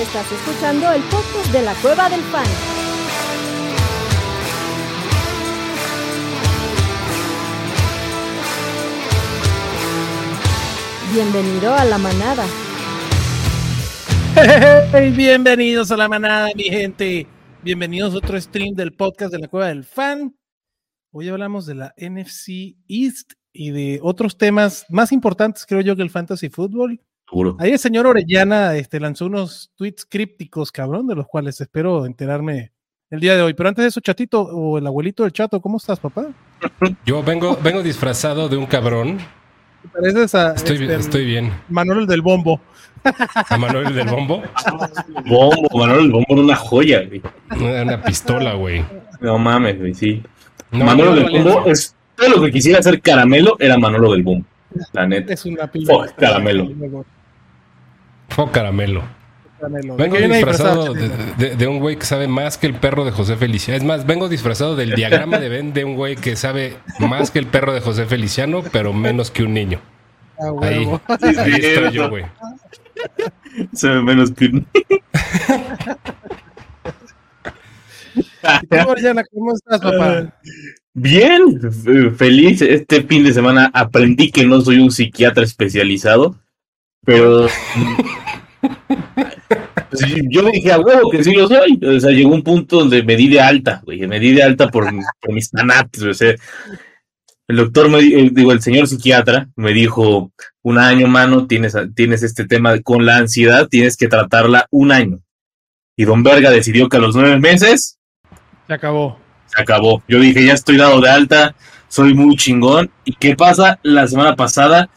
Estás escuchando el podcast de la Cueva del Fan. Bienvenido a la manada. Hey, bienvenidos a la manada, mi gente. Bienvenidos a otro stream del podcast de la Cueva del Fan. Hoy hablamos de la NFC East y de otros temas más importantes, creo yo, que el fantasy fútbol. Ahí el señor Orellana este, lanzó unos tweets crípticos, cabrón, de los cuales espero enterarme el día de hoy. Pero antes de eso, chatito, o el abuelito del chato, ¿cómo estás, papá? Yo vengo, vengo disfrazado de un cabrón. pareces a, estoy, este, estoy bien. Manuel del Bombo. ¿A Manuel del Bombo? Bombo, Manuel del Bombo era una joya, güey. Una, pistola, güey. No mames, güey, sí. Manolo del Bombo es todo lo que quisiera hacer caramelo era Manolo del Bombo. La neta. Es una pila. caramelo. Fue caramelo. Vengo disfrazado de, un güey que sabe más que el perro de José Feliciano. Es más, vengo disfrazado del diagrama de Ben de un güey que sabe más que el perro de José Feliciano, pero menos que un niño. Ah, ahí, ahí estoy yo, güey. Se ve menos que un niño. ¿Cómo estás, papá? Bien, feliz. Este fin de semana aprendí que no soy un psiquiatra especializado, pero pues, yo dije a huevo que sí lo soy. O sea, llegó un punto donde me di de alta, güey, me di de alta por, mis tanates. O sea, el doctor, me, eh, digo, el señor psiquiatra me dijo, un año, mano, tienes, tienes este tema con la ansiedad, tienes que tratarla un año. Y don Verga decidió que a los nueve meses... Se acabó. Se acabó. Yo dije, ya estoy dado de alta, soy muy chingón. ¿Y qué pasa? La semana pasada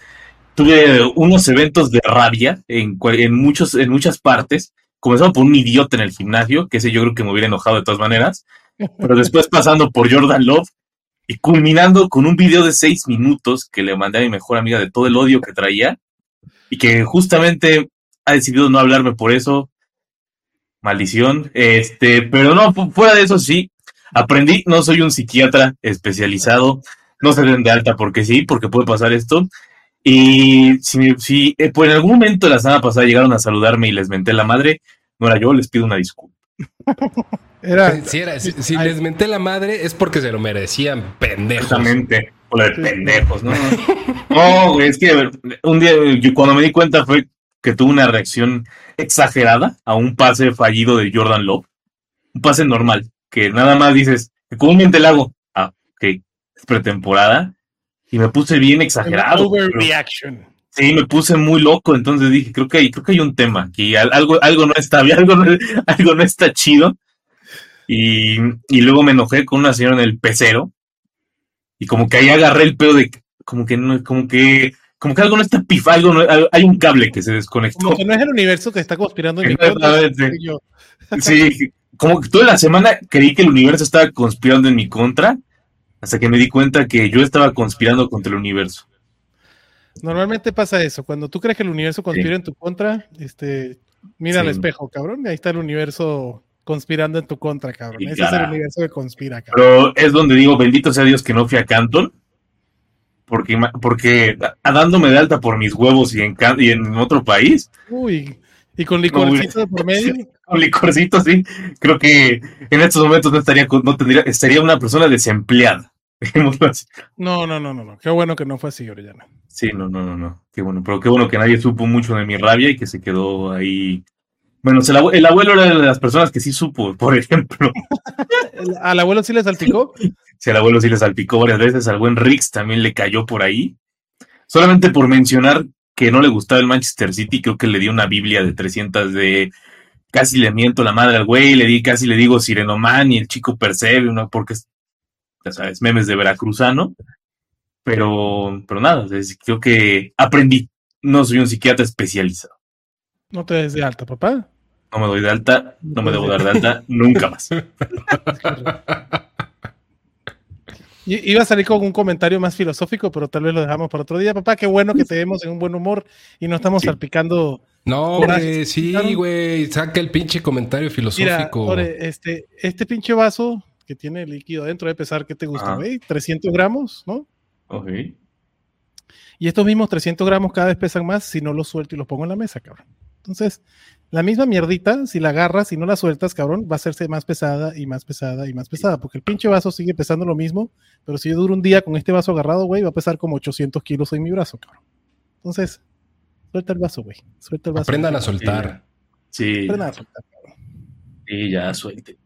tuve unos eventos de rabia en, en, muchos, en muchas partes. Comenzando por un idiota en el gimnasio, que ese yo creo que me hubiera enojado de todas maneras. Pero después pasando por Jordan Love y culminando con un video de seis minutos que le mandé a mi mejor amiga de todo el odio que traía y que justamente ha decidido no hablarme por eso. Maldición. Este, pero no, fuera de eso sí, aprendí, no soy un psiquiatra especializado, no se den de alta porque sí, porque puede pasar esto. Y si, si eh, pues en algún momento la semana pasada llegaron a saludarme y les menté la madre, no era yo, les pido una disculpa. Era, si, si, les menté la madre es porque se lo merecían, pendejos. Exactamente, o de pendejos, ¿no? no, es que un día, cuando me di cuenta fue que tuve una reacción exagerada a un pase fallido de Jordan Love. Un pase normal, que nada más dices, comúnmente le hago, ah, ok, es pretemporada, y me puse bien exagerado. Overreaction. Sí, me puse muy loco, entonces dije, creo que hay, creo que hay un tema, que algo, algo no está bien, algo no, algo no está chido. Y, y, luego me enojé con una señora en el pecero, y como que ahí agarré el pedo de, como que no, como que, como que algo no está pifa, algo hay un cable que se desconectó. Como que no es el universo que está conspirando en mi contra. Sí, como que toda la semana creí que el universo estaba conspirando en mi contra, hasta que me di cuenta que yo estaba conspirando contra el universo. Normalmente pasa eso, cuando tú crees que el universo conspira en tu contra, este, mira al espejo, cabrón, y ahí está el universo conspirando en tu contra, cabrón. Ese es el universo que conspira, cabrón. Pero es donde digo, bendito sea Dios que no fui a Canton, porque, porque dándome de alta por mis huevos y en, y en otro país. Uy, y con licorcito por medio. con licorcito, sí. Creo que en estos momentos no estaría, no tendría, estaría una persona desempleada. No, no, no, no, no. Qué bueno que no fue así, Orellana. Sí, no, no, no, no. Qué bueno. Pero qué bueno que nadie supo mucho de mi rabia y que se quedó ahí. Bueno, el, abuelo era de las personas que sí supo, por ejemplo. ¿Al abuelo sí le salpicó? Sí, al abuelo sí le salpicó varias veces. Al buen Rix también le cayó por ahí. Solamente por mencionar que no le gustaba el Manchester City, creo que le dio una Biblia de 300 de casi le miento la madre al güey, le di casi le digo Sirenoman y el chico percebe, ¿no? porque ya sabes, memes de veracruzano, pero, pero nada, creo que aprendí, no soy un psiquiatra especializado. No te des de alta, papá. No me doy de alta, no me debo dar de alta nunca más. Iba a salir con un comentario más filosófico, pero tal vez lo dejamos para otro día. Papá, qué bueno que te vemos en un buen humor y no estamos salpicando. No, güey, sí, güey, saca el pinche comentario filosófico. Mira, este, este pinche vaso que tiene líquido adentro debe pesar, ¿qué te gusta, güey? 300 gramos, ¿no? Ok. Y estos mismos 300 gramos cada vez pesan más si no los suelto y los pongo en la mesa, cabrón. Entonces, la misma mierdita, si la agarras y no la sueltas, cabrón, va a hacerse más pesada y más pesada y más pesada, porque el pinche vaso sigue pesando lo mismo, pero si yo duro un día con este vaso agarrado, güey, va a pesar como 800 kilos en mi brazo, cabrón. Entonces, suelta el vaso, güey. Suelta el vaso. Aprendan a soltar. Sí. Aprendan a soltar, cabrón. Sí, ya suelte.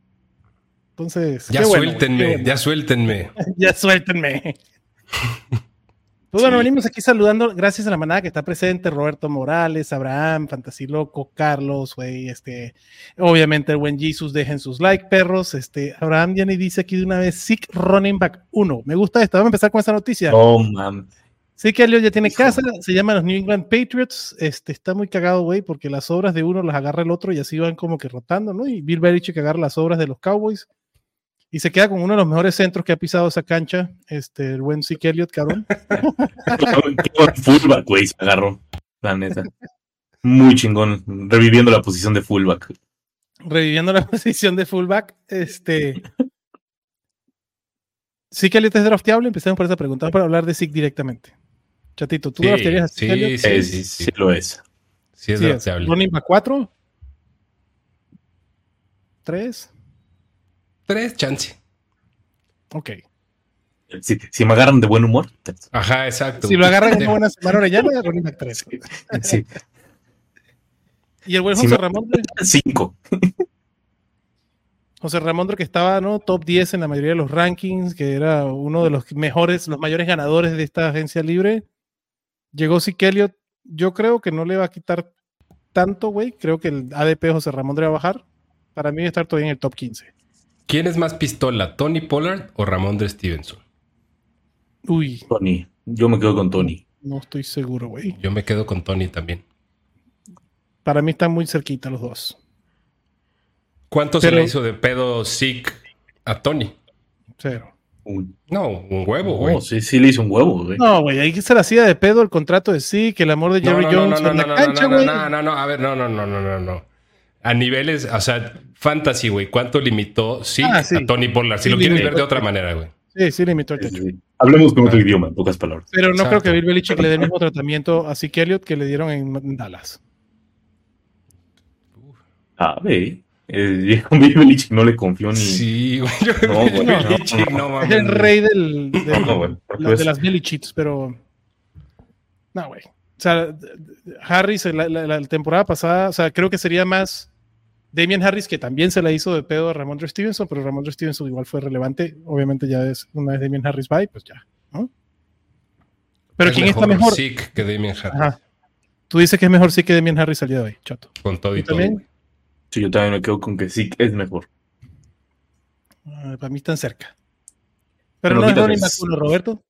Entonces, ya suéltenme, ya suéltenme. ya suéltenme. Pues bueno, venimos aquí saludando, gracias a la manada que está presente, Roberto Morales, Abraham, Loco, Carlos, güey, este, obviamente el buen Jesus, dejen sus like, perros, este, Abraham ya ni dice aquí de una vez, Sick Running Back 1, me gusta esto, vamos a empezar con esta noticia. Oh, man. Sí que Elliot ya tiene casa, se llama los New England Patriots, este, está muy cagado, güey, porque las obras de uno las agarra el otro y así van como que rotando, ¿no? Y Bill Belichick agarra las obras de los Cowboys, y se queda con uno de los mejores centros que ha pisado esa cancha, este, el buen Zeke Elliott, cabrón. fullback, güey, se agarró, la neta. Muy chingón, reviviendo la posición de fullback. Reviviendo la posición de fullback, este... Zeke Elliott es drafteable, empecemos por esa pregunta, para hablar de Zeke directamente. Chatito, ¿tú draftearías a Zeke Elliott? Sí, sí, sí, sí, lo es. Sí es drafteable. ¿Running back 4? ¿3? Tres, chance. Ok. Si, me agarran de buen humor. Ajá, exacto. Si lo agarran de buena semana orellana, back 3. Sí. ¿Y el buen José Ramón? Cinco. José Ramón, que estaba ¿no? top 10 en la mayoría de los rankings, que era uno de los mejores, los mayores ganadores de esta agencia libre. Llegó Sick Yo creo que no le va a quitar tanto, güey. Creo que el ADP José Ramón va a bajar. Para mí va a estar todavía en el top 15. ¿Quién es más pistola, Tony Pollard o Ramón de Stevenson? Uy. Tony. Yo me quedo con Tony. No estoy seguro, güey. Yo me quedo con Tony también. Para mí están muy cerquita los dos. ¿Cuánto se le hizo de pedo Zeke a Tony? Cero. No, un huevo, güey. sí, sí le hizo un huevo, güey. No, güey, ahí se le hacía de pedo el contrato de Zeke, el amor de Jerry Jones no, no, no, no, no, no, no, a ver, no, no, no, no, no, no. A niveles, o sea, fantasy, güey, ¿cuánto limitó sí, ah, a Tony Pollard? Si lo quieres ver de otra manera, güey. Sí, sí limitó el techo. Hablemos con otro idioma, en pocas palabras. Pero no creo que Bill Belichick le dé el mismo tratamiento a Zeke Elliott que le dieron en Dallas. Ah, ve. Eh, con Bill Belichick no le confió ni. Sí, güey. No, güey. No, no, es el rey del, de las Belichicks, pero. No, güey. O sea, Harris, la, la, temporada pasada, o sea, creo que sería más Damian Harris, que también se la hizo de pedo a Ramondre Stevenson, pero Ramondre Stevenson igual fue relevante. Obviamente ya es una vez Damian Harris bye, pues ya, ¿no? Pero ¿quién está mejor? Sick que Damian Harris. Tú dices que es mejor sí que Damian Harris al día de hoy, chato. Con todo y todo. También? Sí, yo también me quedo con que sí es mejor. Ah, para mí están cerca. Pero, no, es Ronnie McCullo, Roberto.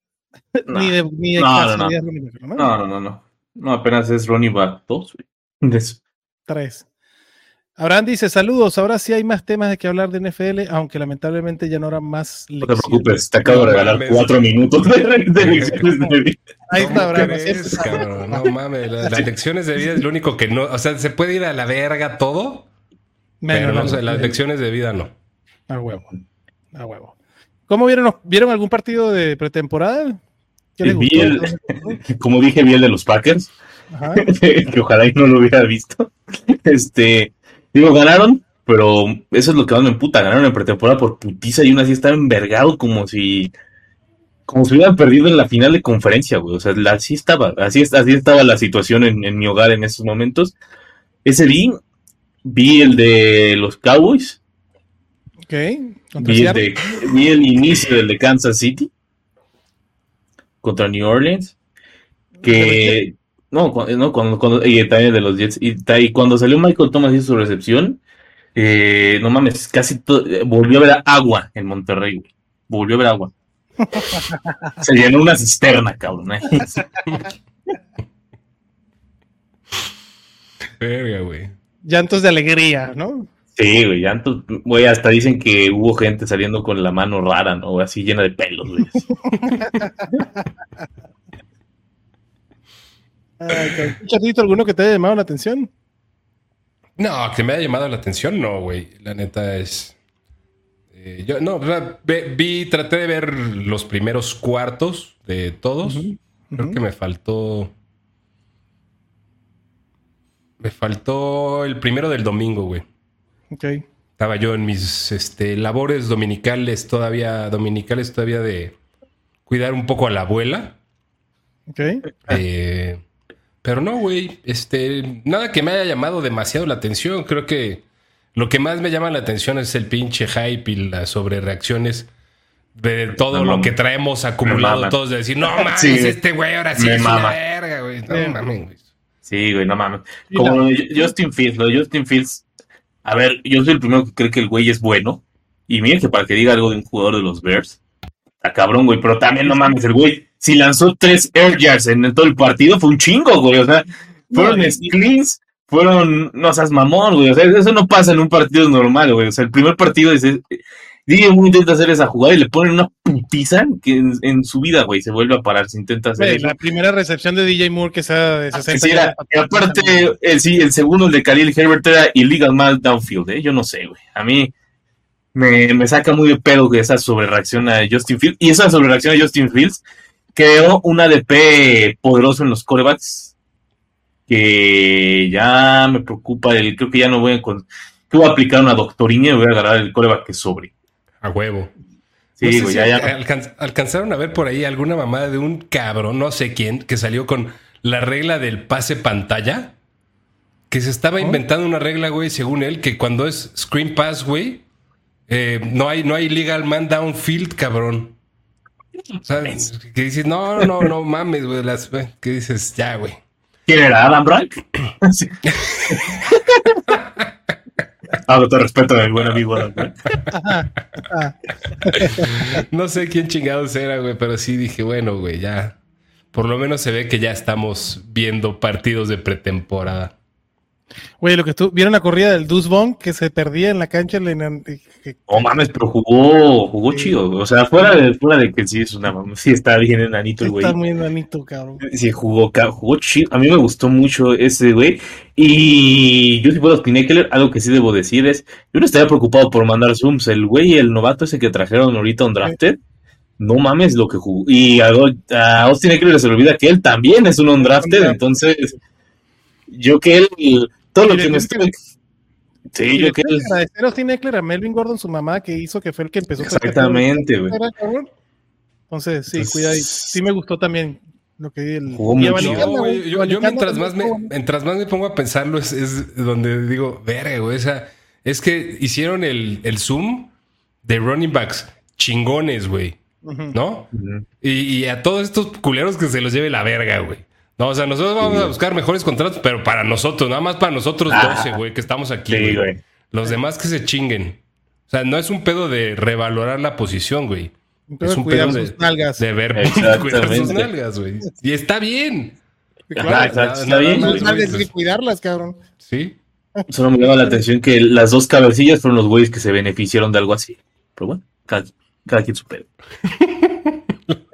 ni de, ni de no, no, no. no, no, no. No, apenas es Ronnie Back 2, güey. Tres. Abraham dice, saludos, ahora sí hay más temas de que hablar de NFL, aunque lamentablemente ya no habrá más No te preocupes, te acabo de regalar cuatro minutos de, lecciones de vida. Ahí está, Abraham. no mames, las, lecciones de vida es lo único que no, o sea, se puede ir a la verga todo, pero no, las lecciones de vida no. A huevo, a huevo. ¿Cómo vieron, vieron algún partido de pretemporada? como dije, vi el de los Packers, que ojalá y no lo hubiera visto. Este, digo, ganaron, pero eso es lo que más me emputa, ganaron en pretemporada por putiza y uno así estaba envergado como si como si hubieran perdido en la final de conferencia, güey. O sea, así estaba, así, así estaba la situación en, mi hogar en esos momentos. Ese vi, vi el de los Cowboys. Ok. Vi el, vi el inicio del de Kansas City contra New Orleans. Que. No, no cuando, cuando, y también de los Jets. Y, cuando salió Michael Thomas y su recepción, eh, no mames, casi volvió a ver agua en Monterrey, Volvió a ver agua. Se llenó una cisterna, cabrón. ¿eh? Verga, güey. Llantos de alegría, ¿no? Sí, güey, llantos. Güey, hasta dicen que hubo gente saliendo con la mano rara, ¿no? Así llena de pelos, güey. chatito alguno que te haya llamado la atención? No, que me haya llamado la atención, no, güey. La neta es. Eh, yo, no, vi, traté de ver los primeros cuartos de todos. Creo que me faltó. Me faltó el primero del domingo, güey. Ok. Estaba yo en mis este, labores dominicales todavía, dominicales todavía de cuidar un poco a la abuela. Ok. Eh, pero no, güey. Este, nada que me haya llamado demasiado la atención. Creo que lo que más me llama la atención es el pinche hype y las sobrereacciones de todo lo que traemos acumulado todos de decir, no mames, este güey ahora sí es una verga, güey. No mames, güey. Sí, güey, no mames. Como Justin Fields, lo de Justin Fields, a ver, yo soy el primero que cree que el güey es bueno. Y miren que para que diga algo de un jugador de los Bears, está cabrón, güey, pero también no mames, el güey, si lanzó tres air yards en todo el partido, fue un chingo, güey, o sea, fueron screens, fueron, no seas mamón, güey, o sea, eso no pasa en un partido normal, güey, o sea, el primer partido es, DJ Moore intenta hacer esa jugada y le ponen una putiza que en, su vida, güey, se vuelve a parar, se intenta hacer. la primera recepción de DJ Moore que sea de 60 ah, Y aparte, el, sí, el segundo, el de Khalil Herbert, era illegal mal downfield, ¿eh? Yo no sé, güey. A mí me, saca muy de pedo que esa sobrereacción a Justin Fields. Y esa sobrereacción a Justin Fields creó un ADP poderoso en los corebacks que ya me preocupa. El, creo que ya no voy a, que voy a aplicar una doctorina y voy a agarrar el coreback que sobre. A huevo. Sí, güey, ya, alcanzaron a ver por ahí alguna mamada de un cabrón, no sé quién, que salió con la regla del pase pantalla. Que se estaba inventando una regla, güey, según él, que cuando es screen pass, güey, eh, no, hay, no hay legal man downfield, cabrón. O sea, que dices, no, no, no mames, güey. Las, que dices, ya, güey. ¿Quién era? ¿Adam Brandt? Ah, te respeto mi buen amigo. no sé quién chingados era, güey, pero sí dije, bueno, güey, ya. Por lo menos se ve que ya estamos viendo partidos de pretemporada. Güey, lo que tú vieron la corrida del Dusbon que se perdía en la cancha. Oh mames, pero jugó, jugó chido. O sea, fuera de, fuera de que sí es una sí está bien enanito el güey. Está muy enanito, cabrón. Sí, jugó, jugó chido. A mí me gustó mucho ese güey. Y yo si puedo Spinekeller, algo que sí debo decir es, yo no estaría preocupado por mandar zooms. El güey, el novato ese que trajeron ahorita un drafted. No mames lo que jugó. Y a, a Austin Eckler se le olvida que él también es un undrafted, entonces yo que él todo lo que me estuve. Sí, yo que agradecer a Austin Eckler, a Melvin Gordon, su mamá, que hizo que fue el que empezó. Exactamente, güey. Entonces, sí, cuida ahí. Sí me gustó también lo que el. yo, yo, mientras, más me, mientras más me pongo a pensarlo, es, es donde digo, verga, güey. O sea, es que hicieron el, el Zoom de running backs chingones, güey. ¿No? y, y, a todos estos culeros que se los lleve la verga, güey. No, o sea, nosotros vamos a buscar mejores contratos, pero para nosotros, nada más para nosotros 12, ah. güey, que estamos aquí. güey. Los demás que se chinguen. O sea, no es un pedo de revalorar la posición, güey. es un pedo de, nalgas. de ver cuidar sus nalgas, güey. Y está bien. está bien. Hay que cuidarlas, cabrón. Sí. Solo me llama la atención que las dos cabecillas fueron los güeyes que se beneficiaron de algo así. Pero bueno, cada, quien su pedo.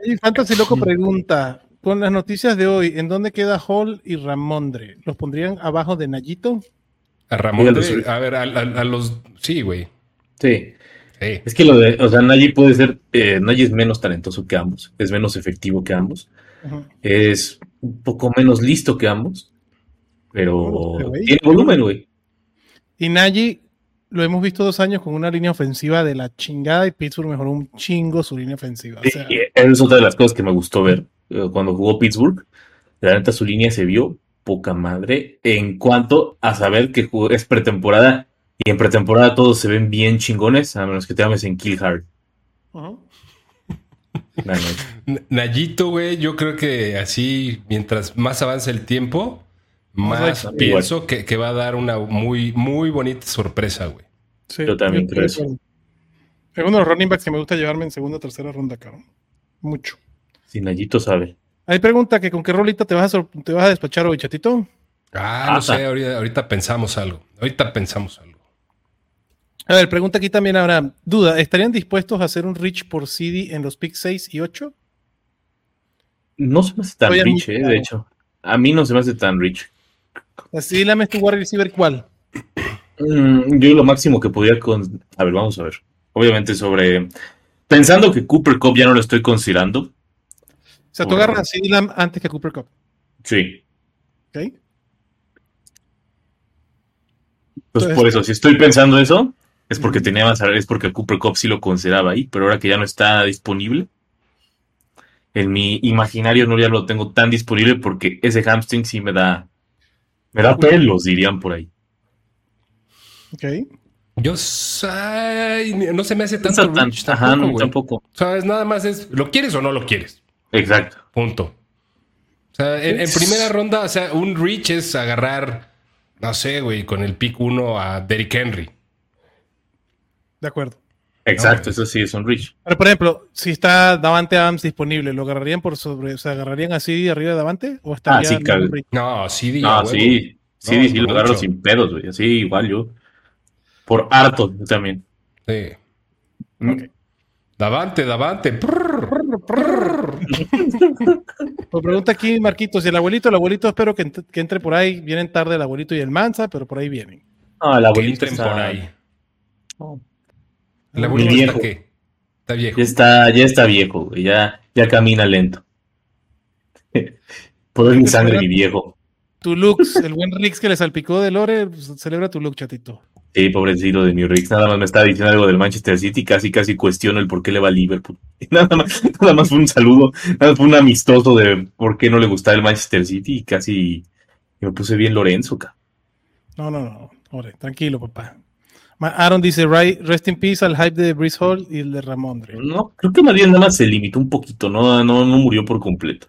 Y Fantasy Loco pregunta: con las noticias de hoy, ¿en dónde queda Hall y Ramondre? ¿Los pondrían abajo de Nayito? A Ramondre, a ver, a, los... Sí, güey. Sí. Es que lo de, o sea, Nayi puede ser, eh, es menos talentoso que ambos, es menos efectivo que ambos, es un poco menos listo que ambos, pero tiene volumen, güey. Y Nagy lo hemos visto dos años con una línea ofensiva de la chingada y Pittsburgh mejoró un chingo su línea ofensiva. es otra de las cosas que me gustó ver. Eh, cuando jugó Pittsburgh, la neta su línea se vio poca madre en cuanto a saber que es pretemporada y en pretemporada todos se ven bien chingones, a menos que te ames en Kill Hard. Nayito, güey, yo creo que así, mientras más avance el tiempo, más pienso que, va a dar una muy, muy bonita sorpresa, güey. yo también creo eso. Es uno de los running backs que me gusta llevarme en segunda o tercera ronda, cabrón. Mucho. Si Nayito sabe. Hay pregunta que con qué rolita te vas a, te vas a despachar hoy, chatito. Ah, no sé, ahorita, pensamos algo. Ahorita pensamos algo. A ver, pregunta aquí también ahora. Duda, ¿estarían dispuestos a hacer un reach por CD en los picks 6 y 8? No se me hace tan rich, eh, de hecho. A mí no se me hace tan rich. Así la tu wide receiver, ¿cuál? Mm, yo lo máximo que podría con. A ver, vamos a ver. Obviamente sobre. Pensando que Cooper Cup ya no lo estoy considerando, sea, tú agarras a antes que Cooper Cup. Sí. ¿Ok? Entonces, por eso, si estoy pensando eso, es porque tenía más, es porque Cooper Cup sí lo consideraba ahí, pero ahora que ya no está disponible, en mi imaginario no ya lo tengo tan disponible porque ese hamstring sí me da, me da pelos, dirían por ahí. Ok. Yo no se me hace tanto tan, tampoco, ajá, no, tampoco. ¿Sabes? Nada más es, ¿lo quieres o no lo quieres? Exacto. Punto. O sea, en, primera ronda, o sea, un reach es agarrar, no sé, güey, con el pick 1 a Derrick Henry. De acuerdo. Exacto, eso sí es un reach. Pero, por ejemplo, si está Davante Adams disponible, ¿lo agarrarían por sobre, o sea, agarrarían así arriba de Davante? ¿O estaría ah, sí, claro. No, sí, no, sí, sí, sí, lo agarro sin pedos, güey. Así igual yo. Por harto también. Sí. Mm. Davante, Davante. Pues pregunta aquí Marquitos, ¿y el abuelito? El abuelito espero que, entre por ahí. Vienen tarde el abuelito y el Mansa, pero por ahí vienen. No, el abuelito está... por ahí. ¿El abuelito está qué? Está viejo. Ya está, ya está viejo. Ya, ya camina lento. Puedo mi sangre, mi viejo. Tu Lux, el buen Rix que le salpicó de Lore, pues, celebra tu look, chatito. Sí, pobrecito de mi Rix. Nada más me estaba diciendo algo del Manchester City. Casi, casi cuestiono el por qué le va a Liverpool. Nada más, nada más fue un saludo. Nada más fue un amistoso de por qué no le gustaba el Manchester City. Y casi me puse bien Lorenzo, acá. No, no, no. Ore, tranquilo, papá. Aaron dice, rest in peace al hype de Brice Hall y el de Ramondre. No, creo que más bien nada más se limitó un poquito. No, no, no murió por completo.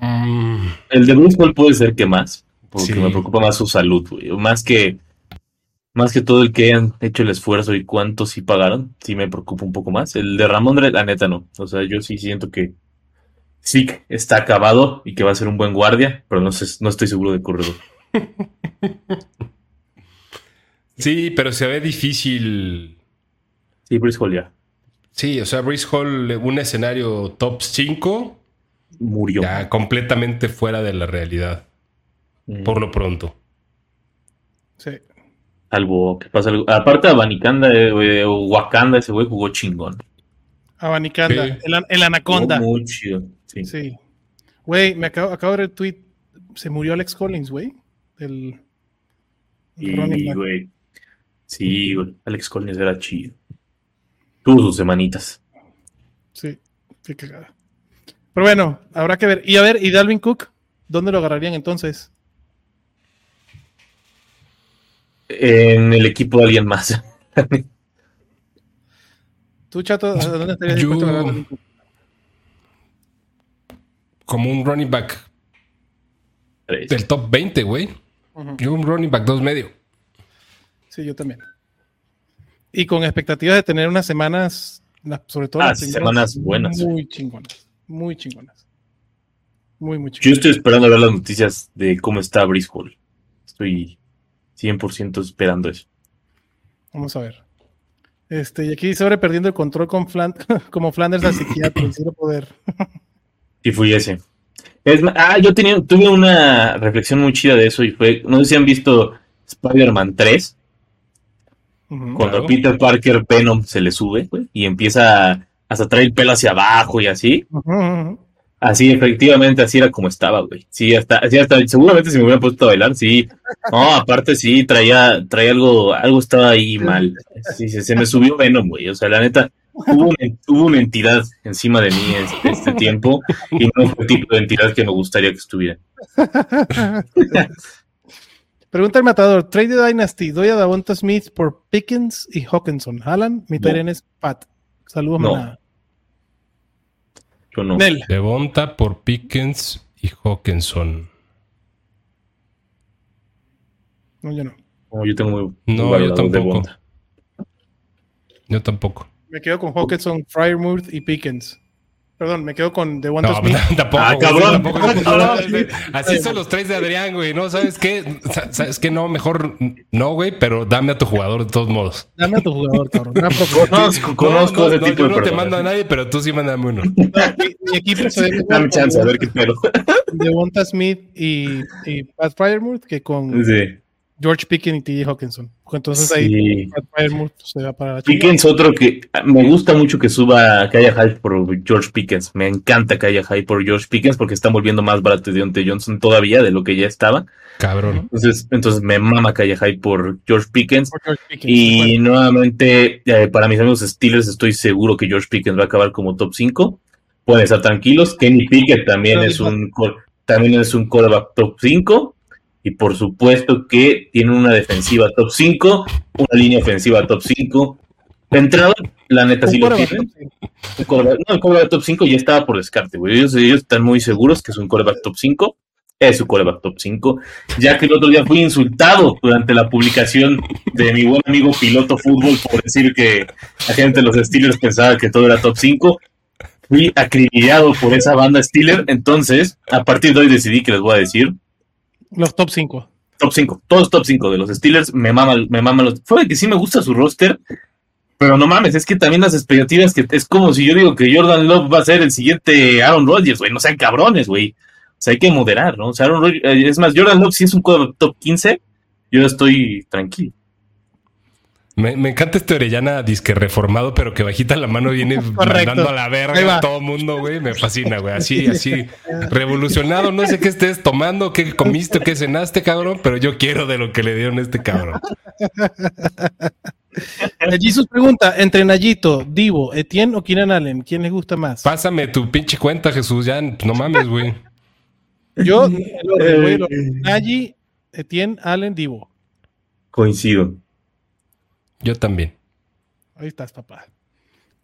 Mm. El de Brice Hall puede ser que más porque me preocupa más su salud, güey. Más que, más que todo el que han hecho el esfuerzo y cuántos sí pagaron, sí me preocupa un poco más. El de Ramón, la neta, no. O sea, yo sí siento que sí está acabado y que va a ser un buen guardia, pero no, sé, no estoy seguro de corredor. Sí, pero se ve difícil. Sí, Brice Hall ya. Sí, o sea, Brice Hall, un escenario top 5. Murió. Ya completamente fuera de la realidad. Por lo pronto. Sí. Salvo que pasa algo. Aparte, Abanicanda eh, o Wakanda, ese güey jugó chingón. Abanicanda, el, el, Anaconda. muy chido. Sí. sí. Güey, me acabo, acabo de ver el tweet. Se murió Alex Collins, güey. El. Sí, güey. Sí, güey. Alex Collins era chido. Tuvo sus semanitas. Sí, qué cagada. Pero bueno, habrá que ver. Y a ver, ¿y Dalvin Cook? ¿Dónde lo agarrarían entonces? En el equipo de alguien más. ¿Tú, Chato, dónde estarías Yo, Como un running back del top 20, güey. Yo un running back dos medio. Sí, yo también. Y con expectativas de tener unas semanas, sobre todo ah, semanas buenas. Muy chingonas. Muy chingonas. Muy, muy chingonas. Yo estoy esperando a ver las noticias de cómo está Brice Hall. Estoy 100% esperando eso. Vamos a ver. Este, y aquí sobre perdiendo el control con como Flanders al psiquiatra, poder. y fui ese. ah, yo tenía, tuve una reflexión muy chida de eso y fue, no sé si han visto Spider-Man 3, cuando Peter Parker Venom se le sube y empieza hasta traer el pelo hacia abajo y así. Así, efectivamente, así era como estaba, güey. Sí, hasta, hasta, seguramente si me hubiera puesto a bailar, sí. No, aparte sí, traía, traía algo, algo estaba ahí mal. Sí, se, me subió Venom, güey. O sea, la neta, hubo una, entidad encima de mí este, este, tiempo y no fue el tipo de entidad que me gustaría que estuviera. Pregunta el matador, Trade Dynasty, doy a Davonta Smith por Pickens y Hawkinson. Alan, mi no. es Pat. Saludos, no. Yo no. Devonta por Pickens y Hawkinson. No, yo no. yo tengo muy. No, yo tampoco. Yo tampoco. Me quedo con Hawkinson, Fryermuth y Pickens. Perdón, me quedo con The One no, Smith. Tampoco, ah, cabrón. Así son los tres de Adrián, güey. No, ¿sabes qué? ¿Sabes qué? No, mejor no, güey, pero dame a tu jugador de todos modos. Dame a tu jugador, cabrón. conozco, conozco ese tipo yo de no te mando a nadie, pero tú sí mándame uno. mi, equipo se ve Dame chance, a ver qué Wonta Smith y, y Pat Fryermuth que con sí. George Pickens y TJ Hawkinson. Entonces ahí se va para la Pickens, otro que me gusta mucho que suba, que haya hype por George Pickens. Me encanta que haya hype por George Pickens porque está volviendo más barato de Johnson todavía de lo que ya estaba. Cabrón. Entonces, entonces me mama que haya hype por George Pickens. y nuevamente, eh, para mis amigos Steelers, estoy seguro que George Pickens va a acabar como top 5. Pueden estar tranquilos. Kenny Pickett también es un también es un quarterback top 5 y por supuesto que tiene una defensiva top 5, una línea ofensiva top 5. De entrada, la neta sí lo tiene. No, el coreback top 5 ya estaba por descarte, güey. Ellos, están muy seguros que es un coreback top 5. Es su coreback top 5. Ya que el otro día fui insultado durante la publicación de mi buen amigo Piloto Fútbol por decir que la gente de los Steelers pensaba que todo era top 5 fui acribillado por esa banda Steeler, entonces a partir de hoy decidí que les voy a decir los top 5. Top 5, todos top 5 de los Steelers. Me mama, me mama los. Fue que sí me gusta su roster, pero no mames, es que también las expectativas que es como si yo digo que Jordan Love va a ser el siguiente Aaron Rodgers, güey. No sean cabrones, güey. O sea, hay que moderar, ¿no? O sea, Aaron Rodgers, eh, es más, Jordan Love si es un top 15, yo estoy tranquilo. Me, encanta este Orellana disque reformado, pero que bajita la mano viene mandando a la verga a todo mundo, güey. Me fascina, güey. Así, así, revolucionado. No sé qué estés tomando, qué comiste, qué cenaste, cabrón, pero yo quiero de lo que le dieron a este cabrón. sus pregunta, entre Nayito, Divo, Etienne o Kieran Allen, ¿quién les gusta más? Pásame tu pinche cuenta, Jesús, ya no mames, güey. Yo, Nayi, Etienne, Allen, Divo. Coincido. Yo también. Ahí estás, papá.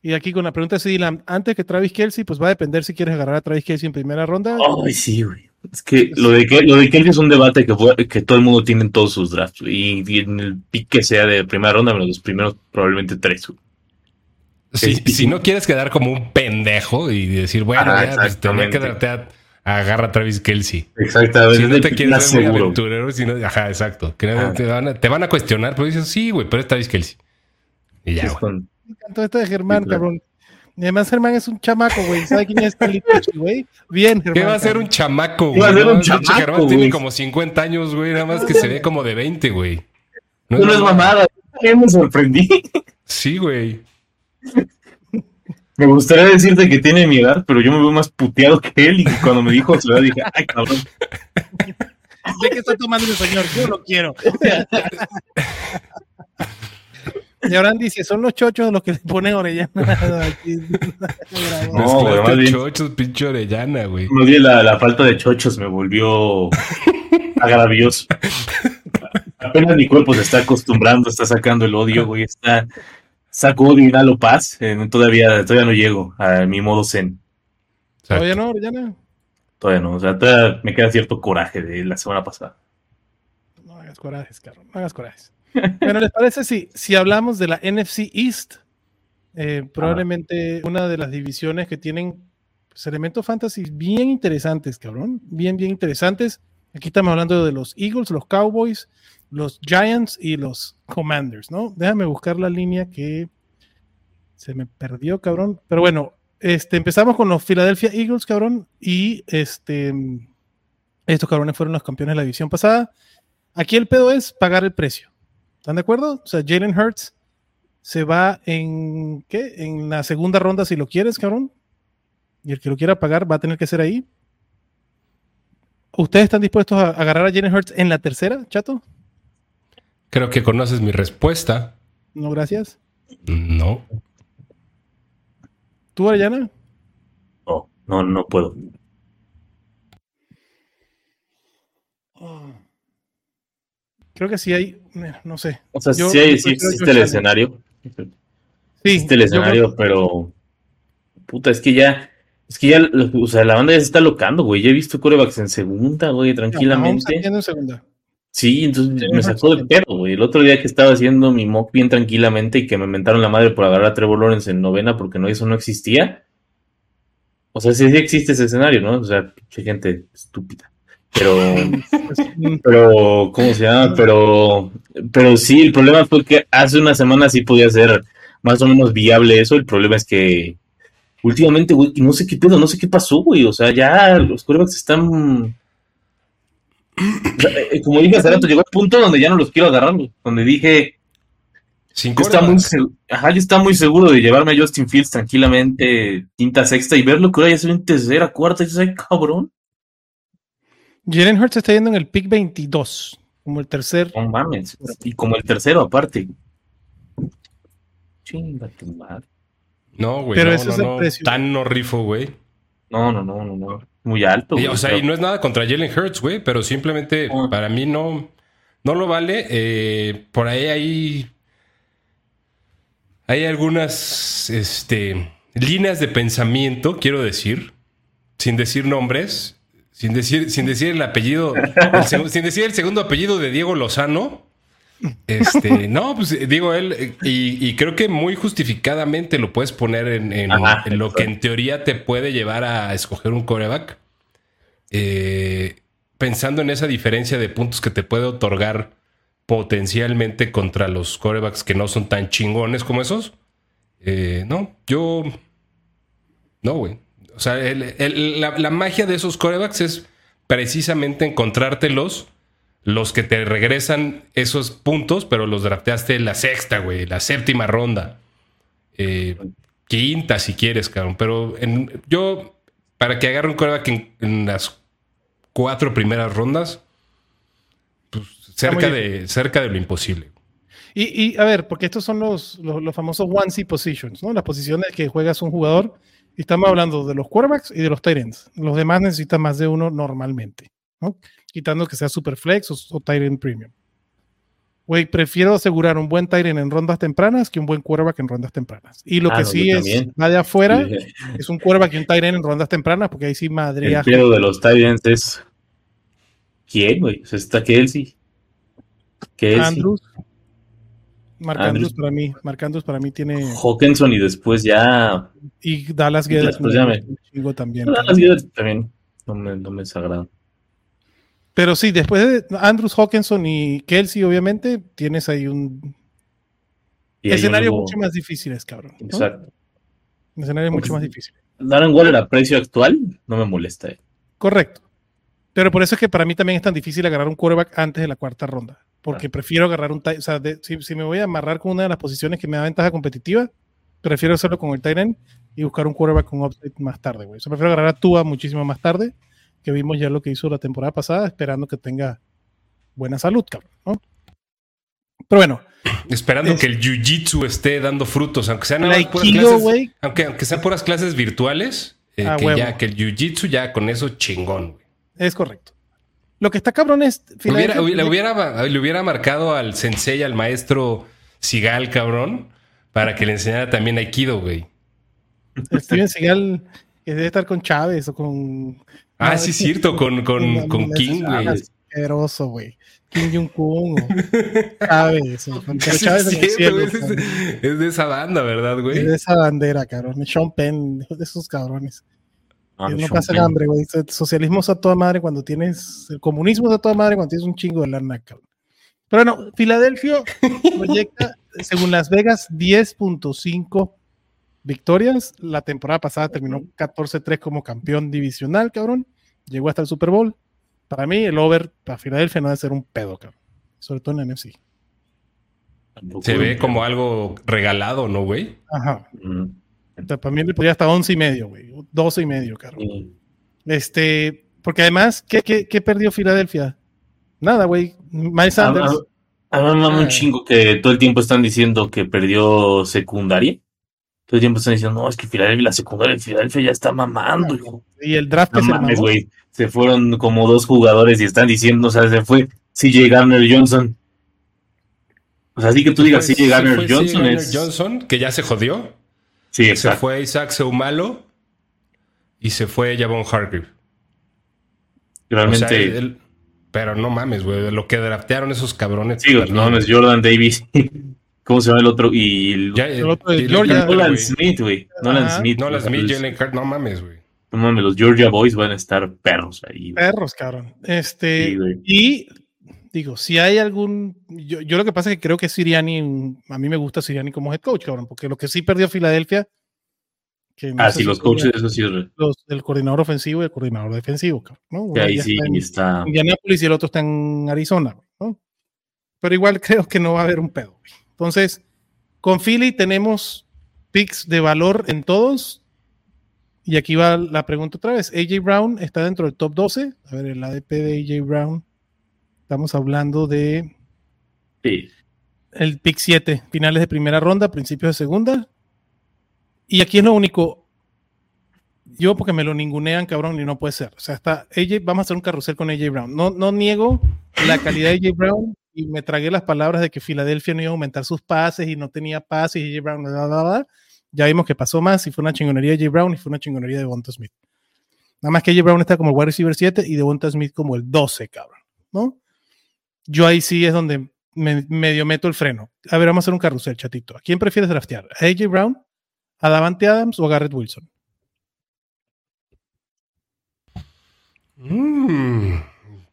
Y aquí con la pregunta de Dylan, antes que Travis Kelsey, pues va a depender si quieres agarrar a Travis Kelsey en primera ronda. Ay, sí, güey. Es que lo de, lo de Kelsey es un debate que, que todo el mundo tiene en todos sus drafts. Y, en el pick que sea de primera ronda, los primeros probablemente tres. si no quieres quedar como un pendejo y decir, bueno, ya, pues, tenía que darte a, agarra a Travis Kelsey. Exactamente. Si no te quieres ser muy aventurero, si ajá, exacto. te, van a, te, van a, cuestionar, pero dices, sí, güey, pero es Travis Kelsey. Y ya, güey. Me encantó esto de Germán, cabrón. Y además Germán es un chamaco, güey. ¿Sabe quién es güey? Bien, Germán. ¿Qué va a ser un chamaco, güey? Va a ser un chamaco, Germán tiene como 50 años, güey. Nada más que se ve como de 20, güey. No, no es mamada. Me sorprendí. Sí, güey. Me gustaría decirte que tiene mi edad, pero yo me veo más puteado que él y cuando me dijo su edad dije, ay, cabrón. ¿De qué está tomando el señor? Yo lo quiero. Y ahora dice, son los chochos los que le ponen orellana. no, güey, más bien, chochos, pinche orellana, güey. Más bien la, la, falta de chochos me volvió agravioso. Apenas mi cuerpo se está acostumbrando, está sacando el odio, güey. Está, Saco lo Paz. Eh, todavía, todavía no llego a mi modo zen. ¿Todavía no, Oriana? Todavía no. O sea, todavía me queda cierto coraje de la semana pasada. No hagas corajes, Carlos. No hagas corajes. bueno, ¿les parece si, si hablamos de la NFC East? Eh, probablemente una de las divisiones que tienen pues, elementos fantasy bien interesantes, cabrón. Bien, bien interesantes. Aquí estamos hablando de los Eagles, los Cowboys, los Giants y los Commanders, ¿no? Déjame buscar la línea que se me perdió, cabrón. Pero bueno, este, empezamos con los Philadelphia Eagles, cabrón, y este, estos cabrones fueron los campeones de la división pasada. Aquí el pedo es pagar el precio. ¿Están de acuerdo? O sea, Jalen Hurts se va en, ¿qué? En la segunda ronda si lo quieres, cabrón. Y el que lo quiera pagar va a tener que ser ahí. ¿Ustedes están dispuestos a agarrar a Jalen Hurts en la tercera, chato? Creo que conoces mi respuesta. No, gracias. No. ¿Tú, Ariana? No, no, no puedo. Creo que sí hay, no sé. O sea, sí, hay, sí existe el escenario. Sí. Existe el escenario, pero. Puta, es que ya. Es que ya, o sea, la banda ya se está locando, güey. Ya he visto corebacks en segunda, güey, tranquilamente. No, en segunda. Sí, entonces me sacó de pedo, güey. El otro día que estaba haciendo mi mock bien tranquilamente y que me mentaron la madre por agarrar a Trevor Lawrence en novena porque no, eso no existía. O sea, sí, sí existe ese escenario, ¿no? O sea, pinche gente estúpida. Pero, pero, ¿cómo se llama? Pero, pero sí, el problema fue que hace una semana sí podía ser más o menos viable eso. El problema es que últimamente, güey, no sé qué pedo, no sé qué pasó, güey. O sea, ya los corebacks están como dije hace rato, llegó el punto donde ya no los quiero agarrar, donde dije, está muy, ajá, yo está muy seguro de llevarme a Justin Fields tranquilamente quinta, sexta y verlo que ahora ya se en tercera, cuarta, y dices, cabrón. Jalen Hurts está yendo en el pick 22, como el tercer. No mames, y como el tercero aparte. Chinga tu madre. No, güey, Pero no, no, es no. Precio. Tan no rifo, güey. No, no, no, no, no. Muy alto. o sea, y no es nada contra Jalen Hurts, güey, pero simplemente ah. para mí no, no lo vale. Eh, por ahí hay hay algunas este, líneas de pensamiento, quiero decir, sin decir nombres, sin decir, sin decir el apellido, sin decir el segundo apellido de Diego Lozano. Este, no, pues digo él, y, creo que muy justificadamente lo puedes poner en, lo que en teoría te puede llevar a escoger un coreback. Eh, pensando en esa diferencia de puntos que te puede otorgar potencialmente contra los corebacks que no son tan chingones como esos. Eh, no, yo. No, güey. O sea, la, magia de esos corebacks es precisamente encontrártelos, los que te regresan esos puntos, pero los drafteaste en la sexta, güey, la séptima ronda. Eh, quinta, si quieres, cabrón. Pero yo, para que agarre un coreback en las cuatro primeras rondas, Cerca de, cerca de lo imposible. Y, a ver, porque estos son los, los, famosos one-C positions, ¿no? Las posiciones que juegas un jugador. Y estamos hablando de los quarterbacks y de los tight ends. Los demás necesitan más de uno normalmente, ¿no? Quitando que sea super flex o, o end premium. Güey, prefiero asegurar un buen end en rondas tempranas que un buen quarterback en rondas tempranas. Y lo que sí es, va de afuera, es un quarterback y un end en rondas tempranas, porque ahí sí madre. El miedo de los ends es. ¿Quién, güey? está Kelsey. ¿Qué es? Andrews. Marc Andrews. para mí. Marc Andrews para mí tiene. Hawkinson y después ya. Y Dallas Guedes. también. Dallas Guedes también. No me, no me desagrada. Pero sí, después de Andrews, Hawkinson y Kelsey, obviamente, tienes ahí un escenario mucho más difícil, cabrón. Exacto. Un escenario mucho más difícil. Darren Waller a precio actual no me molesta. Eh. Correcto. Pero por eso es que para mí también es tan difícil agarrar un quarterback antes de la cuarta ronda porque prefiero agarrar un o sea, si, me voy a amarrar con una de las posiciones que me da ventaja competitiva, prefiero hacerlo con el Tyrant y buscar un quarterback con upside más tarde, güey. O sea, prefiero agarrar a Tua muchísimo más tarde, que vimos ya lo que hizo la temporada pasada, esperando que tenga buena salud, cabrón, ¿no? Pero bueno. Esperando que el jiu-jitsu esté dando frutos, aunque sean puras clases, aunque, aunque sean puras clases virtuales, eh, ah, que, ya, que el jiu-jitsu ya con eso chingón, güey. Es correcto. Lo que está cabrón es. le, hubiera, le hubiera marcado al sensei, al maestro Sigal, cabrón, para que le enseñara también Aikido, güey. Steven Sigal, que debe estar con Chávez o con. Ah, sí, es cierto, con, con, con King, güey. Asqueroso, güey. Kim Jong-un Chávez. Chávez es, de esa banda, ¿verdad, güey? Es de esa bandera, cabrón. Sean Penn, de esos cabrones. Ah, no pasa el hambre, güey. El socialismo es a toda madre cuando tienes. El comunismo es a toda madre cuando tienes un chingo de lana, cabrón. Pero no, Filadelfia proyecta, según Las Vegas, 10.5 victorias. La temporada pasada terminó 14-3 como campeón divisional, cabrón. Llegó hasta el Super Bowl. Para mí, el over para Filadelfia no debe ser un pedo, cabrón. Sobre todo en la NFC. Se ve como algo regalado, ¿no, güey? Ajá. Mm para mí le podría hasta 11 y medio, güey. 12 y medio, caro. Este, porque además, ¿qué, qué, perdió Filadelfia? Nada, güey. Miles Sanders. A, un ah. chingo que todo el tiempo están diciendo que perdió secundaria. Todo el tiempo están diciendo, no, es que Filadelfia, la secundaria de Filadelfia ya está mamando, hijo. Y el draft no mames, güey. Se fueron como dos jugadores y están diciendo, o sea, se fue CJ Garner Johnson. O sea, así que tú digas CJ Garner Johnson es. Johnson, que ya se jodió. Sí, Se fue Isaac Seumalo y se fue Javon Hargrave. Realmente. pero no mames, güey. Lo que draftearon esos cabrones. Sí, no es Jordan Davis. ¿Cómo se llama el otro? Y el, otro es Georgia. Nolan Smith, güey. Nolan Smith. Nolan Smith, Jalen Carter. No mames, güey. No mames, los Georgia Boys van a estar perros ahí. Perros, cabrón. Este. y digo, si hay algún. Yo, lo que pasa es que creo que Siriani, a mí me gusta Siriani como head coach, cabrón, porque lo que sí perdió Filadelfia, ah, sí, los coaches, eso sí. Los, el coordinador ofensivo y el coordinador defensivo, ¿no? ahí sí está. En Indianapolis y el otro está en Arizona, ¿no? Pero igual creo que no va a haber un pedo. Entonces, con Philly tenemos picks de valor en todos. Y aquí va la pregunta otra vez. AJ Brown está dentro del top 12. A ver, el ADP de AJ Brown. Estamos hablando de. Sí. El pick 7, finales de primera ronda, principios de segunda. Y aquí es lo único. Yo, porque me lo ningunean, cabrón, y no puede ser. O sea, está AJ, vamos a hacer un carrusel con AJ Brown. No, no niego la calidad de AJ Brown y me tragué las palabras de que Filadelfia no iba a aumentar sus pases y no tenía pases y AJ Brown, ya vimos que pasó más y fue una chingonería de AJ Brown y fue una chingonería de Bonta Smith. Nada más que AJ Brown está como el wide receiver 7 y de Bonta Smith como el 12, cabrón, ¿no? Yo ahí sí es donde me, medio meto el freno. A ver, vamos a hacer un carrusel, chatito. ¿A quién prefieres draftear? ¿A AJ Brown? ¿A Davante Adams o a Garrett Wilson? Mm,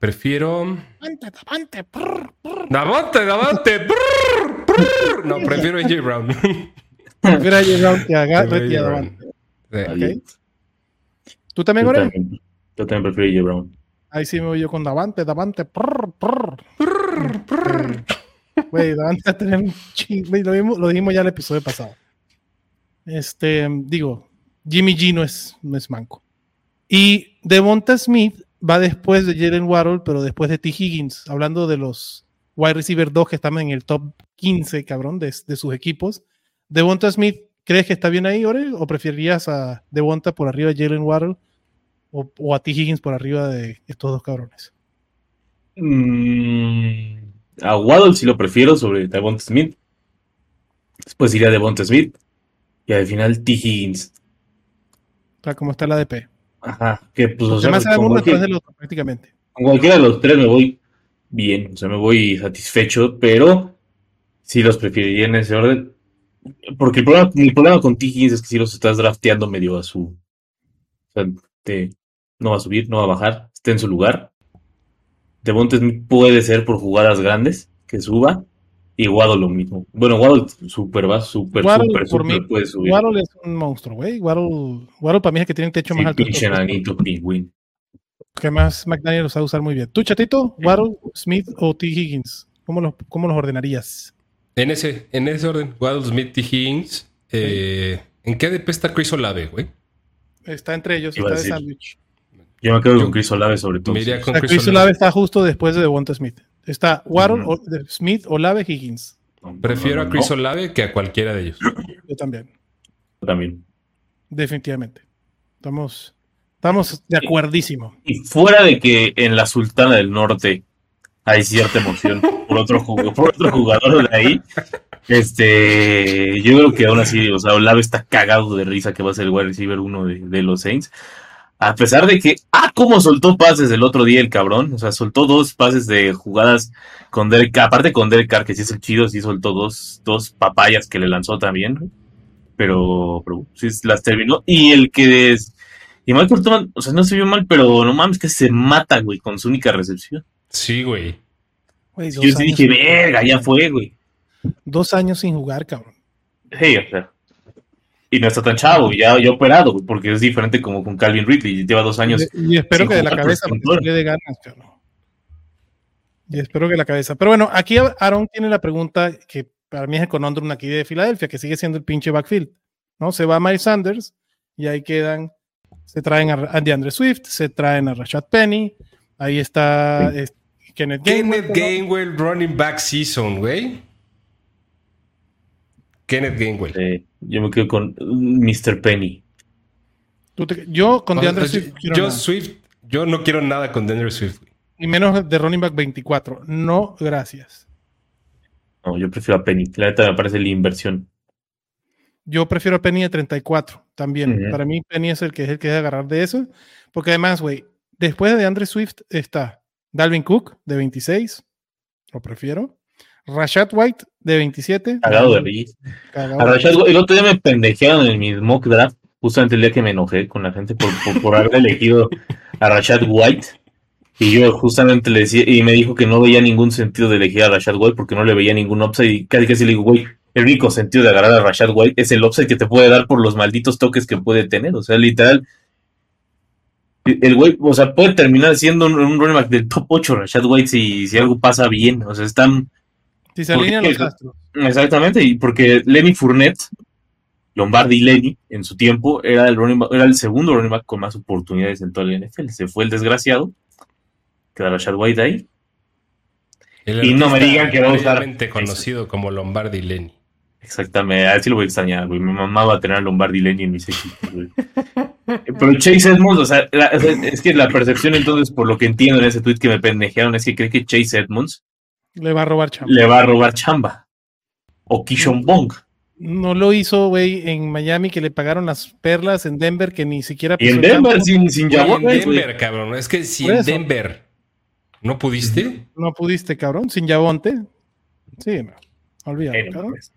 prefiero. Davante, Davante. Davante, Davante. No, prefiero a AJ Brown. prefiero a AJ Brown que a Garrett y a Davante. Okay. ¿Tú también, Gore? Yo también prefiero a AJ Brown. Ahí sí me voy yo con Davante, Davante. Güey, Davante va a tener un Lo, lo dijimos ya el episodio pasado. Este, digo, Jimmy G no es, no es manco. Y Devonta Smith va después de Jalen Waddle, pero después de T. Higgins, hablando de los wide receiver 2 que están en el top 15, cabrón, de, sus equipos. Devonta Smith, ¿crees que está bien ahí, Ore? ¿O preferirías a Devonta por arriba de Jalen Waddle? O, a T. Higgins por arriba de estos dos cabrones? Mm, a Waddle sí lo prefiero sobre Devonta Smith. Después iría Devonta Smith. Y al final T. Higgins. Cómo está la ADP. Ajá, que pues o sea, más uno del otro, prácticamente. Con cualquiera de los tres me voy bien, o sea, me voy satisfecho, pero sí los preferiría en ese orden. Porque el problema, mi problema con. Higgins es que si los estás drafteando medio a su. O sea, te, no va a subir, no va a bajar, está en su lugar. De Montes puede ser por jugadas grandes que suba, y Waddle lo mismo. Bueno, Waddle super va, super, super, super puede subir. Waddle es un monstruo, güey. Waddle, Waddle para mí es el que tiene el techo más alto. Pinche nanito pingüín. Que más McDaniel los va a usar muy bien. ¿Tú, chatito? ¿Waddle, Smith o T. Higgins? ¿Cómo los, cómo los ordenarías? En ese, en ese orden. Waddle, Smith, T. Higgins. Eh, ¿En qué ADP está Chris Olave, güey? Está entre ellos, está de sándwich. Yo me quedo con Chris Olave sobre todo. Chris, Olave está justo después de Devonta Smith. Está Warren, Smith, Olave, Higgins. Prefiero a Chris Olave que a cualquiera de ellos. Yo también. Yo también. Definitivamente. Estamos, estamos de acuerdísimo. Y, fuera de que en la Sultana del Norte hay cierta emoción por otro, por otro jugador de ahí, este, yo creo que aún así, o sea, Olave está cagado de risa que va a ser el wide receiver uno de, de los Saints. A pesar de que, ah, cómo soltó pases el otro día el cabrón. O sea, soltó dos pases de jugadas con Derek, aparte con Derek Carr, que sí es el chido, sí soltó dos, dos papayas que le lanzó también. Pero, pero sí las terminó. Y el que es, y Michael Thomas, o sea, no se vio mal, pero no mames que se mata, güey, con su única recepción. Sí, güey. yo sí dije, verga, ya fue, güey. Dos años sin jugar, cabrón. Sí, o sea. Y no está tan chavo, ya, ya operado, porque es diferente como con Calvin Ridley, lleva dos años. Y, espero que de la cabeza, porque de ganas, Y espero que la cabeza. Pero bueno, aquí Aaron tiene la pregunta que para mí es el conondrum aquí de Filadelfia, que sigue siendo el pinche backfield. ¿no? Se va Miles Sanders y ahí quedan, se traen a DeAndre Swift, se traen a Rashad Penny, ahí está Kenneth Gainwell. Kenneth Gainwell running back season, güey. Kenneth Gainwell. yo me quedo con Mr. Penny. yo con DeAndre Swift. Yo, Swift, yo no quiero nada con DeAndre Swift. Y menos de running back 24. No, gracias. No, yo prefiero a Penny. La neta me parece la inversión. Yo prefiero a Penny de 34 también. Para mí, Penny es el que es el que debe agarrar de eso. Porque además, güey, después de Andre Swift está Dalvin Cook de 26. Lo prefiero. Rashad White de 27. Cagado de risa. el otro día me pendejearon en mi mock draft, justamente el día que me enojé con la gente por, por, haber elegido a Rashad White. Y yo justamente le decía, y me dijo que no veía ningún sentido de elegir a Rashad White porque no le veía ningún upside. Y casi casi le digo, güey, el único sentido de agarrar a Rashad White es el offset que te puede dar por los malditos toques que puede tener. O sea, literal, el güey, o sea, puede terminar siendo un, running back del top 8 Rashad White si, si algo pasa bien. O sea, están. Si se alinean los astros. Exactamente, y porque Lenny Fournette, Lombardi y Lenny, en su tiempo, era el, running era el segundo running back con más oportunidades en toda la NFL. Se fue el desgraciado. Queda Rashad White ahí. y no me digan que va a usar. conocido como Lombardi y Lenny. Exactamente, a ver si lo voy a extrañar, güey. Mi mamá va a tener a Lombardi y Lenny en mis equipos, güey. Pero Chase Edmonds, o sea, es que la percepción entonces, por lo que entiendo en ese tweet que me pendejearon, es que cree que Chase Edmonds le va a robar chamba. Le va a robar chamba. O Kishon Bong. No lo hizo, güey, en Miami que le pagaron las perlas, en Denver que ni siquiera... Y en Denver, sin, sin En Denver, cabrón. Es que si en Denver no pudiste... No pudiste, cabrón, sin Yabonte. Sí, no. Olvídalo, cabrón. Pues.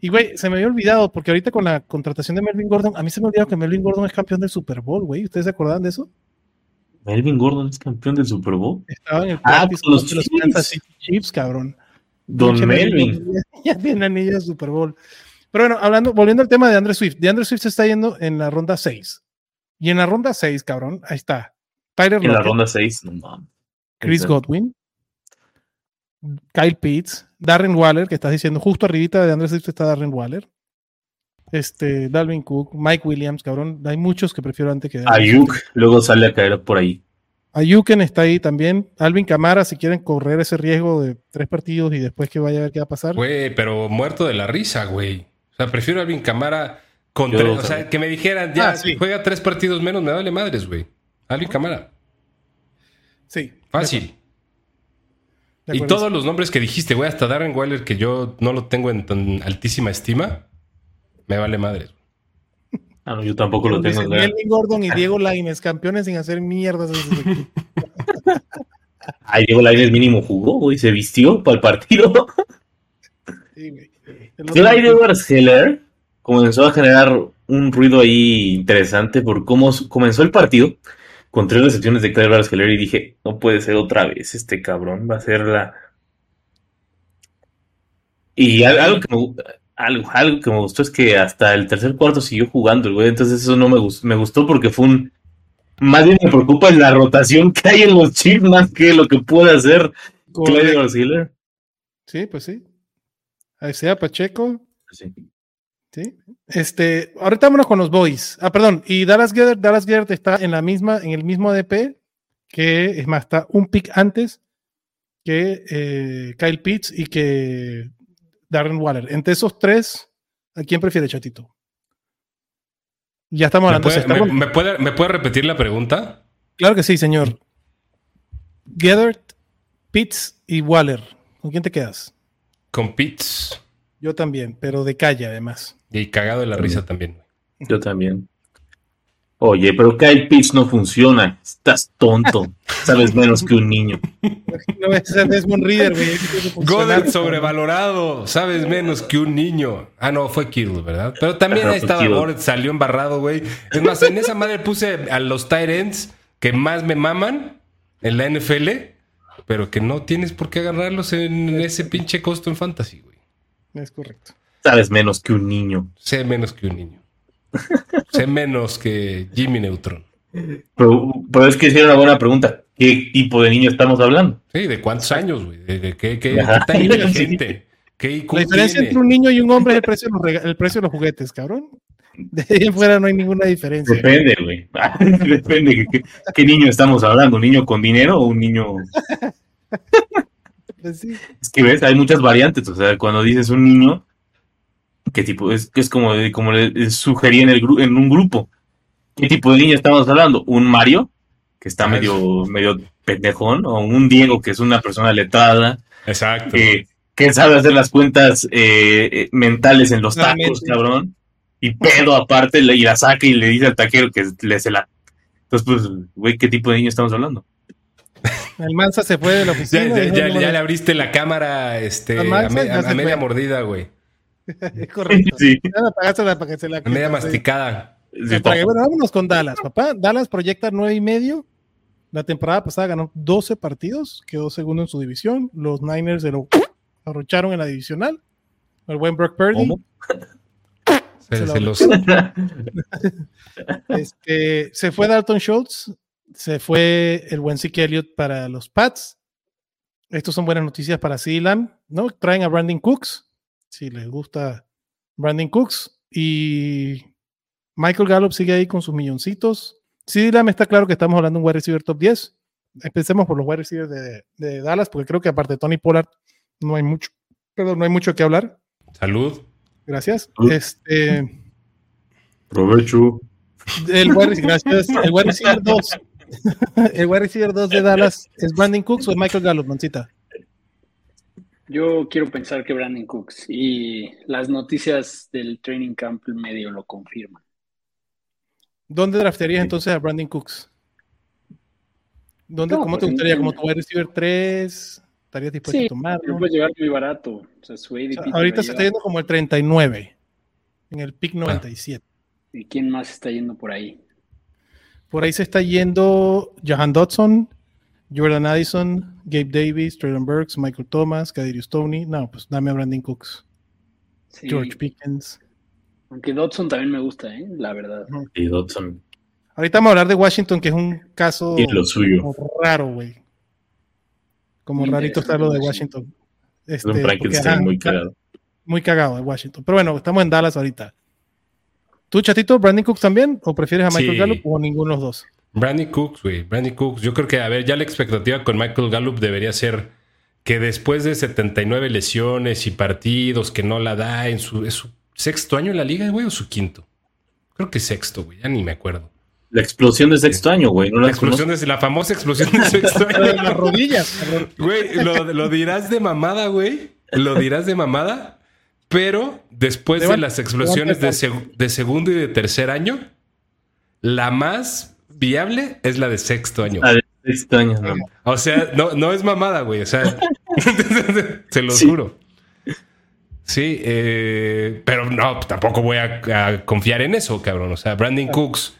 Y güey, se me había olvidado, porque ahorita con la contratación de Melvin Gordon, a mí se me olvidó que Melvin Gordon es campeón del Super Bowl, güey. ¿Ustedes se acuerdan de eso? Melvin Gordon es campeón del Super Bowl. Estaba en el ah, con los, los Kansas City Chiefs, cabrón. Don Melvin. Ya, tiene anillo de Super Bowl. Pero bueno, hablando, volviendo al tema de Andre Swift. De Andre Swift se está yendo en la ronda 6. Y en la ronda 6, cabrón, ahí está. Tyler En la ronda 6, no mames. Chris Godwin, Kyle Pitts, Darren Waller, que estás diciendo, justo arribita de Andrés está Darren Waller. Este, Dalvin Cook, Mike Williams, cabrón. Hay muchos que prefiero antes que. Ayuk, luego sale a caer por ahí. Ayuken está ahí también. Alvin Camara, si quieren correr ese riesgo de tres partidos y después que vaya a ver qué va a pasar. Güey, pero muerto de la risa, güey. O sea, prefiero Alvin Camara contra. o sea, que me dijeran, ya, si ah, juega tres partidos menos, me vale madres, güey. Alvin Camara. Sí. Fácil. Y todos los nombres que dijiste, güey, hasta Darren Waller, que yo no lo tengo en tan altísima estima, me vale madre. Ah, no, yo tampoco lo tengo. Melvin Gordon y Diego Laines, campeones sin hacer mierdas. Ay, Diego Laines mínimo jugó, güey, se vistió para el partido. Sí, güey. Clyde Edwards Heller comenzó a generar un ruido ahí interesante por cómo comenzó el partido con tres recepciones de Clyde Heller y dije, no puede ser otra vez este cabrón, va a ser la... Y algo que me, algo, que me gustó es que hasta el tercer cuarto siguió jugando el güey, entonces eso no me gustó, me gustó porque fue un... Más bien me preocupa la rotación que hay en los chips más que lo que puede hacer Clyde Heller. Sí, pues sí. Ahí sea Pacheco. Sí. Sí. Este, ahorita vámonos con los boys. Ah, perdón. Y Dallas Gerd, Dallas Gerd está en la misma, en el mismo ADP, que es más, está un pick antes que eh, Kyle Pitts y que Darren Waller. Entre esos tres, ¿a quién prefiere, chatito? Ya estamos hablando. ¿Me puede, ¿me, puede, repetir la pregunta? Claro que sí, señor. Gethert, Pitts y Waller. ¿Con quién te quedas? Con Pitts. Yo también, pero de calle además. Y cagado de la risa también. Yo también. Oye, pero Kyle Pitts no funciona. Estás tonto. Sabes menos que un niño. No es Desmond Reader, güey. sobrevalorado. Sabes menos que un niño. Ah, no, fue Kittle, ¿verdad? Pero también ahí estaba Gord, salió embarrado, güey. Es más, en esa madre puse a los Tyrants que más me maman en la NFL, pero que no tienes por qué agarrarlos en ese pinche costo en fantasy, güey. Es correcto. Sabes menos que un niño. Sé menos que un niño. Sé menos que Jimmy Neutron. Pero, es que es una buena pregunta. ¿Qué tipo de niño estamos hablendo? Sí, ¿de cuántos años, güey? ¿De, qué, qué, tan inteligente? ¿Qué La diferencia entre un niño y un hombre es el precio de los, el precio de los juguetes, cabrón. De ahí en fuera no hay ninguna diferencia. Depende, güey. Depende. ¿Qué, ¿Qué, niño estamos hablando? ¿Un niño con dinero o un niño.? Pues es que ves, hay muchas variantes. O sea, cuando dices un niño, ¿qué tipo? Es, es como, como le sugerí en, el, en un grupo. ¿Qué tipo de niño estamos hablando? ¿Un Mario? Que está medio, medio pendejón. ¿O un Diego, que es una persona letrada? Exacto. Que, sabe hacer las cuentas eh, eh, mentales en los tacos, cabrón. Y pedo aparte, y la saca y le dice al taquero que le se la. Entonces, pues, güey, ¿qué tipo de niño estamos hablando? El Mansa se fue de la oficina. Ya, le abriste la cámara este, a, media mordida, güey. es correcto. Sí. para que se la a media masticada. bueno, vámonos con Dallas, papá. Dallas proyecta nueve y medio. La temporada pasada ganó 12 partidos, quedó segundo en su división. Los Niners se lo arrocharon en la divisional. El buen Brock Purdy. Se, este, se fue Dalton Schultz, se fue el buen Zeke Elliott para los Pats. Estos son buenas noticias para Sealand, ¿no? Traen a Brandon Cooks, si les gusta Brandon Cooks. Y Michael Gallup sigue ahí con sus milloncitos. Sealand está claro que estamos hablando de un wide receiver top 10. Empecemos por los wide receivers de, Dallas, porque creo que aparte de Tony Pollard no hay mucho, perdón, no hay mucho que hablar. Salud. Gracias. Este. Provecho. El wide, gracias. El wide receiver 2. el wide receiver 2 de Dallas es Brandon Cooks o Michael Gallup, Mancita. Yo quiero pensar que Brandon Cooks y las noticias del training camp medio lo confirman. ¿Dónde draftearías entonces a Brandon Cooks? ¿Dónde, ¿Cómo te pues, gustaría? ¿Como tu wide receiver 3? ¿Estarías dispuesto a tomarlo? puede llegar muy barato. ahorita se está yendo como el 39, en el pick 97. ¿Y quién más está yendo por ahí? Por ahí se está yendo Jahan Dodson, Jordan Addison, Gabe Davis, Traylon Burks, Michael Thomas, Kadirius Stoney. No, pues dame a Brandon Cooks. George Pickens. Aunque Dodson también me gusta, ¿eh? la verdad. Y Dodson. Ahorita vamos a hablar de Washington, que es un caso raro, güey. Como rarito está lo de Washington. Este, es muy cagado. Muy cagado de Washington. Pero bueno, estamos en Dallas ahorita. ¿Tú, chatito, Brandon Cooks también? ¿O prefieres a Michael Gallup o ninguno de los dos? Brandon Cooks, güey. Brandon Cooks. Yo creo que, a ver, ya la expectativa con Michael Gallup debería ser que después de 79 lesiones y partidos que no la da en su, ¿es su sexto año en la liga, güey, o su quinto. Creo que sexto, güey. Ya ni me acuerdo. La explosión de sexto año, güey. la, explosión de, la famosa explosión de sexto año. de las rodillas. Güey, lo, dirás de mamada, güey. Lo dirás de mamada. Pero después de, las explosiones de, segundo y de tercer año, la más viable es la de sexto año. La de sexto año, O sea, no, no es mamada, güey. O sea, se lo juro. Sí, eh, pero no, tampoco voy a, a, confiar en eso, cabrón. O sea, Brandon Cooks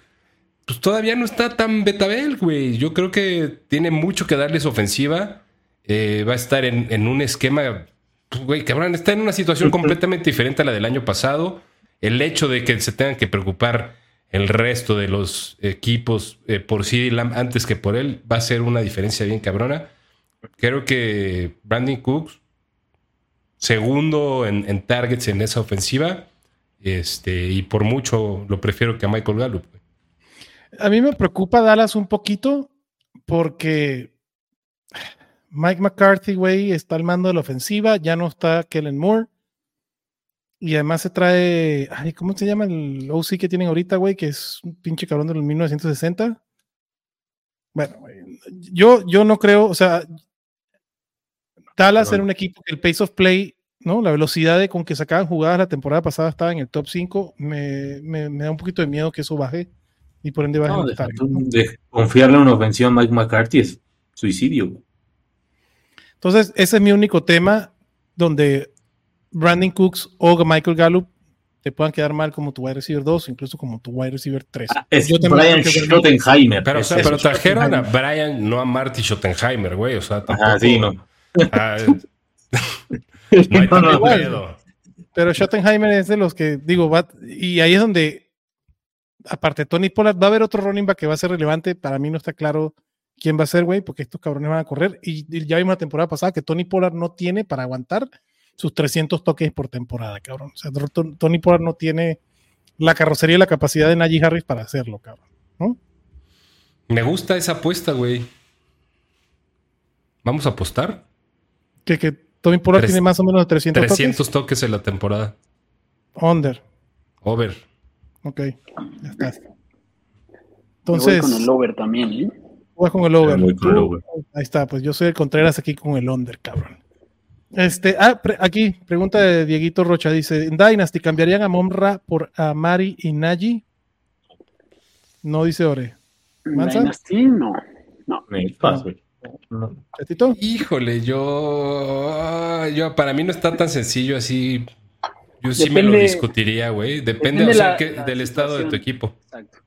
pues todavía no está tan betabel, güey. Yo creo que tiene mucho que darle su ofensiva. Eh, va a estar en, un esquema, pues, güey, cabrón, está en una situación completamente diferente a la del año pasado. El hecho de que se tengan que preocupar el resto de los equipos eh, por sí antes que por él va a ser una diferencia bien cabrona. Creo que Brandon Cooks, segundo en, en targets en esa ofensiva, este, y por mucho lo prefiero que a Michael Gallup. A mí me preocupa Dallas un poquito porque Mike McCarthy, güey, está al mando de la ofensiva, ya no está Kellen Moore. Y además se trae, ay, ¿cómo se llama el OC que tienen ahorita, güey? Que es un pinche cabrón de los 1960. Bueno, yo, yo no creo, o sea, Dallas era un equipo que el pace of play, ¿no? La velocidad de con que sacaban jugadas la temporada pasada estaba en el top 5. Me, me, me da un poquito de miedo que eso baje y por ende va a estar. De confiarle una ofensiva a Mike McCarthy es suicidio. Entonces, ese es mi único tema donde Brandon Cooks o Michael Gallup te puedan quedar mal como tu wide receiver 2, incluso como tu wide receiver 3. Ah, es Brian Schottenheimer. Pero, pero trajeron a Brian, no a Marty Schottenheimer, güey. O sea, tampoco, sí, no. Ah, no, no, pero Schottenheimer es de los que digo, va, y ahí es donde aparte de Tony Pollard, va a haber otro running back que va a ser relevante. Para mí no está claro quién va a ser, güey, porque estos cabrones van a correr. Y, ya vimos la temporada pasada que Tony Pollard no tiene para aguantar sus 300 toques por temporada, cabrón. O sea, Tony Pollard no tiene la carrocería y la capacidad de Najee Harris para hacerlo, cabrón. ¿no? Me gusta esa apuesta, güey. ¿Vamos a apostar? Que, que Tony Pollard tiene más o menos 300, 300 toques en la temporada. Under. Over. Ok, ya está. Entonces. con el over también, ¿eh? Voy con el over. Ahí está, pues yo soy el Contreras aquí con el under, cabrón. Este, ah, aquí, pregunta de Dieguito Rocha, dice, en Dynasty, ¿cambiarían a Momra por a Mari y Naji? No dice Ore. Dynasty, no. No. no. Híjole, yo, yo, para mí no está tan sencillo así yo sí me lo discutiría, güey. Depende, del estado de tu equipo. Exacto.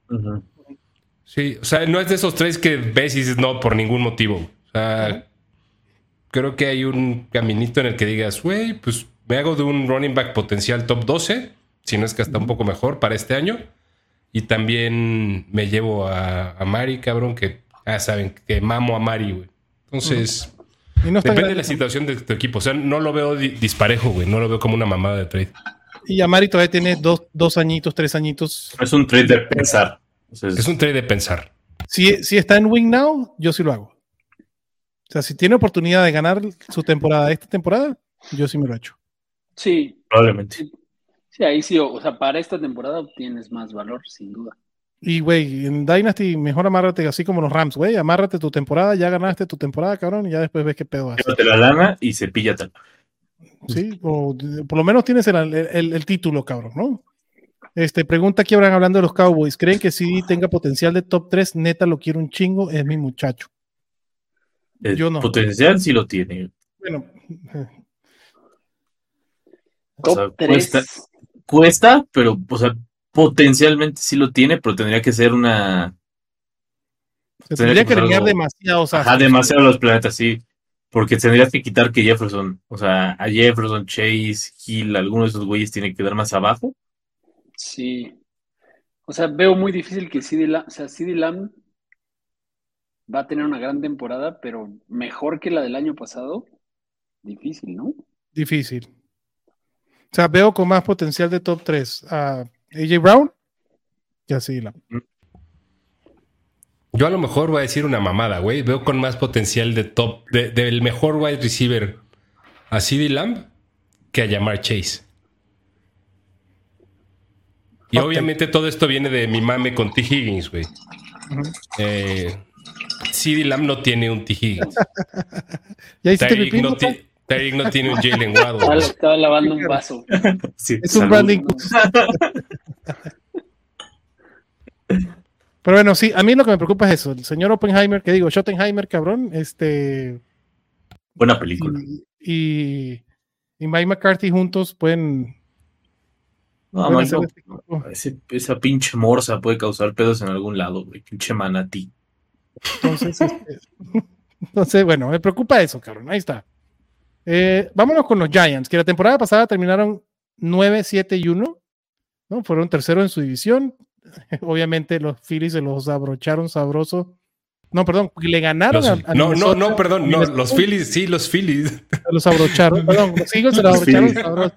Sí, o sea, no es de esos tres que ves y dices no por ningún motivo. O sea, creo que hay un caminito en el que digas, güey, pues Me hago de un running back potencial top 12, si no es que hasta un poco mejor para este año. Y también me llevo a, Mari, cabrón, que ya saben que mamo a Mari, güey. Entonces, depende de la situación de tu equipo. O sea, no lo veo disparejo, güey. No lo veo como una mamada de trade. Y a Mari todavía tiene dos, dos añitos, tres añitos. Es un trade de pensar. es un trade de pensar. Si, si está en Wing Now, yo sí lo hago. O sea, si tiene oportunidad de ganar su temporada esta temporada, yo sí me lo he hecho. Sí. Probablemente. Sí, ahí sí, o sea, para esta temporada obtienes más valor, sin duda. Y, güey, en Dynasty mejor amárrate así como los Rams, güey. Amárrate tu temporada, ya ganaste tu temporada, cabrón, y ya después ves qué pedo haces. Llévate la lana y cepíllate. Sí, o por lo menos tienes el, título, cabrón, ¿no? Este, pregunta aquí habrán hablando de los Cowboys. ¿Creen que si tenga potencial de top 3? Neta, lo quiero un chingo, es mi muchacho. Yo no. Potencial sí lo tiene. Bueno. 3. Cuesta, pero, o sea, potencialmente sí lo tiene, pero tendría que ser una. tendría, que, que demasiado. O sea, demasiado los planetas, sí. Porque tendrías que quitar que Jefferson, o sea, a Jefferson, Chase, Hill, alguno de esos güeyes tiene que dar más abajo. Sí. O sea, veo muy difícil que CD Lamb, o sea, CD Lamb va a tener una gran temporada, pero mejor que la del año pasado. Difícil, ¿no? Difícil. O sea, veo con más potencial de top 3 a AJ Brown y a CD Yo a lo mejor voy a decir una mamada, güey. Veo con más potencial de top, del mejor wide receiver a CD Lamb que a llamar Chase. Y obviamente todo esto viene de mi mame con T. Higgins, güey. eh, CD Lamb no tiene un T. Higgins. Tyreek, no no, tiene un Jalen Waddle. Estaba, lavando un vaso. es un branding. Pero bueno, sí, a mí lo que me preocupa es eso. El señor Oppenheimer, que digo, Schottenheimer, cabrón, este. Buena película. Y, y, Mike McCarthy juntos pueden. No, este esa pinche morsa puede causar pedos en algún lado, güey. Pinche manatí. Entonces, este, entonces, bueno, me preocupa eso, cabrón. Ahí está. Eh, vámonos con los Giants, que la temporada pasada terminaron 9, 7 y 1. ¿no? Fueron terceros en su división. Obviamente los Phillies se los abrocharon sabroso. No, perdón, le ganaron a, No, no, no, perdón, no, los Phillies, sí, los Phillies. Los abrocharon, perdón, los Eagles se los abrocharon sabroso.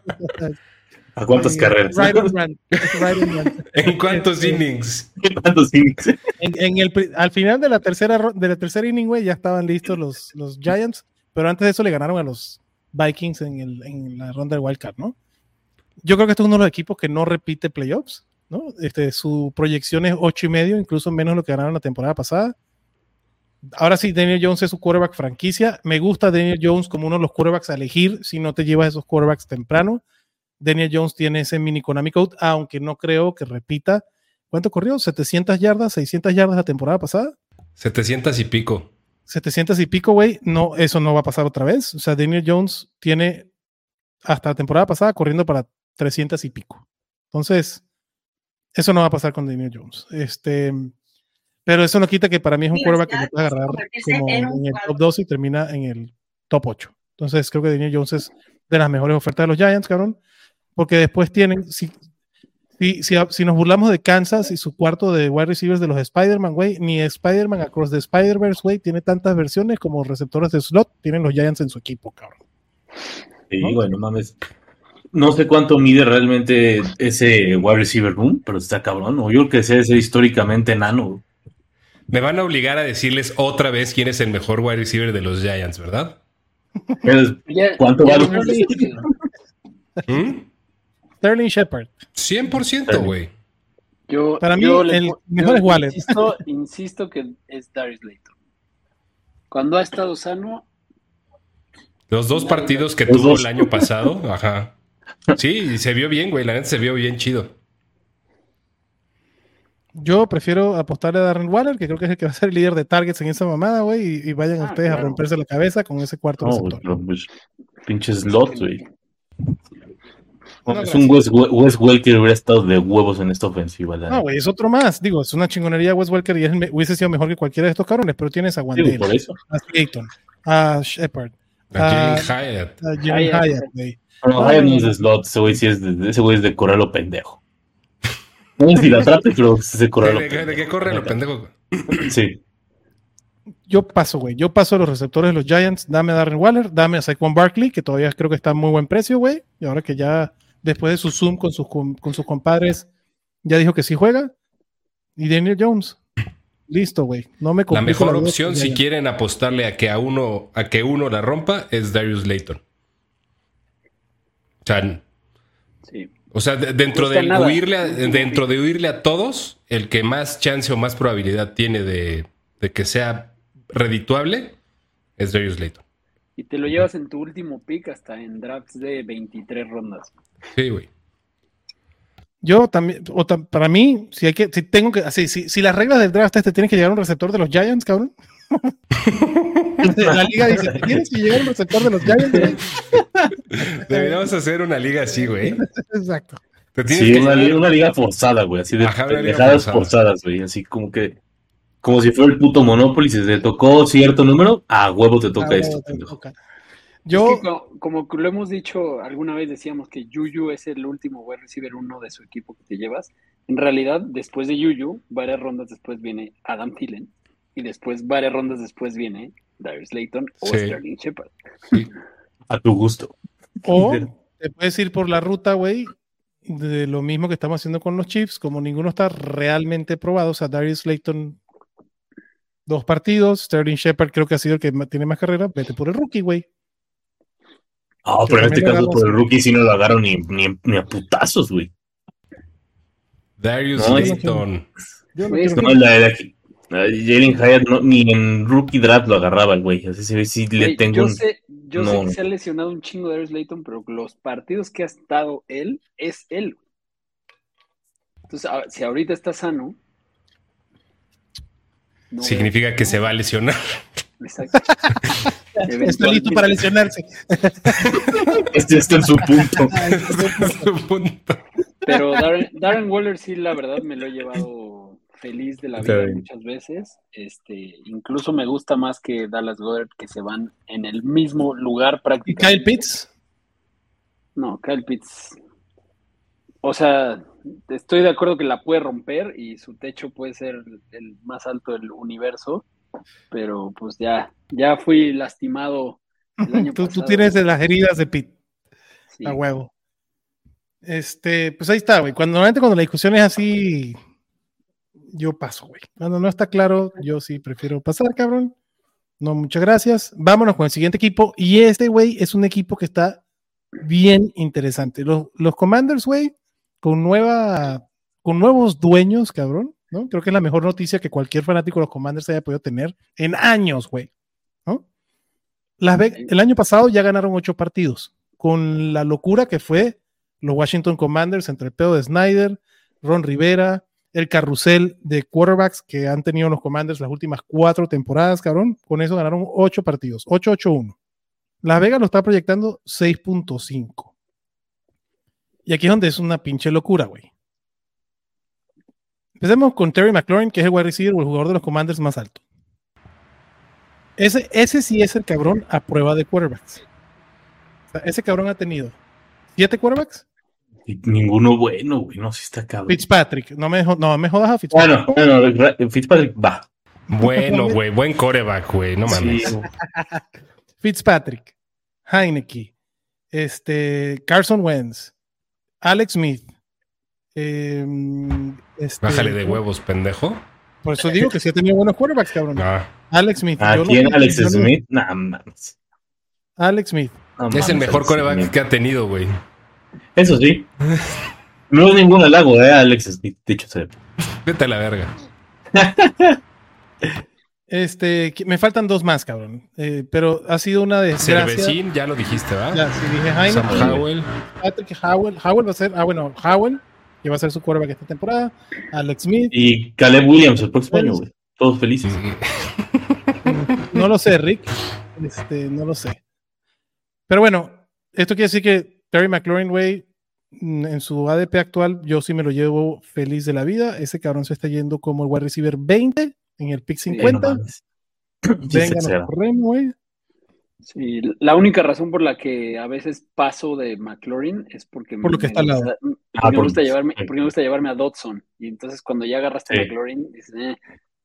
¿A cuántas carreras? ¿En cuántos innings? ¿En cuántos innings? En, el, al final de la tercera de la tercera inning, güey, ya estaban listos los, los Giants, pero antes de eso le ganaron a los Vikings en, el, en la ronda de Wildcard, ¿no? Yo creo que este es uno de los equipos que no repite playoffs, ¿no? Este, su proyección es ocho y medio, incluso menos de lo que ganaron la temporada pasada. Ahora sí, Daniel Jones es su quarterback franquicia. Me gusta Daniel Jones como uno de los quarterbacks a elegir si no te llevas esos quarterbacks temprano Daniel Jones tiene ese mini Konami Code, aunque no creo que repita. ¿Cuánto corrió? ¿700 yardas? ¿600 yardas la temporada pasada? 700 y pico. 700 y pico, güey. No, eso no va a pasar otra vez. O sea, Daniel Jones tiene hasta la temporada pasada corriendo para 300 y pico. Entonces, eso no va a pasar con Daniel Jones. Este, pero eso no quita que para mí es un quarterback que se puede agarrar como en el top 2 y termina en el top 8. Entonces, creo que Daniel Jones es de las mejores ofertas de los Giants, cabrón porque después tienen, si, si, si, nos burlamos de Kansas y su cuarto de wide receivers de los Spider-Man, güey, ni Spider-Man Across the Spider-Verse, güey, tiene tantas versiones como receptores de slot, tienen los Giants en su equipo, cabrón. Sí, bueno, mames. No sé cuánto mide realmente ese wide receiver room, pero está cabrón. O yo que sé, es históricamente enano. Me van a obligar a decirles otra vez quién es el mejor wide receiver de los Giants, ¿verdad? ¿Cuánto vale? ¿Mm? Sterling Shepard. 100%, güey. Yo, Para mí, el mejor es Wallace. Insisto, insisto, que es Darius Layton. Cuando ha estado sano. Los dos partidos que tuvo el año pasado, ajá. Sí, se vio bien, güey. La neta se vio bien chido. Yo prefiero apostarle a Darren Waller, que creo que es el que va a ser el líder de targets en esa mamada, güey, y, vayan ah, ustedes a romperse la cabeza con ese cuarto no, receptor. Pues, pinches slot, güey es un Wes, Welker hubiera estado de huevos en esta ofensiva. No, güey, es otro más. Digo, es una chingonería Wes Welker y hubiese sido mejor que cualquiera de estos cabrones, pero tienes a Wandale, a Clayton, a Shepard, A Jalen Hyatt. A Jalen Hyatt, güey. No, Hyatt no es de slot, ese güey sí es de, ese güey es de correrlo pendejo. No sé si la atrape, pero es de correrlo ¿De, de, de qué corre lo pendejo? Sí. Yo paso, güey. Yo paso a los receptores de los Giants. Dame a Darren Waller, dame a Saquon Barkley, que todavía creo que está a muy buen precio, güey. Y ahora que ya, después de su Zoom con sus, con, sus compadres, ya dijo que sí juega. Y Daniel Jones. Listo, güey. No me La complico mejor opción si quieren apostarle a que a uno, a que uno la rompa es Darius Layton. O sea, Sí. o sea, de- dentro de nada. huirle a, dentro de huirle a todos, el que más chance o más probabilidad tiene de, de que sea redituable es Darius Layton. Y te lo llevas en tu último pick hasta en drafts de 23 rondas. Sí, güey. Yo también, o tam- para mí, si hay que, si tengo que, así, si, si las reglas del draft este tienen que llegar a un receptor de los Giants, cabrón. La liga dice, tienes que llegar a un receptor de los Giants. güey?" Deberíamos hacer una liga así, güey. Exacto. Te tienes Sí, que una, liga, una liga forzada, güey. Así de Ajá, forzada. forzadas, güey. Así como que. Como si fuera el puto Monopoly. Si te tocó cierto número, a huevo te toca Ah, esto, bueno, pendejo. Es Yo, que como, lo hemos dicho alguna vez, decíamos que Yuyu es el último wide receiver uno de su equipo que te llevas. En realidad, después de Yuyu, varias rondas después viene Adam Thielen. Y después, varias rondas después viene Darius Layton o Sí. Sterling Shepard. A tu gusto. o te puedes ir por la ruta, güey, de lo mismo que estamos haciendo con los Chiefs, como ninguno está realmente probado, o sea, Darius Layton, dos partidos, Sterling Shepard creo que ha sido el que tiene más carrera, vete por el rookie, güey. Ah, pero en este caso por el rookie sí no lo agarraron ni, ni, ni a putazos, güey. Darius No, Layton. No No, la de aquí. Jalen Hyatt no, ni en rookie draft lo agarraba el güey. Así se ve si le tengo yo un. sé, yo no, sé que se ha lesionado un chingo Darius Layton, pero los partidos que ha estado él, es él. Entonces, a- si ahorita está sano. no Significa que se va a lesionar. Exacto. Está listo para lesionarse. Este está en su punto. Pero Darren, Darren Waller sí, la verdad, me lo he llevado feliz de la vida muchas veces. Este, incluso me gusta más que Dallas Goddard, que se van en el mismo lugar ¿Y prácticamente. Kyle Pitts? No, Kyle Pitts. O sea, estoy de acuerdo que la puede romper y su techo puede ser el más alto del universo, pero pues ya, ya fui lastimado el año Tú, tú tienes de las heridas de Pitt, Sí. a huevo. Este, pues ahí está, güey. Cuando normalmente cuando la discusión es así, yo paso, güey. Cuando no está claro, yo sí prefiero pasar, cabrón. No, muchas gracias. Vámonos con el siguiente equipo. Y este, güey, es un equipo que está bien interesante. Los, los Commanders, güey, con nueva, con nuevos dueños, cabrón, ¿no? Creo que es la mejor noticia que cualquier fanático de los Commanders haya podido tener en años, güey, ¿no? Las Ve- el año pasado ya ganaron ocho partidos, con la locura que fue los Washington Commanders entre el pedo de Snyder, Ron Rivera, el carrusel de quarterbacks que han tenido los Commanders las últimas cuatro temporadas, cabrón. Con eso ganaron ocho partidos, 8-8-1. Las Vegas lo está proyectando 6.5. Y aquí es donde es una pinche locura, güey. Empecemos con Terry McLaurin, que es el wide receiver o el jugador de los Commanders más alto. Ese, ese sí es el cabrón a prueba de quarterbacks. O sea, ese cabrón ha tenido siete quarterbacks. Y ninguno bueno, güey. No, si está cabrón. Fitzpatrick, no me, no me jodas a Fitzpatrick. Bueno, bueno, Fitzpatrick va. Bueno, güey, buen coreback, güey, no mames. Sí, Fitzpatrick, Heineke, este, Carson Wentz, Alex Smith. em, este, Bájale de huevos, pendejo. Por eso digo que sí ha tenido buenos quarterbacks, cabrón. Ah, Alex Smith. ¿A yo no- quién? Alex no- Smith. Nah, mames. Alex Smith. No es el mejor Alex coreback Smith. que ha tenido, güey. Eso sí. No es ningún halago, eh, Alex Smith. Dicho sea. Vete a la verga. Este, que- me faltan dos más, cabrón. Eh, pero ha sido una desgracia. Cervecín, ya lo dijiste, Ya, ¿verdad? sí, dije Sam Heineke, Howell. Patrick Howell. Howell va a ser, ah, bueno, Howell, que va a ser su quarterback esta temporada. Alex Smith. Y Caleb Williams el próximo año, güey. Todos felices. No lo sé, Rick. Este, no lo sé. Pero bueno, esto quiere decir que Terry McLaurin, güey, mm, en su ADP actual, yo sí me lo llevo feliz de la vida. Ese cabrón se está yendo como el wide receiver 20 en el pick Ay, no 50. mames. Sí, se Venga, nos corremos, güey. Sí, la única razón por la que a veces paso de McLaurin es porque por lo que está al lado. Porque, ah, me gusta llevarme, porque me gusta llevarme a Dodson. Y entonces cuando ya agarraste a McLaurin, dices, eh,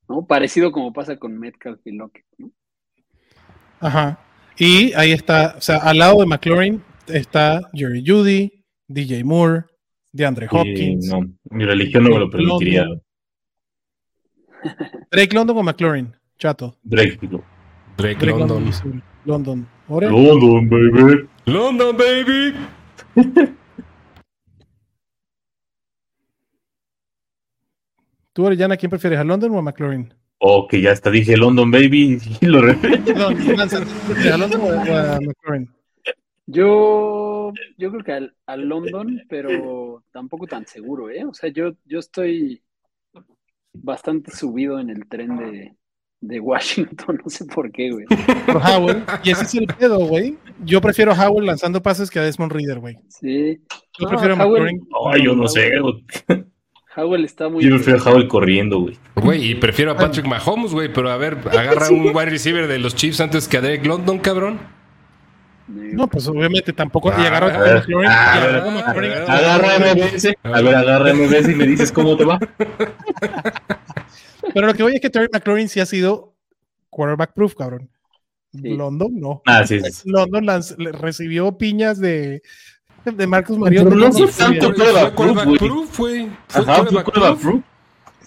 ¿no? Parecido como pasa con Metcalf y Lockett, ¿no? Ajá. Y ahí está, o sea, al lado de McLaurin está Jerry Judy, DJ Moore, DeAndre Hopkins. no, mi religión no me lo permitiría. Drake London o McLaurin, chato. Drake, Drake, London. London. London, baby. London, baby. ¿Tú, Orellana, quién prefieres, a London o a McLaurin? Oh, que ya está, dije London, baby, y lo repito. ¿A London o a McLaurin? Yo, yo creo que a, London, pero tampoco tan seguro, ¿eh? O sea, yo, yo estoy bastante subido en el tren de, de Washington, no sé por qué, güey. Por Howell, y ese es el pedo, güey. Yo prefiero a Howell lanzando pases que a Desmond Reader, güey. Sí. Yo prefiero a Howell. Ay, yo no sé, güey. Howell está muy. Yo prefiero a Howell corriendo, güey. Güey, y prefiero a Patrick Mahomes, güey, pero a ver, agarra un wide receiver de los Chiefs antes que a Derek London, cabrón. No, pues obviamente tampoco. y agarra a McLaurin. Agarra MBS. A ver, agarra MBS y me dices cómo te va. Pero lo que voy es que Terry McLaurin sí ha sido quarterback proof, cabrón. London no. Ah, sí, London recibió piñas de, de Marcus Mariota. Pero no fue tanto quarterback proof, güey. Ajá, fue quarterback proof.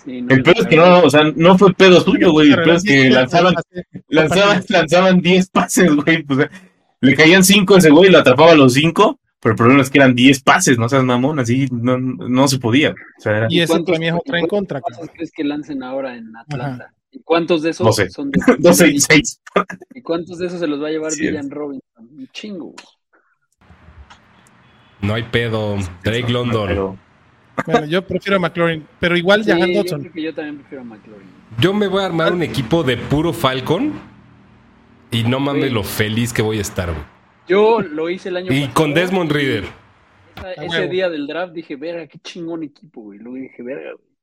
el pedo es que no, o sea, no fue pedo suyo, güey. El pedo es que lanzaban, lanzaban, lanzaban 10 pases, güey. Pues, le caían 5 ese güey y lo atrapaba a los 5. Pero el problema es que eran 10 pases, no seas mamón, así no, no se podía. O sea, era... Y eso también es otra en contra. ¿Cuántos crees que lancen ahora en Atlanta? ¿Y cuántos de esos no sé. son de 12 y 6? ¿Y cuántos de esos se los va a llevar. Villan Robinson? Un chingo. No hay pedo. Drake London. Bueno, yo prefiero a McLaurin, pero igual sí, Jahan Dodson. Yo creo que yo también prefiero a McLaurin. Yo me voy a armar un equipo de puro Falcon y no mames lo feliz que voy a estar, güey. Yo lo hice el año y pasado. Y con Desmond Reader. Esa, ese día del draft dije, verga, qué chingón equipo, güey. Luego dije, verga, güey.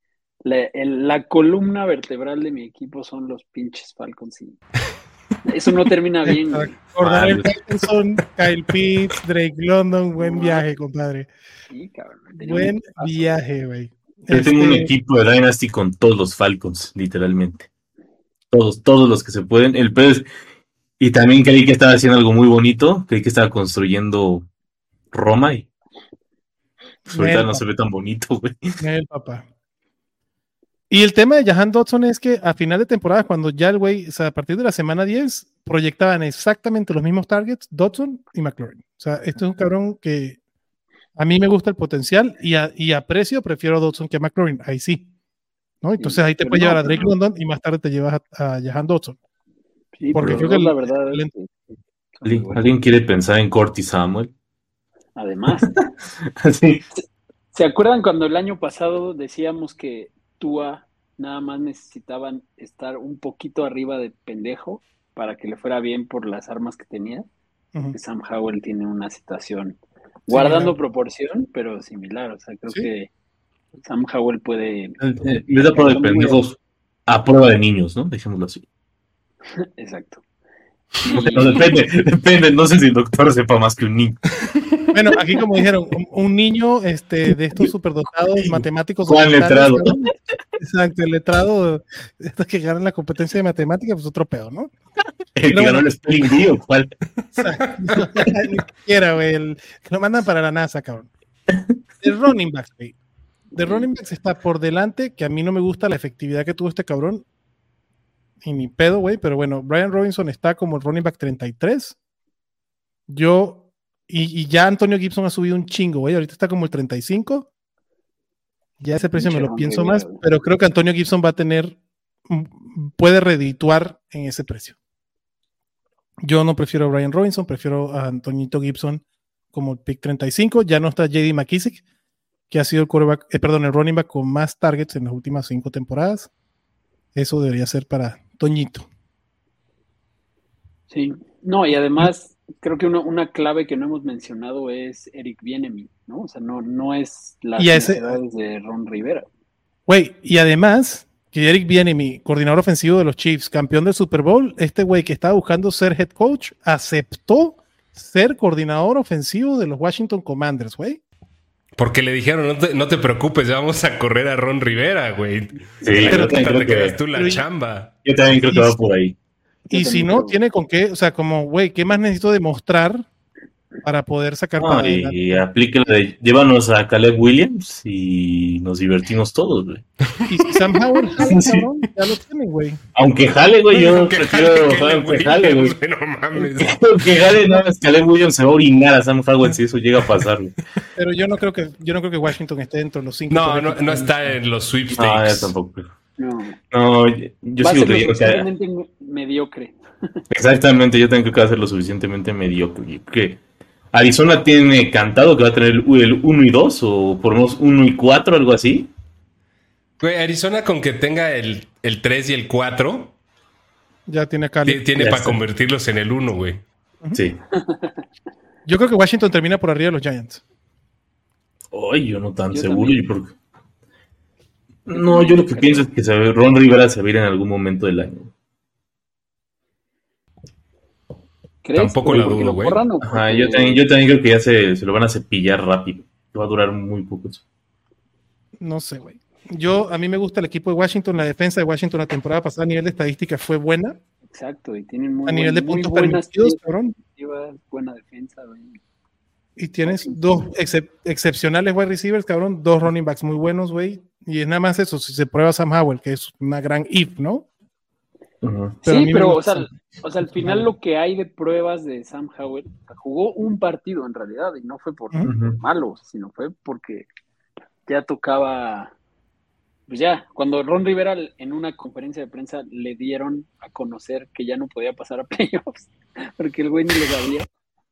La, el, la, columna vertebral de mi equipo son los pinches Falcons. Y eso no termina bien, güey. Jordan Patterson, Kyle Pitts, Drake London, buen viaje, compadre. Sí, cabrón. Buen viaje, güey. Yo este... tengo un equipo de Dynasty con todos los Falcons, literalmente. Todos, todos los que se pueden. El pedo es y también creí que estaba haciendo algo muy bonito, creí que estaba construyendo Roma y pues ahorita no se ve tan bonito, güey. Papá. Y el tema de Jahan Dodson es que a final de temporada, cuando ya el güey, o sea, a partir de la semana 10, proyectaban exactamente los mismos targets, Dodson y McLaurin. O sea, esto es un cabrón que a mí me gusta el potencial y a, y a precio prefiero a Dodson que a McLaurin. Ahí sí. ¿no? Entonces ahí te puedes llevar a Drake London y más tarde te llevas a, a Jahan Dodson. Sí, porque creo que la verdad es ¿Alguien quiere pensar en Corty Samuel? Además. sí. ¿Se acuerdan cuando el año pasado decíamos que Tua nada más necesitaban estar un poquito arriba de pendejo para que le fuera bien por las armas que tenía? Uh -huh. Sam Howell tiene una situación guardando sí, proporción, pero similar. O sea, creo ¿Sí? que Sam Howell puede. Eh, eh, le da prueba de pendejos a prueba de niños, ¿no? Dejémoslo así. Exacto. No, depende, depende, no sé si el doctor sepa más que un niño. Bueno, aquí como dijeron, un, un niño este, de estos superdotados matemáticos. Juan letrado. Exacto, el letrado, estos que ganan la competencia de matemáticas, pues otro pedo, ¿no? El que ganó el Spring Bee, ¿cuál? Ni siquiera, güey, el que lo mandan para la NASA, cabrón. El running back, güey. De running backs está por delante, que a mí no me gusta la efectividad que tuvo este cabrón, y ni pedo, güey, pero bueno, Brian Robinson está como el running back 33. Yo, y, y, ya Antonio Gibson ha subido un chingo, güey, ahorita está como el 35. Ya ese precio me lo pienso más, pero creo que Antonio Gibson va a tener, puede redituar en ese precio. Yo no prefiero a Brian Robinson, prefiero a Antonito Gibson como el pick 35. Ya no está JD McKissick, que ha sido el quarterback, eh, perdón, el running back con más targets en las últimas cinco temporadas. Eso debería ser para Toñito. Sí, no, y además creo que una, una, clave que no hemos mencionado es Eric Bienemi, ¿no? O sea, no, no es las necesidades de Ron Rivera. Güey, y además, que Eric mi coordinador ofensivo de los Chiefs, campeón del Super Bowl, este güey que estaba buscando ser head coach, aceptó ser coordinador ofensivo de los Washington Commanders, güey. Porque le dijeron, no te, no te, preocupes, vamos a correr a Ron Rivera, güey. Sí, pero te creo que tú la chamba. Yo también creo que va por ahí. Y si no, tiene con qué, o sea, como, güey, ¿qué más necesito demostrar para poder sacar no, y, aplique de llévanos a Caleb Williams y nos divertimos todos, güey. Y si Sam Howell jale, cabrón, ya lo tiene, güey. Aunque jale, güey, yo prefiero que jale, güey. No mames. Aunque jale, no, es Caleb Williams se va a orinar a Sam Howell si eso llega a pasar, güey. Pero yo no creo que, yo no creo que Washington esté dentro de los cinco. No, no, no está en los sweepstakes. No, tampoco. No, no yo, sigo creyendo que... mediocre. Exactamente, yo tengo que hacer lo suficientemente mediocre. Que Arizona tiene cantado que va a tener el 1 y 2 o por lo menos 1 y 4, algo así. Güey, Arizona con que tenga el, el 3 y el 4. Ya tiene Tiene para convertirlos en el 1, güey. Sí. Yo creo que Washington termina por arriba de los Giants. Ay, yo no tan seguro. No, yo lo que pienso es que Ron Rivera se va a ir en algún momento del año. Tampoco la dudo, güey. yo, también, yo también creo que ya se, se, lo van a cepillar rápido. Va a durar muy poco eso. No sé, güey. Yo, a mí me gusta el equipo de Washington. La defensa de Washington la temporada pasada a nivel de estadística fue buena. Exacto, y tienen muy A nivel de puntos permitidos, cabrón. Buena defensa, güey. Y tienes dos excepcionales wide receivers, cabrón. Dos running backs muy buenos, güey. Y es nada más eso, si se prueba Sam Howell, que es una gran if, ¿no? Sí, pero o sea, o sea, al final lo que hay de pruebas de Sam Howell, jugó un partido en realidad y no fue por malo, sino fue porque ya tocaba, pues ya, cuando Ron Rivera en una conferencia de prensa le dieron a conocer que ya no podía pasar a playoffs, porque el güey ni lo sabía.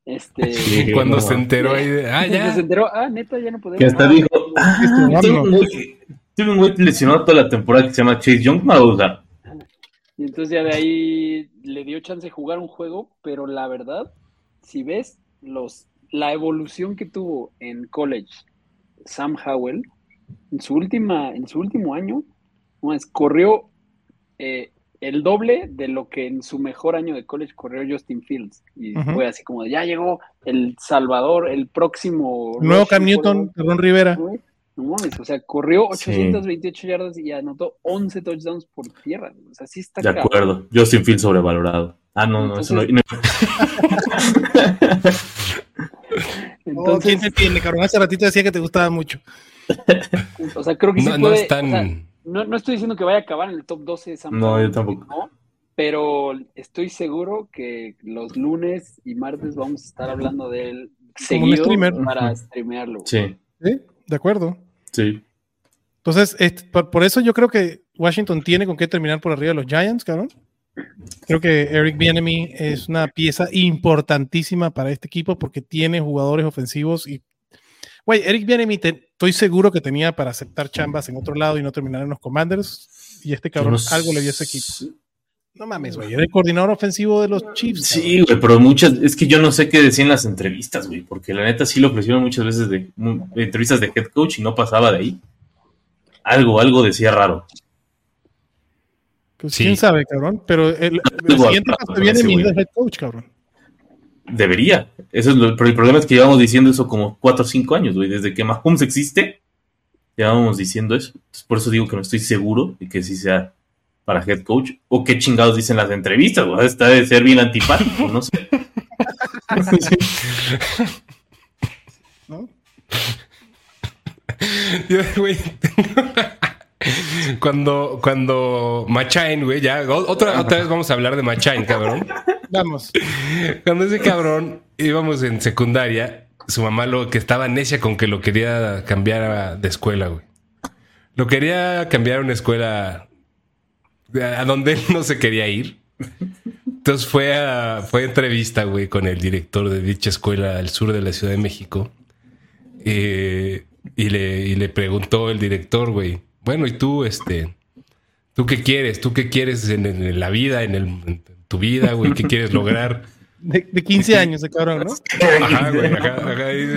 Este, cuando se enteró ahí de, ah, ya. Se enteró, ah, neta, ya no podemos. Que hasta dijo, ah, tiene un güey lesionado toda la temporada que se llama Chase Young, Maduda. Y entonces ya de ahí le dio chance de jugar un juego, pero la verdad, si ves los, la evolución que tuvo en college Sam Howell, en su, última, en su último año, corrió eh, el doble de lo que en su mejor año de college corrió Justin Fields. Y fue así como, ya llegó el Salvador, el próximo... Nuevo Cam Newton, Ron Rivera. No o sea, corrió 828 yardas y anotó 11 touchdowns por tierra. O sea, sí está De acuerdo. Justin Fields sobrevalorado. Ah, no, no, eso no. Entonces, ¿Quién te entiende, cabrón? Hace ratito decía que te gustaba mucho. O sea, creo que sí puede. No, no, estoy diciendo que vaya a acabar en el top 12 de Sam No, yo tampoco. pero estoy seguro que los lunes y martes vamos a estar hablando de él seguido para streamearlo. Sí. ¿Sí? De acuerdo. Sí. Entonces, por, eso yo creo que Washington tiene con qué terminar por arriba de los Giants, cabrón. Creo que Eric Bienemy es una pieza importantísima para este equipo porque tiene jugadores ofensivos y Güey, Eric Bienemy, estoy seguro que tenía para aceptar chambas en otro lado y no terminar en los Commanders. Y este cabrón algo le dio a ese equipo. No mames, güey. Era el coordinador ofensivo de los Chiefs. Sí, güey, pero muchas. Es que yo no sé qué decían las entrevistas, güey. Porque la neta sí lo ofrecieron muchas veces de, entrevistas de head coach y no pasaba de ahí. Algo, algo decía raro. Pues quién sabe, cabrón. Pero el, siguiente paso viene mi head coach, cabrón. Debería. Eso es lo, pero el problema es que llevamos diciendo eso como 4 o 5 años, güey. Desde que Mahomes existe, llevamos diciendo eso. por eso digo que no estoy seguro de que sí sea para head coach? ¿O qué chingados dicen las entrevistas? ¿O está de ser bien antipático, no sé. ¿No? Yo, güey, cuando, cuando Machain, güey, ya, otra, otra vez vamos a hablar de Machain, cabrón. Vamos. Cuando ese cabrón íbamos en secundaria, su mamá lo que estaba necia con que lo quería cambiar de escuela, güey. Lo quería cambiar a una escuela a donde él no se quería ir. Entonces fue a, fue entrevista, güey, con el director de dicha escuela al sur de la Ciudad de México. Eh, y, le, le preguntó el director, güey, bueno, ¿y tú, este, tú qué quieres? ¿Tú qué quieres en, la vida, en, el, tu vida, güey? ¿Qué quieres lograr? De, 15 años, ese cabrón, ¿no? Ajá, güey.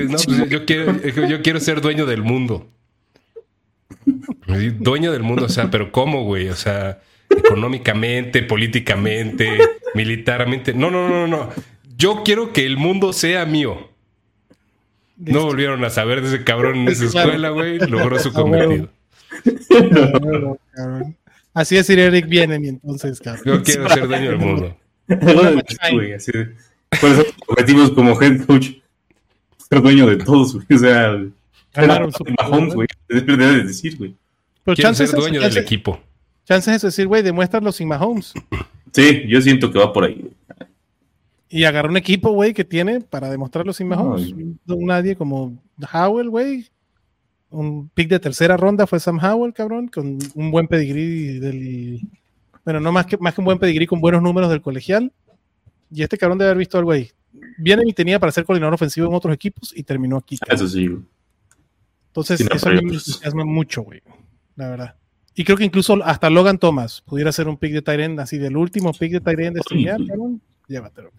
no, pues yo quiero, yo quiero ser dueño del mundo. Dueño del mundo, o sea, pero ¿cómo, güey? O sea, económicamente, políticamente, militarmente. No, no, no, no. Yo quiero que el mundo sea mío. No volvieron a saber de ese cabrón en esa escuela, güey. Logró su cometido. Así es, Eric viene entonces, cabrón. Yo quiero ser dueño del mundo. ¿Cuáles son objetivos como head coach? Ser dueño de todos, güey. O sea, Ganaron su Mahomes, güey. Debería de decir, güey. Pero Quiero chances ser dueño del equipo. Chances es decir, güey, demuéstralo sin Mahomes. Sí, yo siento que va por ahí. Y agarró un equipo, güey, que tiene para demostrarlo sin Mahomes. No, nadie como Howell, güey. Un pick de tercera ronda fue Sam Howell, cabrón, con un buen pedigrí del. Bueno, no más que, más que un buen pedigrí con buenos números del colegial. Y este cabrón debe haber visto al güey. Viene y tenía para ser coordinador ofensivo en otros equipos y terminó aquí. cabrón. Eso sí. Entonces, eso me entusiasma mucho, güey. La verdad. Y creo que incluso hasta Logan Thomas pudiera ser un pick de Tyrend, así del último pick de Tyrend de este día, cabrón. Llévatelo.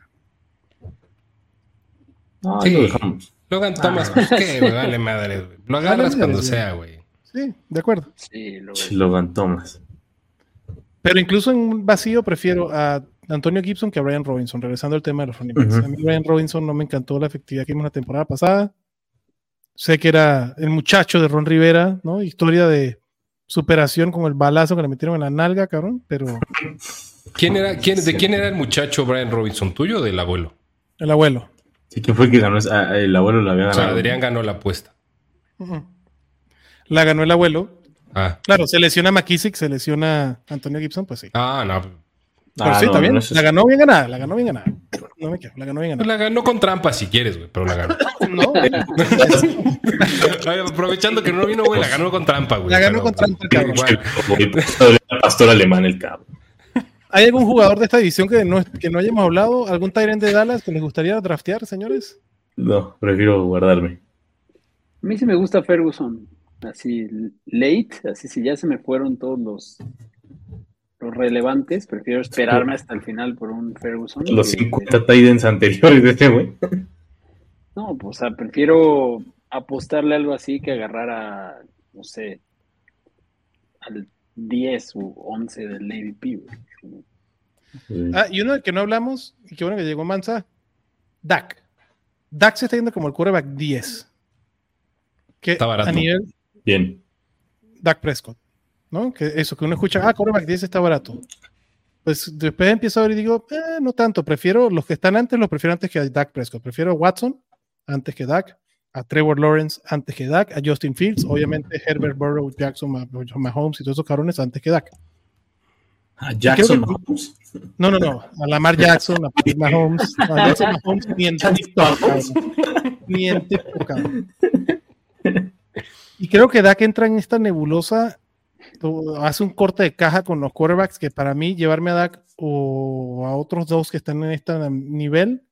No, Sí. dejamos. Logan Thomas, pues qué, güey, vale madre, güey. Lo agarras cuando madre, sea, güey. Sí, de acuerdo. Sí, lo Logan Thomas. Pero incluso en un vacío prefiero a Antonio Gibson que a Brian Robinson, regresando al tema de los running backs. A mí Brian Robinson no me encantó la efectividad que vimos la temporada pasada. Sé que era el muchacho de Ron Rivera, ¿no? Historia de superación con el balazo que le metieron en la nalga, cabrón, pero ¿Quién era, quién, ¿De quién era el muchacho Brian Robinson? ¿Tuyo o del abuelo? el abuelo. Sí, ¿quién fue el que ganó? esa- ah, el abuelo la había O sea, ganado. Adrián ganó la apuesta. La ganó el abuelo. Ah, Claro, se lesiona McKissick, se lesiona Antonio Gibson, pues sí. ah no. Pero Ah, sí, no, está bien. no, eso la ganó bien ganada, la ganó bien ganada. No me quedo, la ganó bien ganada. la ganó con trampa si quieres, güey, pero la ganó. No, aprovechando que no vino, güey, la ganó con trampa, güey. La ganó pero- con trampa, cabrón. Igual. El pastor alemán, el cabrón. ¿Hay algún jugador de esta división que no, que no hayamos hablado? ¿Algún Tyrant de Dallas que les gustaría draftear, señores? No, prefiero guardarme. A mí sí me gusta Ferguson. Así late, así si ya se me fueron todos los, los relevantes, prefiero esperarme hasta el final por un Ferguson. Los que- 50 Titans anteriores de este güey. No, pues, o sea, prefiero apostarle algo así que agarrar a, no sé, al 10 u 11 del ADP, güey. Ah, y uno del que no hablamos, y qué bueno que llegó Mansa, Dak. Dak se está yendo como el quarterback 10. Que Está barato. a nivel Bien. Dak Prescott, ¿no? Que eso, que uno escucha, ah, quarterback 10 está barato. Pues después empiezo a ver y digo, eh, no tanto, prefiero los que están antes, los prefiero antes que a Dak Prescott. Prefiero a Watson antes que Dak, a Trevor Lawrence antes que Dak, a Justin Fields, obviamente Herbert Burrow, Jackson, Mah- Mahomes y todos esos cabrones antes que Dak. Ah, Jackson Mahomes. No, no, no. A Lamar Jackson, a Patrick Mahomes. A Jackson Mahomes ni en. Ni en. Y creo que Dak entra en esta nebulosa, hace un corte de caja con los quarterbacks que para mí llevarme a Dak o a otros dos que están en este nivel,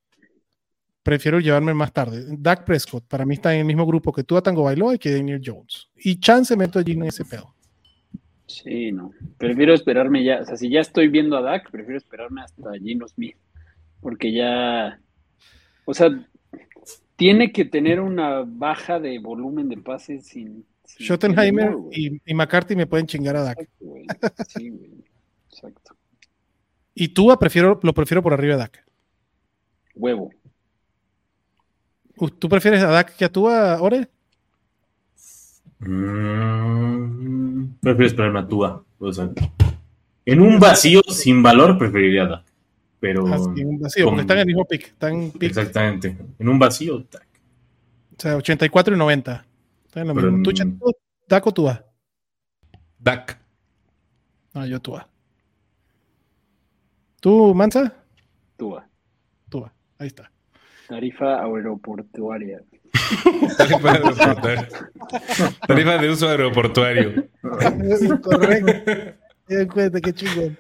prefiero llevarme más tarde. Dak Prescott, para mí está en el mismo grupo que tú, a Tango Bailoa y que Daniel Jones. Y chance meto allí en ese pedo. Sí, no. Prefiero esperarme ya. O sea, si ya estoy viendo a Dak, prefiero esperarme hasta Gino Smith. Porque ya. O sea, tiene que tener una baja de volumen de pases sin. Sin Schottenheimer y, y McCarthy me pueden chingar a Dak. Exacto, güey. Sí, güey. Exacto. Y Tua prefiero, lo prefiero por arriba de Dak. Huevo. ¿Tú prefieres a Dak que a Tua, Ore? Mm, prefiero esperarme a Tua. O sea, en un vacío sin valor preferiría a Dak. Pero. Ah, sí, un vacío, con- porque están en el mismo pick. Están en pick, Exactamente. En un vacío, Dak. o sea, 84 y 90. Están en lo Pero mismo. ¿Tú, Chato, Dak o Tua? Dak. No, yo Tua. ¿Tú, Mansa? Tua. Tua. Ahí está. Tarifa aeroportuaria. Tarifa aeroportuaria. Tarifa de uso aeroportuario. Correcto. Eh, cuenta, qué chingón.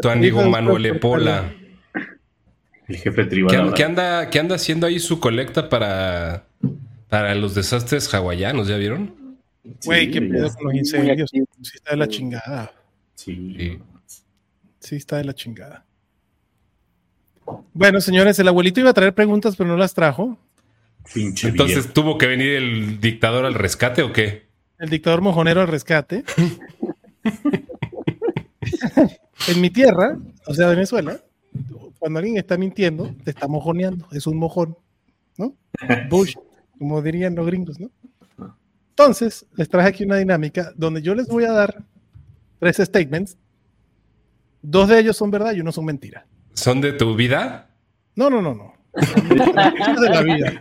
Tu amigo Manuel Epola. El jefe tribal. ¿Qué, ahora. qué anda, qué anda haciendo ahí su colecta para, para los desastres hawaianos? ¿Ya vieron? Güey, Sí, qué pedo con los incendios. Sí está de la chingada. Sí. Sí. Sí está de la chingada. Bueno, señores, el abuelito iba a traer preguntas, pero no las trajo. Pinche Entonces viejo. tuvo que venir el dictador al rescate o qué? El dictador mojonero al rescate. en mi tierra, o sea, Venezuela, cuando alguien está mintiendo, te está mojoneando. Es un mojón, ¿no? Bush, como dirían los gringos, ¿no? Entonces, les traje aquí una dinámica donde yo les voy a dar tres statements. Dos de ellos son verdad y uno son mentira. ¿Son de tu vida? No, no, no, no. de la vida.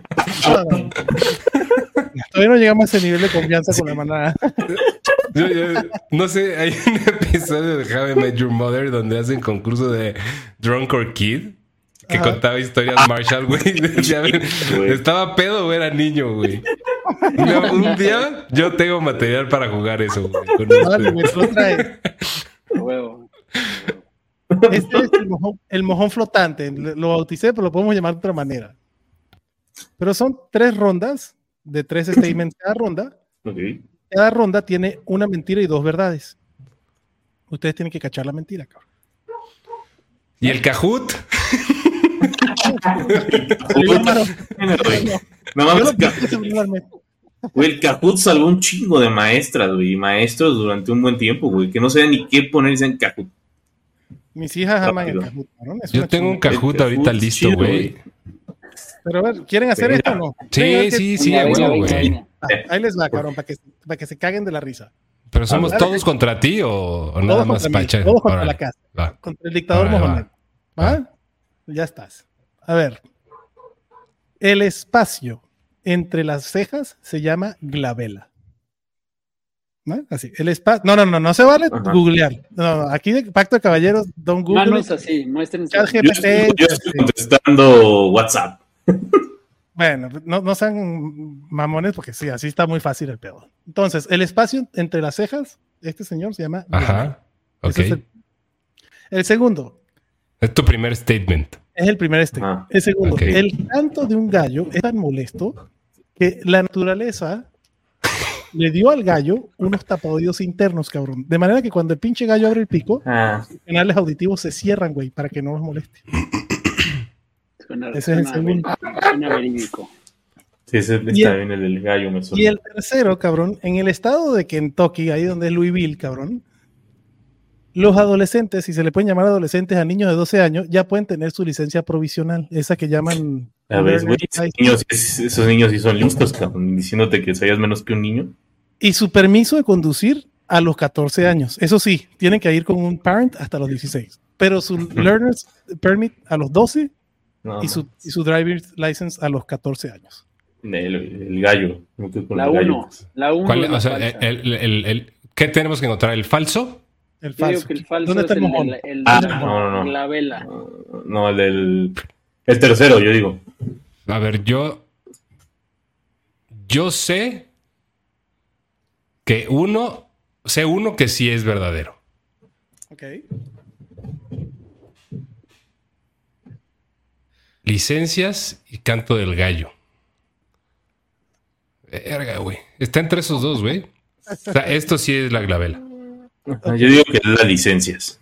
Todavía no llegamos a ese nivel de confianza con la manada. no sé, hay un episodio de How I Met Your Mother donde hacen concurso de Drunk or Kid que contaba historias Marshall, güey. estaba pedo o era niño, güey. un día yo tengo material para jugar eso, güey. Vale, me trae. Este es el mojón, flotante. Lo bauticé, pero lo podemos llamar de otra manera. Pero son tres rondas de tres statements cada ronda. Cada ronda tiene una mentira y dos verdades. Ustedes tienen que cachar la mentira, cabrón. ¿Y el Kahoot? El Kahoot salvó un chingo de maestras, y maestros durante un buen tiempo, güey, que no sabían ni qué ponerse en Kahoot. Mis hijas aman el Kahoot, Yo tengo un Kahoot ahorita listo, güey. Pero a ver, ¿quieren hacer esto o no? Sí, sí, sí, güey. ahí les va, cabrón, para que, para que se caguen de la risa. ¿Pero somos todos contra ti o, nada más Pacha? Todos contra la casa. Contra el dictador Mohamed. ¿Va? Ya estás. A ver. El espacio entre las cejas se llama glabela. ¿No? Así, el espacio. No, no, no, no se vale googlear. No, aquí de Pacto de Caballeros, don Google. Manos así, muestren. Yo, yo estoy contestando WhatsApp. Bueno, no, no sean mamones porque sí, así está muy fácil el pedo. Entonces, el espacio entre las cejas, este señor se llama. Ajá. Ok. el, segundo. Es tu primer statement. Es el primer statement. Ah, el segundo. El canto de un gallo es tan molesto que la naturaleza le dio al gallo unos tapaoídos internos, cabrón. De manera que cuando el pinche gallo abre el pico, ah. los canales auditivos se cierran, güey, para que no nos moleste. ese es el segundo. verídico. Sí, ese está bien el del gallo. Me y el tercero, cabrón, en el estado de Kentucky, ahí donde es Louisville, cabrón, los adolescentes, si se le pueden llamar adolescentes a niños de 12 años, ya pueden tener su licencia provisional, esa que llaman... A ver, esos niños sí son listos, cabrón, diciéndote que seas menos que un niño. Y su permiso de conducir a los 14 años. Eso sí, tienen que ir con un parent hasta los 16. Pero su learner's permit a los 12 y, su, y, su, driver's license a los 14 años. El, gallo. La 1. La 1. O sea, el, el, ¿Qué tenemos que encontrar? ¿El falso? El falso. que el falso ¿Dónde está el, mojón? El, ah, no, no, no. La vela. No, el del. El tercero, yo digo. A ver, yo. Yo sé que uno. Sé uno que sí es verdadero. Ok. Licencias y canto del gallo. Verga, güey. Está entre esos dos, güey. O sea, esto sí es la Yo digo que es las licencias.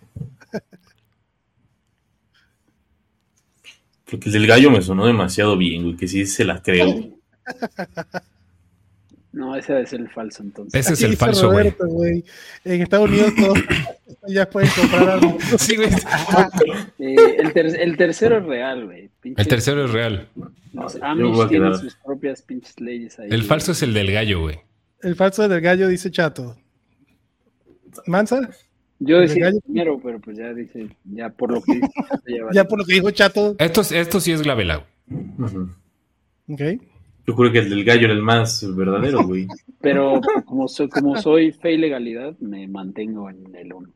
Porque el del gallo me sonó demasiado bien, güey, que sí se las creo. No, ese debe ser el falso entonces. Ese es el falso, güey. En Estados Unidos todos ya pueden comprar algo. Sí, güey. Eh, el, tercero es real, güey. El tercero es real. Los Amish tienen sus propias pinches leyes ahí. El falso es el del gallo, güey. El falso del gallo dice Chato. ¿Mansa? Yo decía primero, pero pues ya dice, ya por lo que dijo, ya por lo que dijo Chato. Esto, esto sí es Glavela. Ok. Yo creo que el del gallo era el más verdadero, güey. Pero como soy, como soy fe y legalidad, me mantengo en el 1.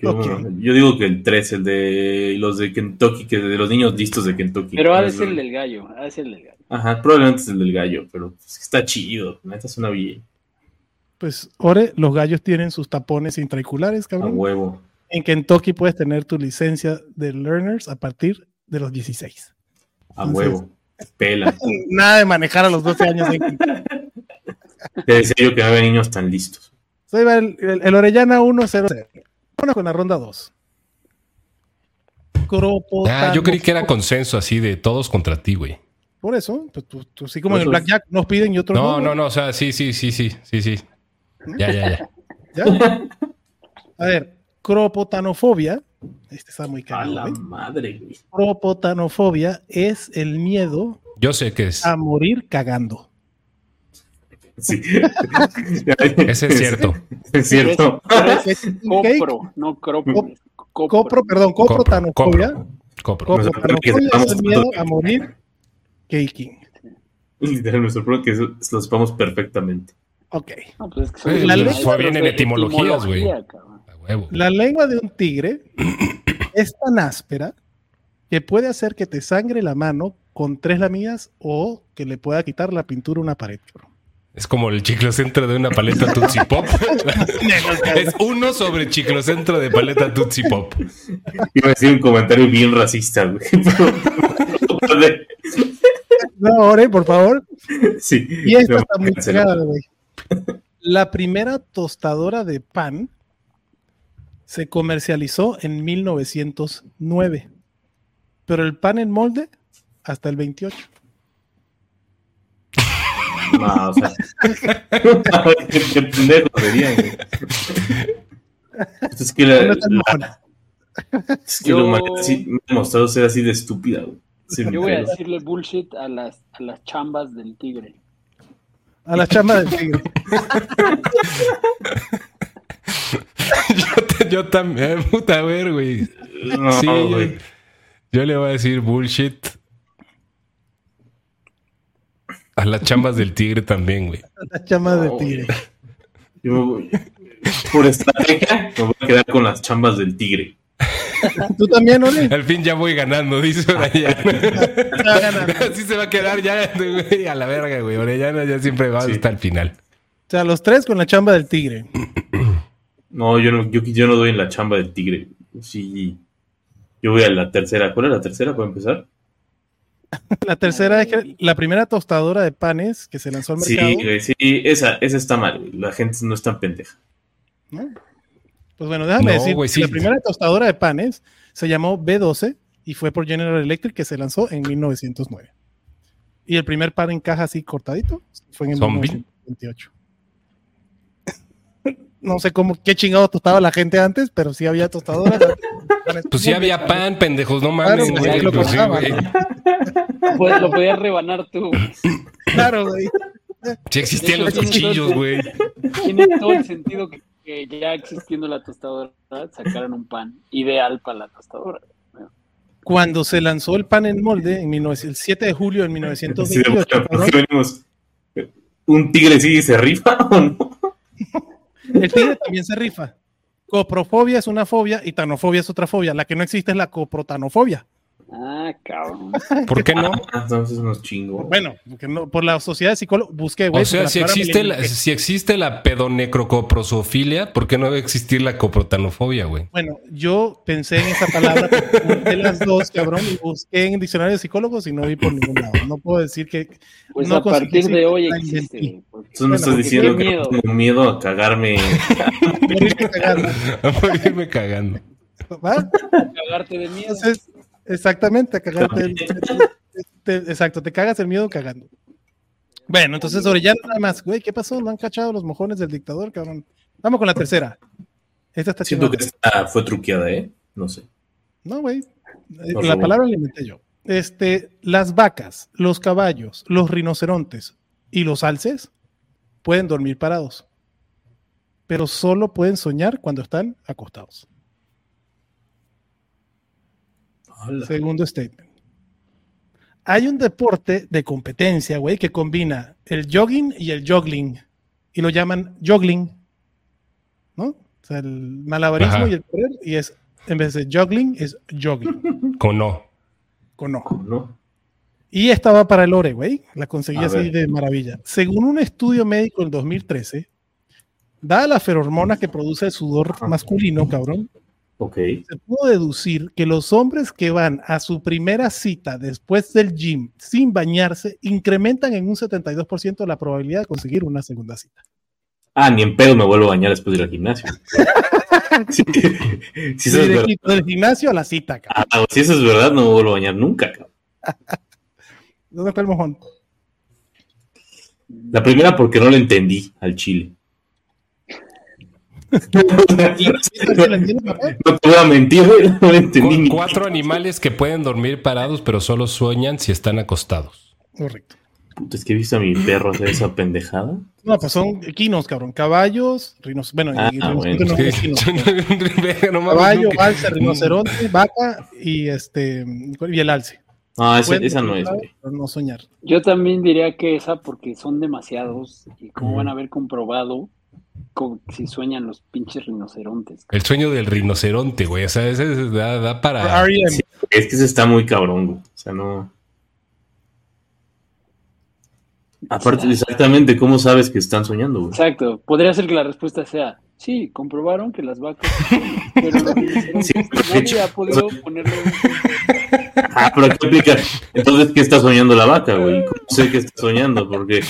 Yo, digo que el 3, el de los de Kentucky, que de los niños listos de Kentucky. Pero ha de ser el del gallo, ha de ser el del gallo. Ajá, probablemente es el del gallo, pero está chido, neta suena bien. Pues, Ore, los gallos tienen sus tapones intraculares, cabrón. A huevo. En Kentucky puedes tener tu licencia de learners a partir de los 16. A huevo. Pela. Nada de manejar a los 12 años. Te decía yo que no había niños tan listos. Soy el, el, Orellana 1-0. Bueno, con la ronda 2. Ah, yo creí que era consenso así de todos contra ti, güey. Por eso, pues tú, tú sí como en el Blackjack nos piden y otros no. No, no, no, o sea, sí, sí, sí, sí, sí, sí. Ya, ya, ya. ¿Ya? A ver, cropotanofobia. Este está muy caro. A la madre, güey. Cropotanofobia es el miedo. Yo sé que es. A morir cagando. Sí. Ese es cierto. Es cierto. copro, no cropo. Copro, perdón, coprotanofobia. Copro. Coprotanofobia es el miedo a morir caking. Literal, nuestro problema es que lo sepamos perfectamente. Ok. No, pues es que La Eh, ley- fue bien en etimologías, güey. La lengua de un tigre es tan áspera que puede hacer que te sangre la mano con tres lamidas o que le pueda quitar la pintura a una pared. Es como el chiclocentro de una paleta Tootsie Pop. es uno sobre chiclocentro de paleta Tootsie Pop. Iba a decir un comentario bien racista, güey. No, Ore, por favor. sí. Y esta me está muy cagada, güey. La primera tostadora de pan se comercializó en 1909, pero el pan en molde hasta el 28. No, o sea. qué, serían. Es que la, la- es que Yo- la humanidad sí me ha mostrado ser así de estúpida, güey. Sí, Yo voy a decirle bullshit a las, a las chambas del tigre. A la chamba del tigre. yo, te- yo también, puta, a ver, güey. No, Sí, güey. yo le voy a decir bullshit a las chambas del tigre también, güey. A la chamba del tigre. Yo por estrategia, me voy a quedar con las chambas del tigre. ¿Tú también, Ore? Al fin ya voy ganando, dice Orellana. Va a ganar. Así se va a quedar ya, güey, a la verga, güey. Orellana ya siempre va Sí. hasta el final. O sea, los tres con la chamba del tigre. No, yo no, yo, yo no doy en la chamba del tigre. Sí. Yo voy a la tercera. ¿Cuál es la tercera para empezar? La tercera es que la primera tostadora de panes que se lanzó al mercado. Sí, güey, sí, esa, esa está mal. La gente no es tan pendeja. ¿no? Pues bueno, déjame No, decir, güey, que sí. la primera tostadora de panes se llamó B12 y fue por General Electric que se lanzó en 1909. Y el primer pan en caja así cortadito fue en Zombie. 1928. No sé cómo, qué chingado tostaba la gente antes, pero sí había tostadoras. Pues sí había pan, pendejos, no mames, Claro, güey. sí lo Pues sí, compraba. güey. Pues lo podías rebanar tú. Claro, güey. Sí existían los cuchillos, güey. Tiene todo el sentido que, que ya existiendo la tostadora, sacaron un pan ideal para la tostadora. Cuando se lanzó el pan en molde, en 19 el 7 de julio de Sí, de- 1928, ¿por cabrón, qué venimos? ¿Un tigre sí se rifa o no? El tigre también se rifa. Coprofobia es una fobia y tanofobia es otra fobia. La que no existe es la coprotanofobia. Ah, cabrón. ¿Por qué no? Ah, entonces nos chingo. Bueno, porque no, por la sociedad de psicólogos busqué, güey. O sea, si existe, la, si existe la pedonecrocoprosofilia, ¿por qué no debe existir la coprotanofobia, güey? Bueno, yo pensé en esa palabra, de las dos, cabrón, y busqué en el diccionario de psicólogos y no vi por ningún lado. No puedo decir que. Pues no a partir de hoy existe. güey, porque- Entonces me estás Bueno, diciendo que miedo. tengo miedo a cagarme. morirme cagando, A morirme cagando. ¿va? Cagarte de miedo. Entonces, exactamente, a cagarte. el- te- exacto, te cagas el miedo cagando. Bueno, entonces Orellana nada más, güey, ¿qué pasó? ¿No han cachado los mojones del dictador, cabrón? Vamos con la tercera. Esta está Siento chingona. que esta fue truqueada, ¿eh? No sé. No, güey. Eh, La palabra la inventé yo. Este, las vacas, los caballos, los rinocerontes y los alces pueden dormir parados, pero solo pueden soñar cuando están acostados. Hola. Segundo statement. Hay un deporte de competencia, güey, que combina el jogging y el joggling. Y lo llaman joggling. ¿No? O sea, el malabarismo Ajá. y el correr. Y es, en vez de joggling, es jogging. Con no. Con ojo. ¿No? Y esta va para el Ore, güey. La conseguí A así ver. de maravilla. Según un estudio médico en 2013, dada la feromona que produce el sudor masculino, cabrón, Se pudo deducir que los hombres que van a su primera cita después del gym sin bañarse incrementan en un 72% la probabilidad de conseguir una segunda cita. Ah, ni en pedo me vuelvo a bañar después de ir al gimnasio. sí, si, eso es Directito del gimnasio a la cita, cabrón. ah, si eso es verdad, no me vuelvo a bañar nunca, cabrón. ¿Dónde está el mojón? La primera porque no lo entendí al chile. No te voy a mentir, no lo entendí. Cuatro animales que pueden dormir parados, pero solo sueñan si están acostados. Correcto. Puta, es que he visto a mi perro hacer esa pendejada. No, pues son equinos, cabrón. Caballos, rinos, bueno, Ah, y bueno. rinoceronte no. No mames, Caballo, alce, rinoceronte, vaca y este y el alce. No, esa, no es, no soñar. Yo también diría que esa porque son demasiados y cómo Ujú. van a haber comprobado co- si sueñan los pinches rinocerontes. El sueño del rinoceronte, güey. O sea, ese es- da, da para. Sí, Es que ese está muy cabrón, güey. O sea, no. Aparte, exactamente, ¿cómo sabes que están soñando, güey? Exacto. Podría ser que la respuesta sea, sí, comprobaron que las vacas pero los Sí, nadie ha podido ponerle un Ah, pero ¿qué aplica? Entonces, ¿qué está soñando la vaca, güey? ¿Cómo sé que está soñando? Porque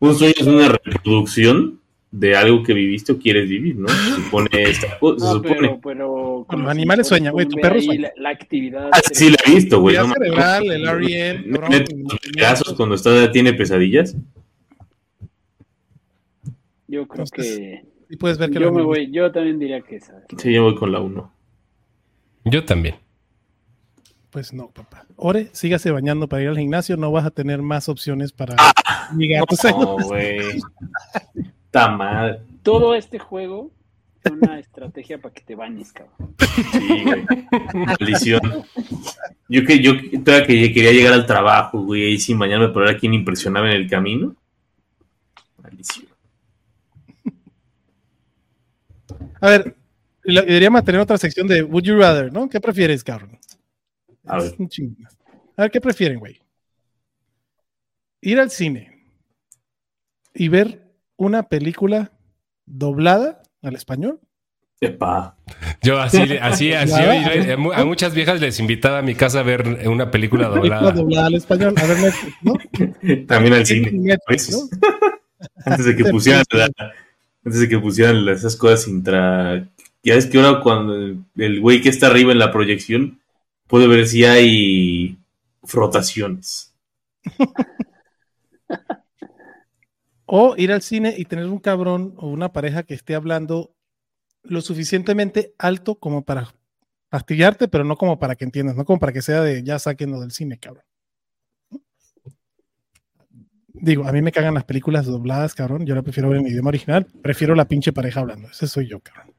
un sueño es una reproducción de algo que viviste o quieres vivir, ¿no? Se supone esta cosa, se No, supone. pero, pero Los animales sueñan, güey, tu perro sueña. La, la actividad. Ah, sí, la he visto, güey. No cerebral, el R.E.M., ¿No pedazos cuando está, tiene pesadillas. Yo creo Entonces, que. Y puedes ver que Yo me voy, yo también diría que esa. Sí, yo voy con la 1. Yo también. Pues no, papá. Ore, sígase bañando para ir al gimnasio, no vas a tener más opciones para tus sueños. No, güey. Está mal. Todo este juego es una estrategia para que te bañes, cabrón. Sí, güey. Maldición. Yo que yo todavía que quería llegar al trabajo, güey, y sin bañarme para ver a quién impresionaba en el camino. Maldición. A ver, deberíamos tener otra sección de Would You Rather, ¿no? ¿Qué prefieres, cabrón? A ver. Es un chingo. A ver, ¿qué prefieren, güey? Ir al cine y ver una película doblada al español. Epa. Yo así, así, así. Yo- a mu- a muchas viejas les invitaba a mi casa a ver una película Película doblada. doblada al español. A ver, Netflix, ¿no? También al cine. Antes de que pusieran la- antes de que pusieran esas cosas intra. Ya ves que ahora cuando el- el güey que está arriba en la proyección puede ver si hay frotaciones. O ir al cine y tener un cabrón o una pareja que esté hablando lo suficientemente alto como para fastidiarte, pero no como para que entiendas, no como para que sea de ya sáquenlo del cine, cabrón. Digo, a mí me cagan las películas dobladas, cabrón. Yo la prefiero ver en idioma original. Prefiero la pinche pareja hablando. Ese soy yo, cabrón.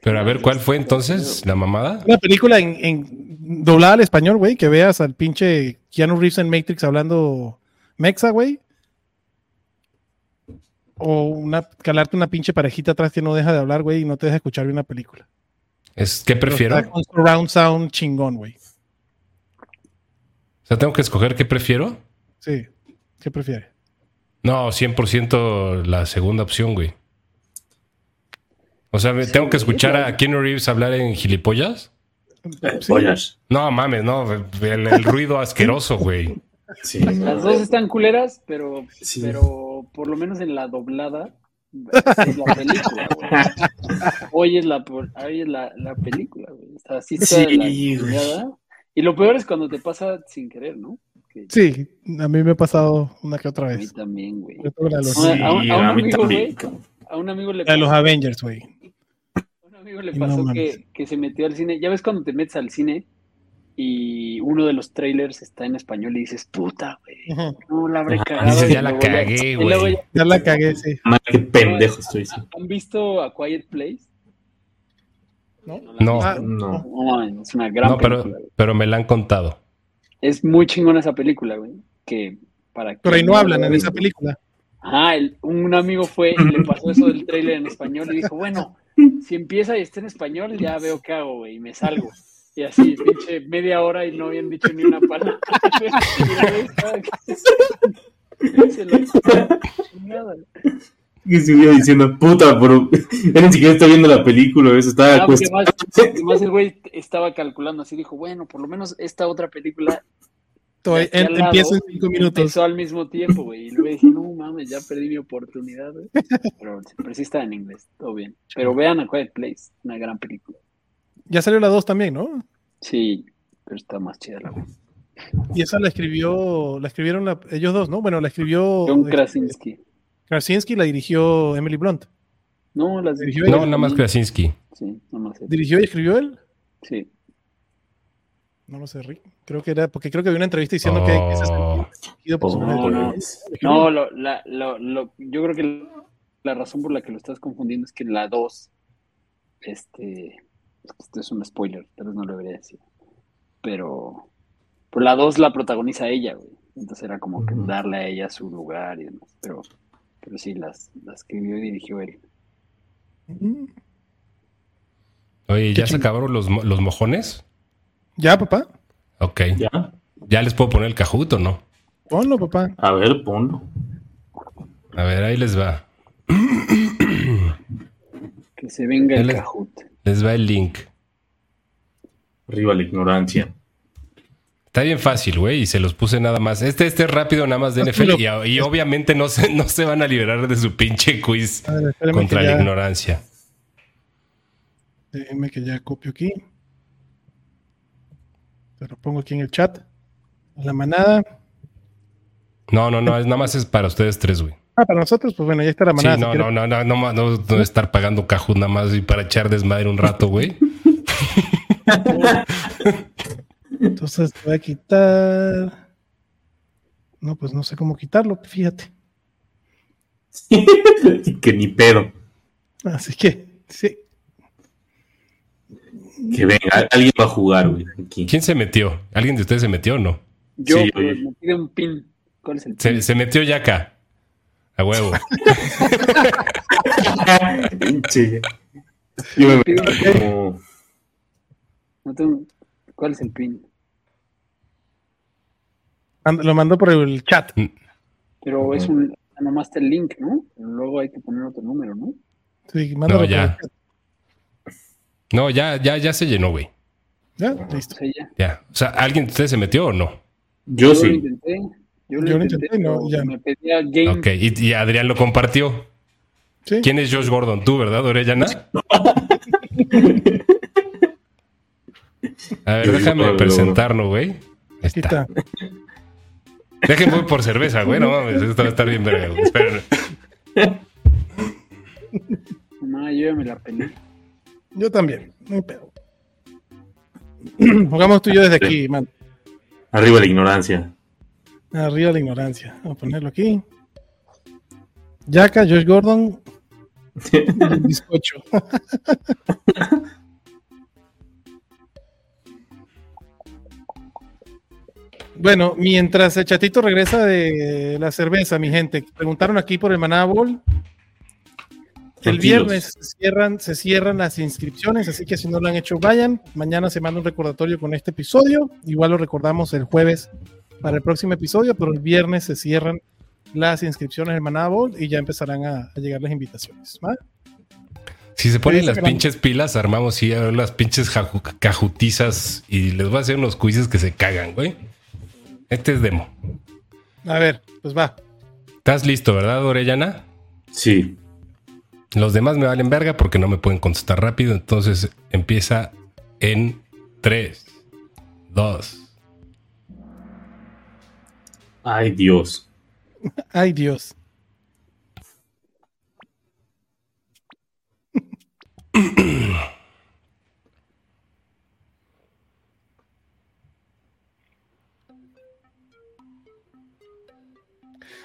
Pero a ver, ¿cuál fue entonces la mamada? Una película en, en- doblada al español, güey, que veas al pinche Keanu Reeves en Matrix hablando mexa, güey. O una, calarte una pinche parejita atrás que no deja de hablar, güey, y no te deja escuchar bien una película. Es, ¿Qué Pero prefiero? está con surround sound chingón, güey. O sea, tengo que escoger qué prefiero. Sí. ¿Qué prefieres? No, 100% la segunda opción, güey. O sea, ¿me ¿tengo que escuchar a Keanu Reeves hablar en gilipollas? Sí. Pollas. No, mames, no. El, el ruido asqueroso, güey. Sí. Las dos están culeras, pero, Sí. pero por lo menos en la doblada es la película, güey. Hoy es la, hoy es la, la película, güey. Está así está Sí, la güey. doblada. Y lo peor es cuando te pasa sin querer, ¿no? Que Sí, a mí me ha pasado una que otra a mí vez. también, güey. A un- a un a mí amigo, güey. A un amigo le la de los pasó, Avengers, güey. a un amigo le no pasó mames. que, que se metió al cine. Ya ves cuando te metes al cine y uno de los trailers está en español y dices, puta, güey. No la habré cagado. Dices, y ya la luego cagué, güey. ya- Ya la cagué, sí. Madre, qué pendejo estoy. sí. ¿Han visto A Quiet Place? ¿No? han No. Ah, No. No, es una gran No, pero, película. pero me la han contado. Es muy chingona esa película, güey. Que para Pero ahí no hablan la en esa película. Ajá, el- un amigo fue y le pasó eso del tráiler en español y dijo, bueno, si empieza y está en español, ya veo qué hago, güey, y me salgo. Y así, pinche media hora y no habían dicho ni una palabra. Estaba que- estuviera diciendo, puta, pero él ni siquiera está viendo la película, eso está Ah, más, además el güey estaba calculando así, dijo, bueno, por lo menos esta otra película empiezo en cinco minutos. Empezó al mismo tiempo, güey. Y luego dije, no mames, ya perdí mi oportunidad, güey. Pero, pero sí está en inglés, todo bien. Pero vean A Quiet Place, una gran película. Ya salió la 2 también, ¿no? Sí, pero está más chida la güey. Y esa la escribió, la escribieron ellos dos, ¿no? Bueno, la escribió. John Krasinski. Krasinski la dirigió Emily Blunt. No, la dirigió. No, nada más Krasinski. Sí, nada más. ¿Dirigió y escribió él? Sí. No lo sé, Rick. Creo que era, porque creo que había una entrevista diciendo que, ese es por No, no. no lo, la, lo, lo, yo creo que la razón por la que lo estás confundiendo es que la 2, este, esto es un spoiler, tal vez no lo debería decir, pero por la 2 la protagoniza ella, güey. Entonces era como que darle a ella su lugar y demás, pero, pero sí, las, las escribió y dirigió él. Oye, ¿ya se acabaron los, los mojones? ¿Ya, papá? Ok. ¿Ya? ¿Ya les puedo poner el cajuto o no? Ponlo, papá. A ver, ponlo. A ver, ahí les va. Que se venga el cajuto. Les va el link. Arriba la ignorancia. Está bien fácil, güey, y se los puse nada más. Este, este es rápido nada más de NFL y, obviamente no se, no se van a liberar de su pinche quiz contra la ignorancia. Déjenme que ya copio aquí. Te lo pongo aquí en el chat. La manada. No, no, no, es nada más es para ustedes tres, güey. Ah, para nosotros, pues bueno, ya está la manada. Sí, no, no, no, no, no, no, no, estar pagando cajón nada más y para echar desmadre un rato, güey. Entonces voy a quitar. No, pues no sé cómo quitarlo, fíjate. que ni pedo. Así que, sí. Que venga, alguien va a jugar, güey. ¿Quién se metió? ¿Alguien de ustedes se metió o no? Yo, sí, me pide un pin. ¿Cuál es el pin? Se, se metió Yaka. A huevo. Yo me pido como... no tengo... ¿Cuál es el pin? Lo mandó por el chat. Mm. Pero es un. Nomás está el link, ¿no? Luego hay que poner otro número, ¿no? Sí, mándalo no, ya. No, ya, ya, ya se llenó, güey. Ya, listo. ya. O sea, ¿alguien de ustedes se metió o no? Yo, yo sí. Lo intenté. Yo lo, yo intenté, intenté, no, ya. Me pedía James. Ok, y, y, Adrián lo compartió. ¿Sí? ¿Quién es Josh Gordon? ¿Tú, verdad, Orellana? A ver, déjame presentarnos, güey. Está. Déjenme por cerveza, güey. No mames, esto va a estar bien verga, Esperen. Mamá, yo me la peleé. Yo también, no hay pedo. Jugamos tú y yo desde aquí, man. Arriba la ignorancia. Arriba la ignorancia. Vamos a ponerlo aquí. Yaka, Josh Gordon. bizcocho. bueno, mientras el chatito regresa de la cerveza, mi gente, preguntaron aquí por el Maná Bowl. El viernes se cierran, se cierran las inscripciones, así que si no lo han hecho, vayan. Mañana se manda un recordatorio con este episodio. Igual lo recordamos el jueves para el próximo episodio, pero el viernes se cierran las inscripciones del Maná Bowl y ya empezarán a, a llegar las invitaciones. ¿va? Si se ponen las pinches pilas, armamos sí, las pinches cajutizas y les voy a hacer unos quizzes que se cagan, güey. Este es demo. A ver, pues va. ¿Estás listo, verdad, Orellana? Sí. Los demás me valen verga porque no me pueden contestar rápido. Entonces empieza en 3, 2. Ay, Dios. Ay, Dios.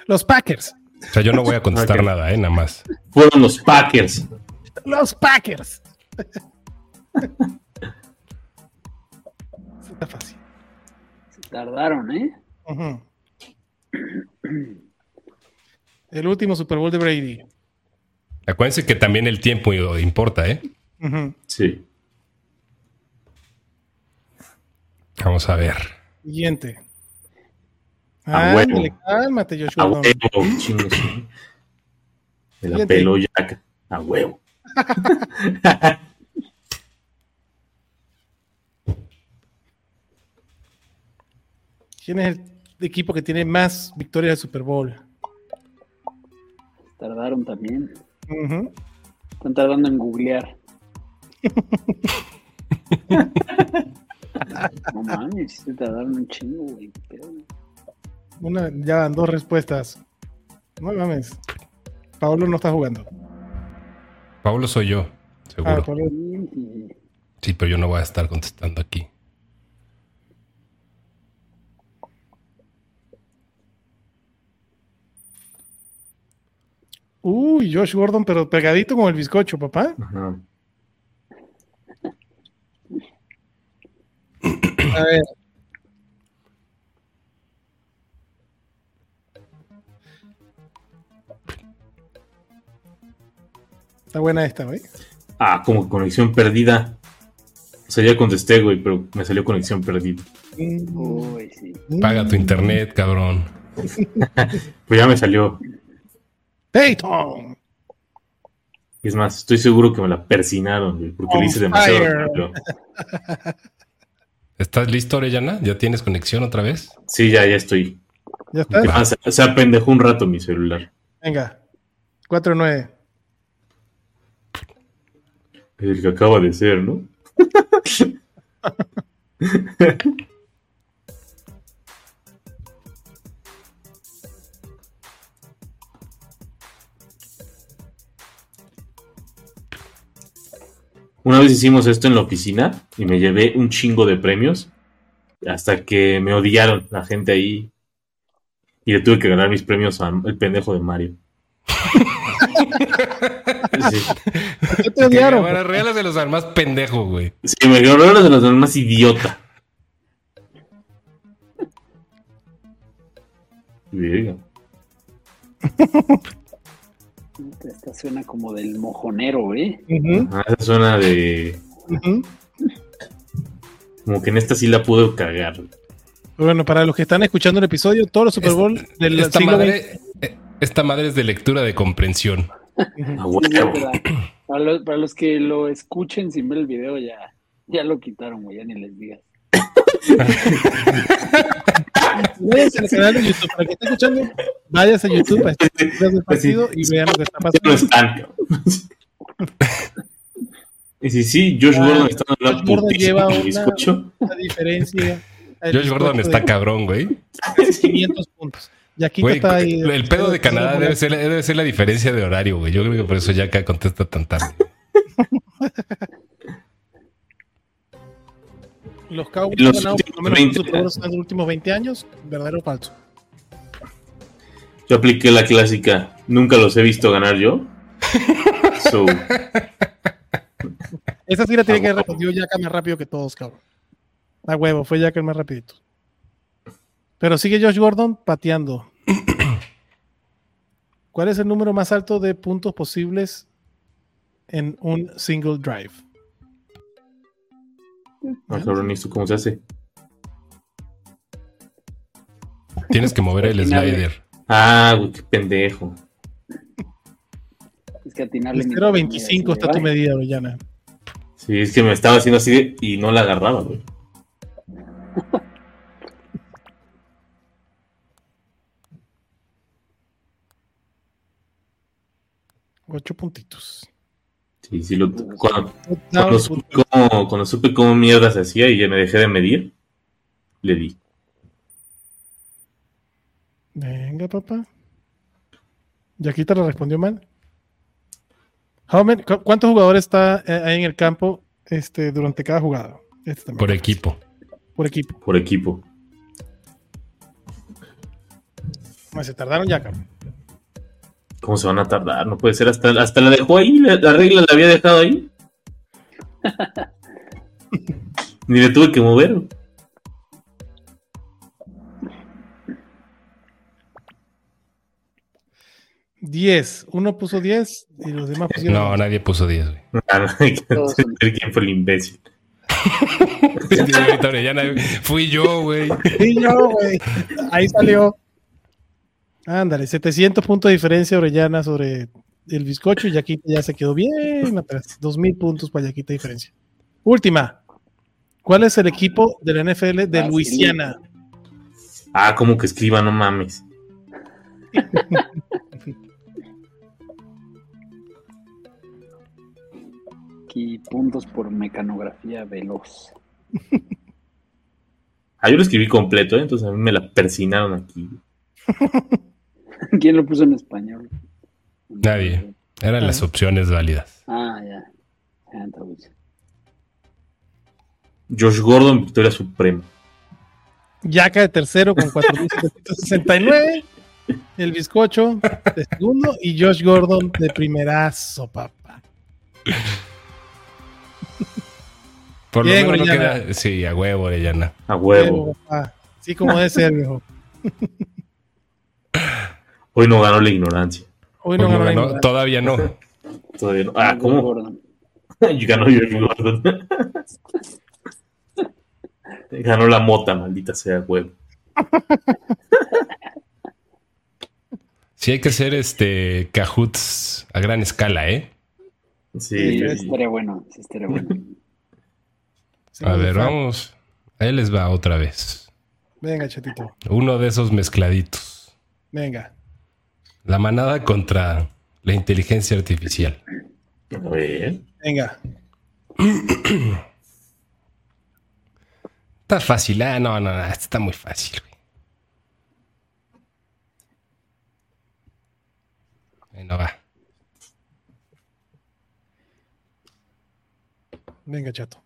Los Packers. O sea, yo no voy a contestar okay. nada, ¿eh? Nada más. Fueron los Packers. Los Packers. Está fácil. Se tardaron, ¿eh? Uh -huh. El último Super Bowl de Brady. Acuérdense que también el tiempo importa, ¿eh? Uh -huh. Sí. Vamos a ver. Siguiente. A ah, huevo. cálmate, Joshua. A huevo, chingos. Me la pelo ya. A huevo. ¿Quién es el equipo que tiene más victorias de Super Bowl? Tardaron también. Uh -huh. Están tardando en googlear. No mames, te tardaron un chingo, güey. Una, ya van dos respuestas. No mames. Pablo no está jugando. Pablo soy yo, seguro. Ah, Pablo- Sí, pero yo no voy a estar contestando aquí. Uy, Josh Gordon, pero pegadito como el bizcocho, papá. Ajá. A ver. Está buena esta, güey. Ah, como conexión perdida. O sea, ya contesté, güey, pero me salió conexión perdida. Uy, sí. Paga tu internet, cabrón. Pues ya me salió. Peyton. Es más, estoy seguro que me la persinaron, porque le hice demasiado. ¿Estás listo, Orellana? ¿Ya tienes conexión otra vez? Sí, ya, ya estoy. ¿Ya está? Ah, se, se apendejó un rato mi celular. Venga. 4-9. El que acaba de ser, ¿no? Una vez hicimos esto en la oficina y me llevé un chingo de premios hasta que me odiaron la gente ahí y le tuve que ganar mis premios al pendejo de Mario. Sí. ¿Qué te odiaron? Regalas de los al más pendejo, güey. Sí, me quedó de los más idiota. Verga. Esta suena como del mojonero, ¿eh? Ah, esa suena de. Como que en esta sí la puedo cagar. Bueno, para los que están escuchando el episodio, todos los Super Bowl del Esta siglo madre, eh, esta madre es de lectura de comprensión. XX. A Sí, para los, para los que lo escuchen sin ver el video, ya, ya lo quitaron, güey, ya ni les digas. Váyanse al canal de YouTube. Para que esté escuchando, váyase a YouTube estar del partido y vean lo que está no pasando. están. Y si sí, Josh Ah, Gordon está en Josh la Gordon lleva una- diferencia. Josh Gordon está de cabrón, güey. 500 puntos. Y aquí Güey, está ahí. el pedo de Canadá debe ser, debe ser la diferencia de horario, güey. Yo creo que por eso ya acá contesta tan tarde. Los Cowboys Los han ganado por lo menos Super en los últimos 20 años. ¿Verdadero o falso? Yo apliqué la clásica. Nunca los he visto ganar yo. So, Esa sí la tiene que respondió Yaka más rápido que todos, cabrón. A huevo, fue Yaka el más rapidito. Pero sigue Josh Gordon pateando. ¿Cuál es el número más alto de puntos posibles en un single drive? Ah, cabrón, ¿esto cómo se hace? Tienes que mover el slider. Ah, güey, qué pendejo. Es que atinarle. De mientras 0.25 miras, está tu medida, Orellana. Sí, es que me estaba haciendo así de- y no la agarraba, güey. Ocho puntitos. Sí, sí, lo, cuando, No, cuando, supe cómo, cuando supe cómo mierda se hacía y ya me dejé de medir, le di. Venga, papá. Yaquita le respondió mal. How many- cu- ¿Cuántos jugadores está eh, ahí en el campo este, durante cada jugada? Este. Por equipo. Por equipo. Por equipo. Bueno, se tardaron ya, cabrón. ¿Cómo se van a tardar? No puede ser. Hasta, hasta la dejó ahí. La, la regla la había dejado ahí. Ni le tuve que mover. 10. Uno puso 10 y los demás pusieron. No, nadie puso 10, güey. Ah, no, hay que Todos entender quién fue el imbécil. Fui yo, güey. Sí, yo, güey. Ahí salió. Ándale, 700 puntos de diferencia Orellana sobre el bizcocho y Yaquita ya se quedó bien atrás. 2000 puntos para Yaquita de diferencia. Última. ¿Cuál es el equipo de la NFL de. Luisiana? Ah, como que escriba, no mames. Aquí puntos por mecanografía veloz. Ah, yo lo escribí completo, ¿eh? entonces a mí me la persinaron aquí. ¿Quién lo puso en español? Nadie. Eran las opciones válidas. Ah, ya. Josh Gordon, victoria suprema. Yaka de tercero con 4.769. el bizcocho de segundo y Josh Gordon de primerazo, papá. Por lo menos no queda. Sí, a huevo, Orellana. A huevo. Sí, como debe ser, viejo. Hoy no ganó la ignorancia. Hoy no, ganó, Todavía no. Todavía no. Ah, ¿cómo? ganó Josh Gordon. ganó la mota, maldita sea, huevo. Sí hay que hacer este cajuts a gran escala, ¿eh? Sí, sí estaría bueno, sí estaría bueno. a ver, vamos. Ahí les va otra vez. Venga, chatito. Uno de esos mezcladitos. Venga. La manada contra la inteligencia artificial. Venga. Está fácil, ah, no, no, no, está muy fácil. no va. Venga, chato.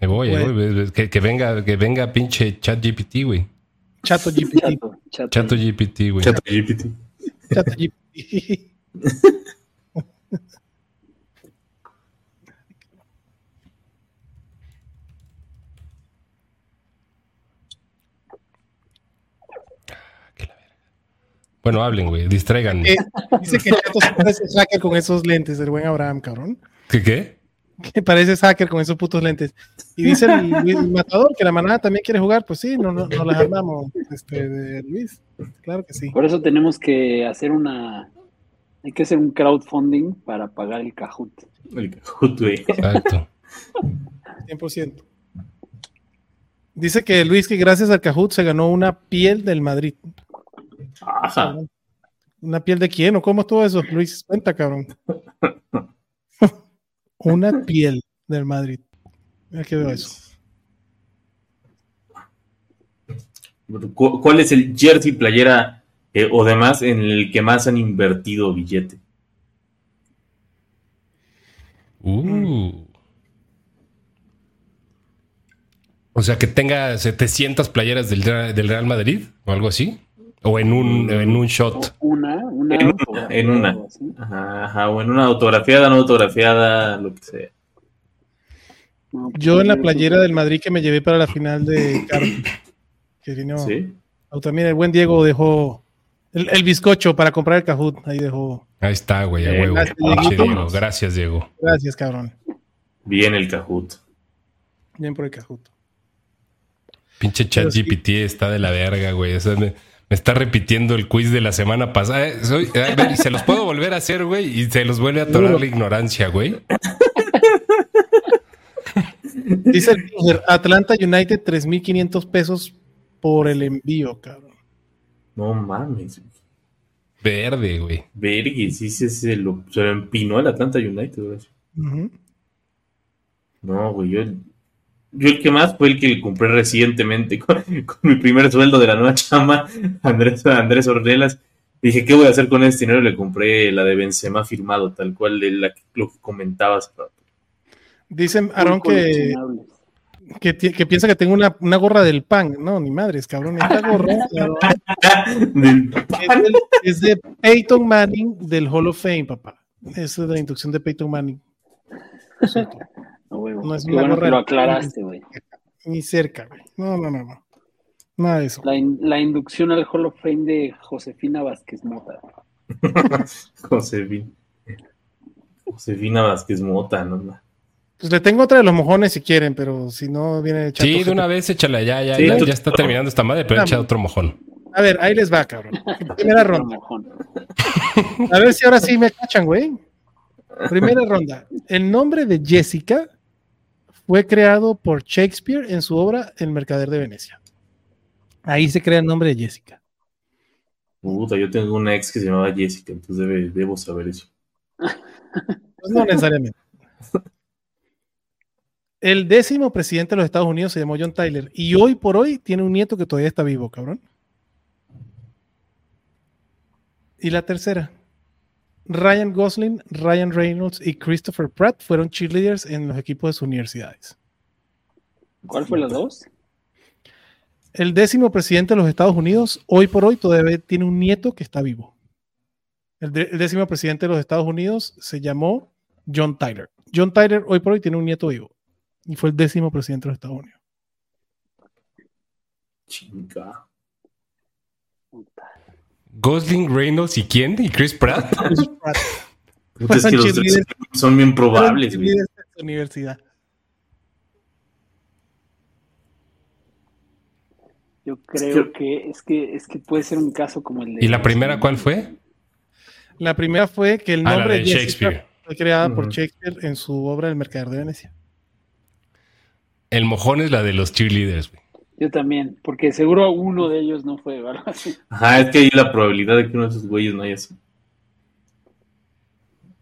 Me voy, voy. Que, venga, que venga pinche chat GPT, güey. Chato GPT. Chato, GPT, güey. Chato GPT. Chato GPT. Bueno, hablen, güey, distráiganme. Eh, dice que Chato se hacker con esos lentes, el buen Abraham, cabrón. ¿Qué qué? Que parece hacker con esos putos lentes. Y dice el, matador que la manada también quiere jugar, pues sí, no, no, no las armamos, este, de Luis. Claro que sí. Por eso tenemos que hacer una. Hay que hacer un crowdfunding para pagar el Kahoot. El Kahoot, güey. Exacto. 100%. Dice que Luis, que gracias al Kahoot se ganó una piel del Madrid. ¿Una piel de quién o cómo todo eso, Luis? Cuenta, cabrón. Una piel del Madrid. Mira que veo eso. ¿Cuál es el jersey playera eh, o demás en el que más han invertido billete? Uh. O sea, que tenga 700 playeras del, del Real Madrid o algo así. O en un, en un shot. Una, una. En una. En una. Ajá, o en una autografiada, no autografiada, lo que sea. Pues Yo en la playera del Madrid que me llevé para la final de Carlos. Que vino. Sí. También el buen Diego dejó el, bizcocho para comprar el Cajut. Ahí dejó. Ahí está, güey, a huevo. Gracias Diego. Gracias, Diego. Gracias, cabrón. Bien el Cajut. Bien por el Cajut. Pinche chat GPT está de la verga, güey. O sea, me está repitiendo el quiz de la semana pasada. Eh, a ver, se los puedo volver a hacer, güey, y se los vuelve a atorar la ignorancia, güey. Dice el Atlanta United 3.500 pesos por el envío, cabrón. No mames. Verde, güey. Verde, sí, sí, se lo, se lo empinó el Atlanta United, güey. No, güey, yo yo el que más fue el que compré recientemente con, mi primer sueldo de la nueva chama, Andrés, Andrés Ornelas. Dije, ¿qué voy a hacer con este dinero? Le compré la de Benzema firmado, tal cual de la, lo que comentabas. Dicen, Aaron, que, que, piensa que tengo una, una, gorra del pan. No, ni madres, cabrón. Esta gorra es, de Peyton Manning del Hall of Fame, papá. Es de la inducción de Peyton Manning. No, es una bueno lo aclaraste, güey. Ni cerca, güey. No, no, no, no. Nada de eso. La, inducción al Hall of Fame de Josefina Vázquez Mota. Josefina. Josefina Vázquez Mota, no Pues le tengo otra de los mojones si quieren, pero si no viene chato, Sí, de una vez échala, ya, ya, ya, ya, está terminando esta madre, pero echa otro mojón. A ver, ahí les va, cabrón. Primera ronda. A ver si ahora sí me cachan, güey. Primera ronda. El nombre de Jessica fue creado por Shakespeare en su obra El Mercader de Venecia. Ahí se crea el nombre de Jessica. Puta, yo tengo una ex que se llamaba Jessica, entonces debo saber eso. Pues no necesariamente. El décimo presidente de los Estados Unidos se llamó John Tyler y hoy por hoy tiene un nieto que todavía está vivo, cabrón. Y la tercera. Ryan Gosling, Ryan Reynolds y Christopher Pratt fueron cheerleaders en los equipos de sus universidades. ¿Cuál fue la dos? El décimo presidente de los Estados Unidos, hoy por hoy, todavía tiene un nieto que está vivo. El, el décimo presidente de los Estados Unidos se llamó John Tyler. John Tyler, hoy por hoy, tiene un nieto vivo. Y fue el décimo presidente de los Estados Unidos. Chinga. Gosling, Reynolds y quién? ¿Y Chris Pratt? Puta, es que los tres son bien probables, güey. Cheerleaders de su universidad. Yo creo que es que es que puede ser un caso como el de. ¿Y la primera cuál fue? La primera fue que el Ah, nombre de Shakespeare. fue creada por. Shakespeare en su obra El Mercader de Venecia. El mojón es la de los cheerleaders, güey. Yo también, porque seguro uno de ellos no fue, ¿verdad? Ajá, es que hay la probabilidad de que uno de esos güeyes no haya sido.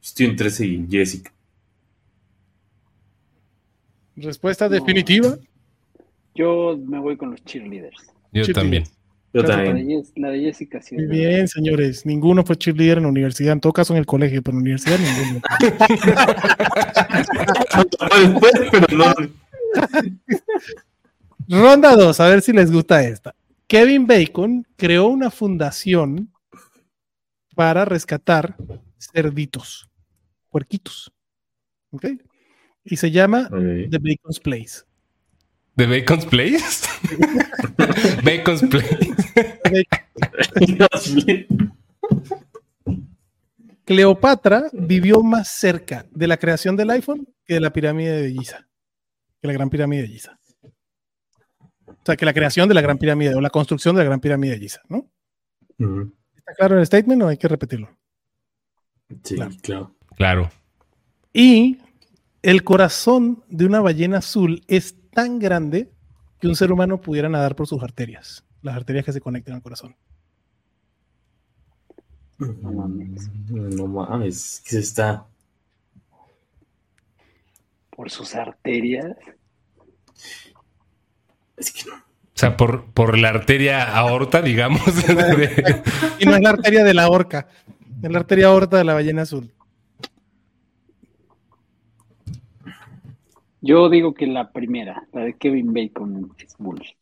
Estoy en 13 y Jessica. Respuesta definitiva. Yo me voy con los cheerleaders. Yo Cheerleaders. también. Yo La también. de, la de Jessica sí. Muy verdad. bien, señores. Ninguno fue cheerleader en la universidad. En todo caso, en el colegio, pero en la universidad ninguno. Después, pero no. Ronda 2, a ver si les gusta esta. Kevin Bacon creó una fundación para rescatar cerditos, puerquitos. ¿Ok? Y se llama. The Bacon's Place. ¿De Bacon's Place? Bacon's Place. Cleopatra vivió más cerca de la creación del iPhone que de la pirámide de Giza. Que la gran pirámide de Giza. O sea, que la creación de la gran pirámide o la construcción de la gran pirámide de Giza, ¿no? ¿Está claro el statement o hay que repetirlo? Sí, Claro. claro. Claro. Y el corazón de una ballena azul es tan grande que un ser humano pudiera nadar por sus arterias, las arterias que se conectan al corazón. No mames. No mames, ¿qué se está? Por sus arterias. Es que no. O sea, por, por la arteria aorta, digamos. de- Y no es la arteria de la orca, es la arteria aorta de la ballena azul. Yo digo que la primera, la de Kevin Bacon, es bullshit.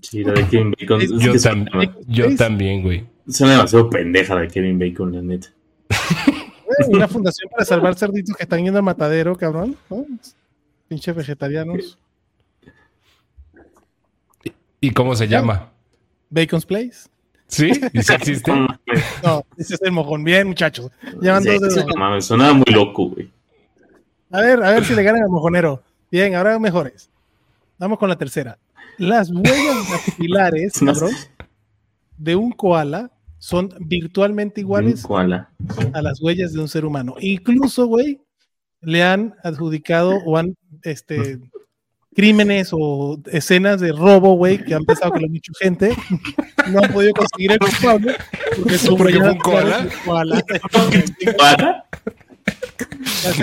Sí, la de Kevin Bacon. es yo, que tam- suena, yo también, güey. suena demasiado pendeja la de Kevin Bacon, la neta. Eh, Una fundación para salvar cerditos que están yendo al matadero, cabrón. ¿no? Pinches vegetarianos. ¿Y cómo se llama? Bacon's Place. ¿Sí? ¿Y si existe? No ese es el mojón. Bien, muchachos. Llevan sí, dos mames, sonaba muy loco, güey. A ver, a ver si le ganan al mojonero. Bien, ahora mejores. Vamos con la tercera. Las huellas dactilares, cabrón, de un koala son virtualmente iguales koala. a las huellas de un ser humano. Incluso, güey, le han adjudicado o han, este, crímenes o escenas de robo, güey, que han pensado que lo ha hecho gente. No han podido conseguir el culpable porque es un koala. ¿Koala?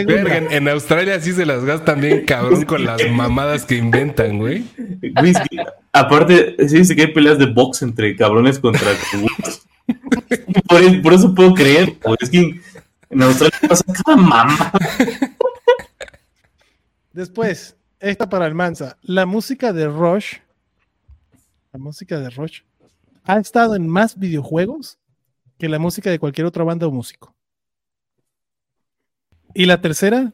Verga, en, en Australia sí se las gastan bien cabrón con las mamadas que inventan, güey. Güey, es que, aparte, sí dice que hay peleas de box entre cabrones contra por, por eso puedo creer, güey. Es que en Australia pasa cada mamá. Después, esta para el Mansa. La música de Rush, la música de Rush, ha estado en más videojuegos que la música de cualquier otra banda o músico. Y la tercera,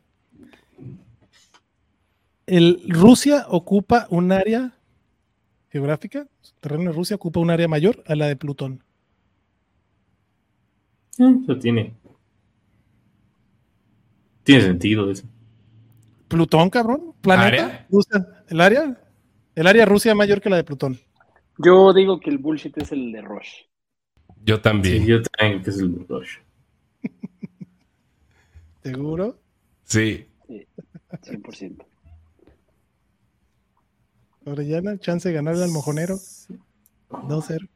el Rusia ocupa un área geográfica, su terreno de Rusia ocupa un área mayor a la de Plutón. Eso tiene. Tiene sentido eso. Plutón, cabrón, planeta, ¿Área? Rusia, el área, el área Rusia es mayor que la de Plutón. Yo digo que el bullshit es el de Rush. Yo Sí, también. yo también que es el Rush. ¿Seguro? Sí. 100%. Orellana, chance de ganarle al mojonero. 2-0.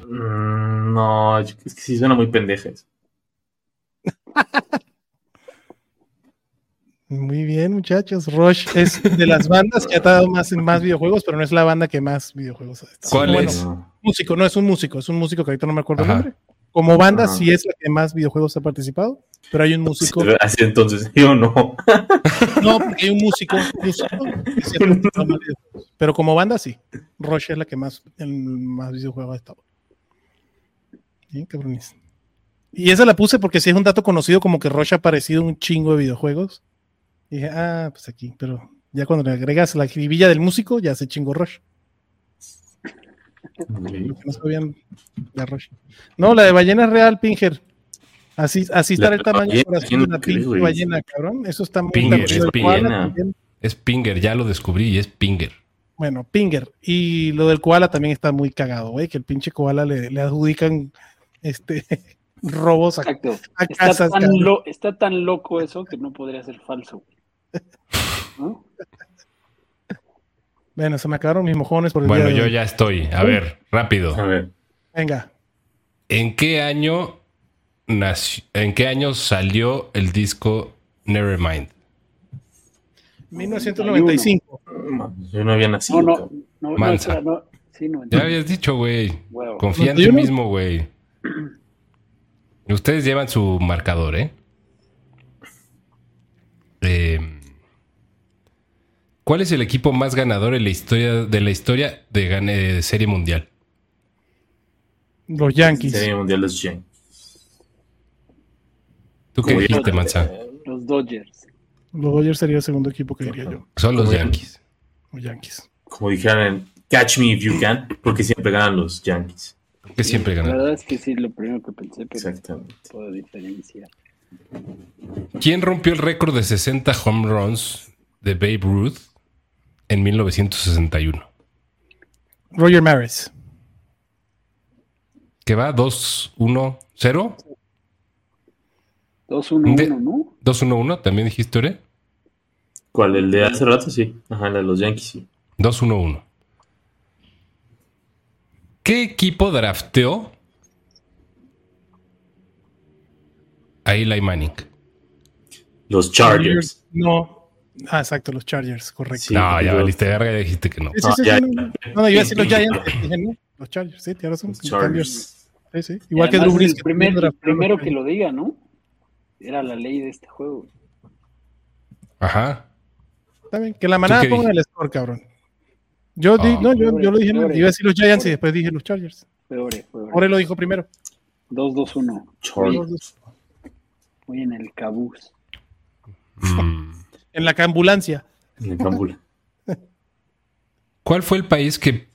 Mm, no, es que sí suena muy pendeja eso. Muy bien, muchachos. Rush es de las bandas que ha dado más en más videojuegos, pero no es la banda que más videojuegos ha estado. ¿Cuál Bueno, es? Músico, no es un músico, es un músico que ahorita no me acuerdo el nombre. Como banda Ajá. sí es la que más videojuegos ha participado, pero hay un músico. Así entonces, yo no. No, porque hay un músico, que. Pero como banda sí. Rush es la que más en más videojuegos ha estado. Bien, cabrones. Y esa la puse porque sí es un dato conocido como que Rush ha aparecido en un chingo de videojuegos. Y dije, ah, pues aquí, pero ya cuando le agregas la jiribilla del músico, ya se chingó Rush. Lo que no sabían de Rush. No, la de ballena real, Pinger. Así, así La estará el tamaño ballena, corazón ¿quién de la cree, pinche güey? ballena, cabrón. Eso está muy Pinger, está muy- es koala. Es Pinger, ya lo descubrí y es Pinger. Bueno, Pinger. Y lo del koala también está muy cagado, güey, que el pinche koala le, le adjudican este robos a, a Está casas. tan, lo- está tan loco eso que no podría ser falso. ¿No? Bueno, se me acabaron mis mojones por el Bueno, día de yo hoy. ya estoy. A ver, rápido. A ver. Venga. ¿En qué año nació, en qué año salió el disco Nevermind? 1995. Yo no había nacido. No, no, no, no, Mansa. no. Sí, no, Ya habías dicho, güey. Confía en ti 91. mismo, güey. Ustedes llevan su marcador, ¿eh? Eh, ¿Cuál es el equipo más ganador en la historia de la historia de, gane- de serie mundial? Los Yankees. Serie Mundial los Yankees. ¿Tú qué Como dijiste, yo- Manza? Los Dodgers. Los Dodgers sería el segundo equipo que diría yo. Son los Yankees. Los Yankees. Como dijeron en Catch Me If You Can, porque siempre ganan los Yankees. Que siempre La ganan. verdad es que sí, lo primero que pensé, pero Exactamente. puedo diferenciar. ¿Quién rompió el récord de 60 home runs de Babe Ruth en 1961? Roger Maris. ¿Qué va? ¿2-1-0? 2-1-1, De- ¿no? ¿2-1-1? ¿También dijiste, Ore? ¿Cuál? ¿El de hace rato? Sí. Ajá, el de los Yankees, sí. 2-1-1. ¿Qué equipo drafteó a Eli Manning? Los Chargers. No. Ah, exacto, los Chargers, correcto. Sí, no, ya yo- valiste verga, ya dijiste que no. Sí, sí, Ah, sí, ya. no, no, yo iba a decir los Giants. dije, no, Los Chargers, sí, tienes razón. Los los Chargers. Sí, sí. Igual que Drew Brees. el, primer- el primero que lo diga, ¿no? Era la ley de este juego. Ajá. Está bien, que la manada ponga el score, cabrón. Yo, di- Ah. no, yo, yo lo dije, iba a decir los Giants y después dije los Chargers. Fue ore, fue ore. Ahora lo dijo primero. 2-2-1. Chargers. Muy en el cabuz. Mm. En la ambulancia. En Cambula. ¿Cuál fue el país que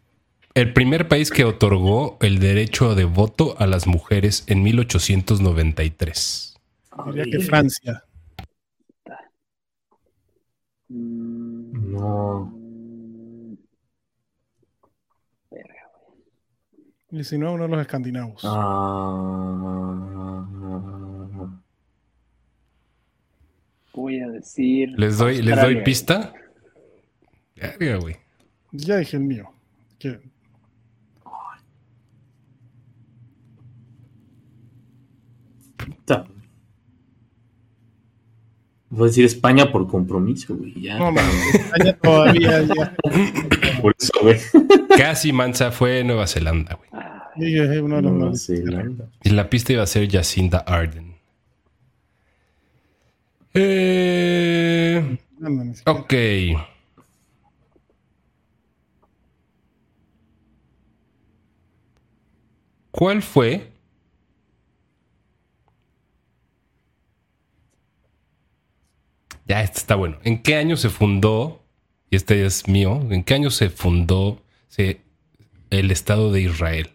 el primer país que otorgó el derecho de voto a las mujeres en 1893? Diría que Francia. No. mm, verga, güey. Y si no, uno de los escandinavos. Ah. Voy a decir. ¿Les doy, ¿les doy pista? Verga, güey. Ya dije el mío. Que- Puta. Voy a decir España por compromiso, güey. Ya. no, man, España todavía. Ya, Por eso, güey. Casi Mansa fue Nueva Zelanda, güey. Yo dije uno de los Nueva Zelanda. Y la pista iba a ser Jacinda Arden. Eh, ok. ¿Cuál fue Ya, este está bueno. ¿En qué año se fundó, y este es mío, en qué año se fundó se- el Estado de Israel?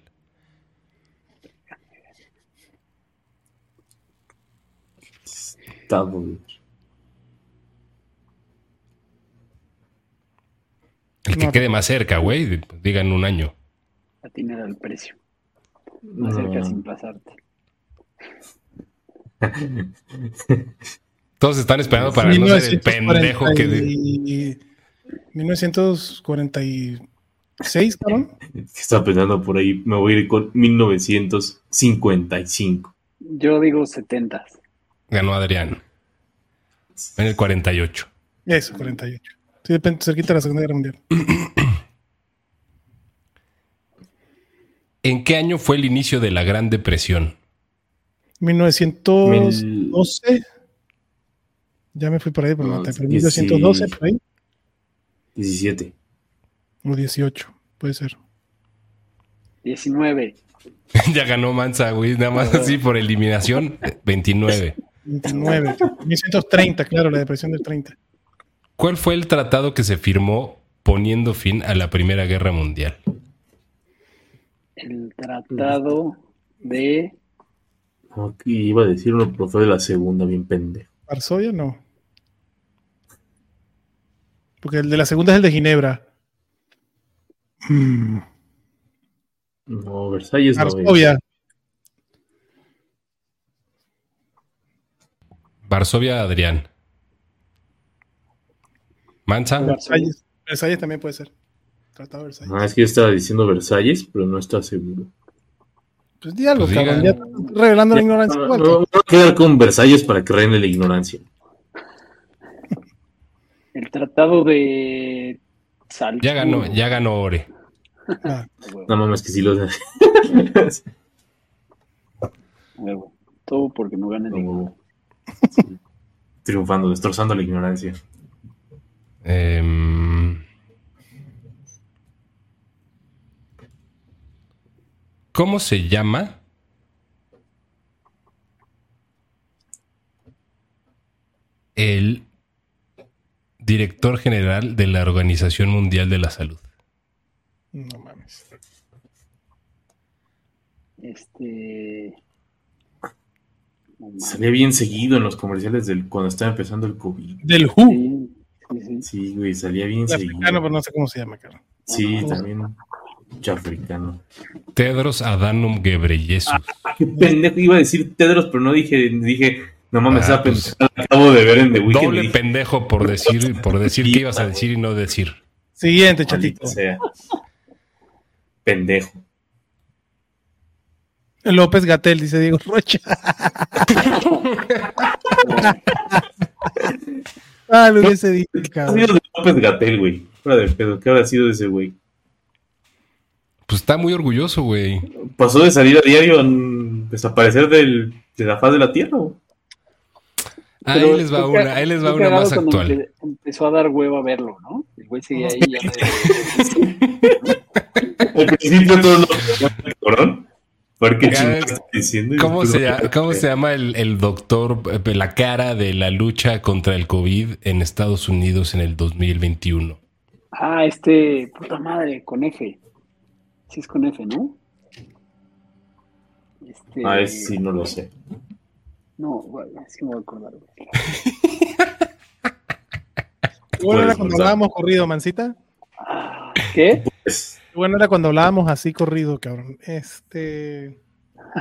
Está, El que No. quede más cerca, güey, digan un año. atinar al precio. Más cerca sin pasarte. Todos están esperando para no ser el pendejo que... de- 1946, cabrón. está pensando por ahí, me voy a ir con 1955. Yo digo 70. ganó Adrián. En el 48. Eso, 48. Sí, depende, cerquita de la Segunda Guerra Mundial. ¿En qué año fue el inicio de la Gran Depresión? 1912. Ya me fui por ahí, pero no, 1912, por ahí. 17. O 18, puede ser. 19. ya ganó Mansa, güey, nada más así por eliminación. 29. 29. 1930, claro, la depresión del 30. ¿Cuál fue el tratado que se firmó poniendo fin a la Primera Guerra Mundial? El tratado de. Aquí iba a decir uno, pero fue de la segunda, bien pendejo. Varsovia no. Porque el de la segunda es el de Ginebra. Hmm. No, Versalles Varsovia. no. Varsovia, Adrián. Mansa. Versalles. Versalles también puede ser. Tratado de Versalles. Ah, es que yo estaba diciendo Versalles, pero no está seguro. Pues di algo, pues cabrón. Ya revelando la ignorancia. No, no, no, voy a quedar con Versalles para que reine la ignorancia. El tratado de Sal. Ya ganó, ya ganó Ore. Ah. No mames, que sí lo Todo porque no gane ninguno. Triunfando, destrozando la ignorancia. Em, ¿Cómo se llama? El director general de la Organización Mundial de la Salud. No mames. Este. Salía bien seguido en los comerciales del cuando estaba empezando el COVID. Del WHO. Sí, güey, salía bien el seguido. Africano, pero no sé cómo se llama. Sí, también. Mucho africano. Tedros Adhanom Ghebreyesus. Ah, qué pendejo iba a decir Tedros, pero no dije, dije, no mames, ah, pues, acabo de ver en The Weeknd. Doble pendejo por decir, por decir que ibas a decir y no decir. Siguiente, chatito. Sea. Pendejo. López Gatel, dice Diego Rocha. ah, lo hubiese dicho, cabrón. ¿Qué ha sido de López Gatel, güey? Fuera de pedo, ¿qué habrá sido de ese güey? Pues está muy orgulloso, güey. Pasó de salir a diario a desaparecer del, de la faz de la tierra, güey. Ahí les va una, ahí les va una más actual. Empezó a dar huevo a verlo, ¿no? El güey seguía ahí. Ya Al principio todo lo porque ¿Cómo, se llama, ¿Cómo se llama el, el, doctor, eh, la cara de la lucha contra el COVID en Estados Unidos en el 2021? Ah, este, puta madre, con F. Sí es con F, ¿no? Este... Ah, ese sí no lo sé. No, bueno, sí me voy a acordar. bueno era cuando hablábamos corrido, Mancita? ¿Qué? Pues, bueno era cuando hablábamos así corrido, cabrón. Este.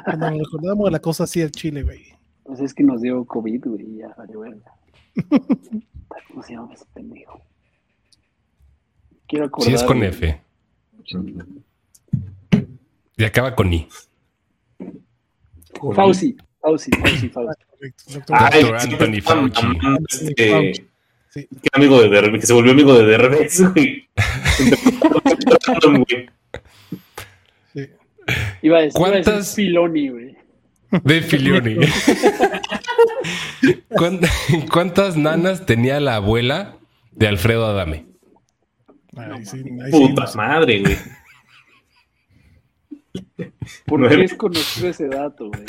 Cuando nos recordábamos de la cosa así del Chile, güey. Pues es que nos dio COVID, güey, ya vale verga. ¿Cómo se llama ese pendejo? Quiero acordar. Sí, es con F. Y acaba con I. Fauci. Fauci, Fauci, Fauci. Ah, Doctor Anthony Fauci. Este, sí. Que, amigo de Derbe, que se volvió amigo de Derbez, güey. sí. Iba a decir, ¿Cuántas... Iba a decir Filoni, güey. De Filioni. ¿Cuántas nanas tenía la abuela de Alfredo Adame? Ay, sí, Puta sí, madre, güey. ¿Por qué es conocido ese dato, güey?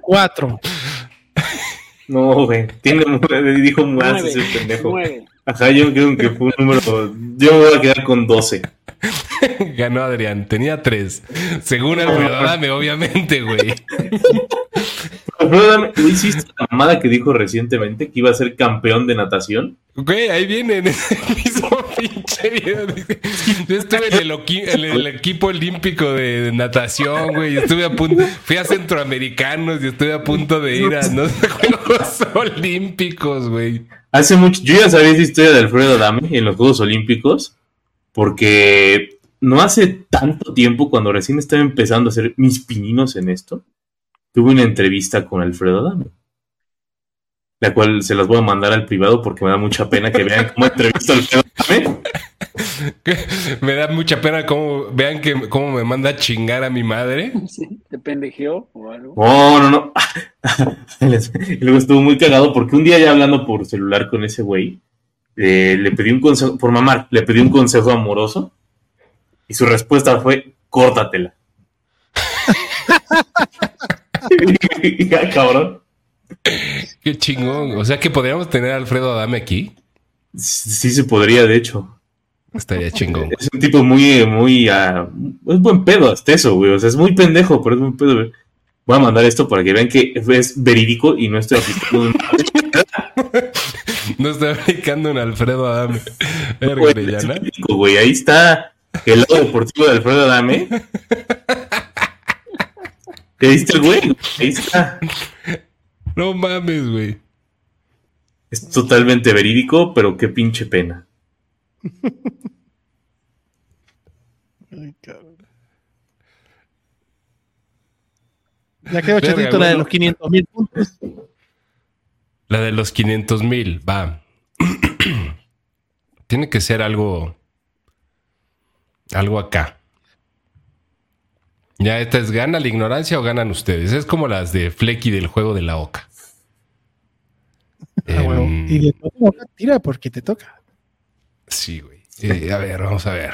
Cuatro. No, güey. Tiene, dijo más ese pendejo. Nueve. Ajá, yo creo que fue un número. Yo me voy a quedar con 12. Ganó Adrián, tenía 3. Según el Adame, obviamente, güey. Adame, ¿no hiciste la mamada que dijo recientemente que iba a ser campeón de natación? Güey, ahí viene en ese mismo. Yo estuve en el, en el equipo olímpico de, natación, güey. Estuve a punto, fui a centroamericanos y estuve a punto de ir a no sé, Juegos Olímpicos, güey. Hace mucho, yo ya sabía esa historia de Alfredo Adame en los Juegos Olímpicos, porque no hace tanto tiempo, cuando recién estaba empezando a hacer mis pininos en esto, tuve una entrevista con Alfredo Adame. La cual se las voy a mandar al privado porque me da mucha pena que vean cómo entrevisto al Adame. me da mucha pena cómo vean que cómo me manda a chingar a mi madre. Sí, te pendejeó o algo. No, no, no. luego estuvo muy cagado porque un día ya hablando por celular con ese güey, eh, le pedí un consejo, por mamar, le pedí un consejo amoroso y su respuesta fue, córtatela. ya, cabrón. Qué chingón. O sea que podríamos tener a Alfredo Adame aquí. Sí, se podría, de hecho. Estaría chingón. Es un tipo muy, muy. Uh, es buen pedo hasta eso, güey. O sea, es muy pendejo, pero es buen pedo, güey. Voy a mandar esto para que vean que es verídico y no estoy aplicando un... no estoy aplicando un Alfredo Adame. güey. Ahí está el lado deportivo de Alfredo Adame. ¿Qué diste, güey? Ahí está. No mames, güey. Es totalmente verídico, pero qué pinche pena. Ay, Ya quedó chatito la de los 500 mil puntos. La de los 500 mil, va. Tiene que ser algo. Algo acá. Ya, esta es gana la ignorancia o ganan ustedes. Es como las de Flecky del juego de la oca. Ah, em, y de toca, tira porque te toca. Sí, güey. Eh, a ver, vamos a ver.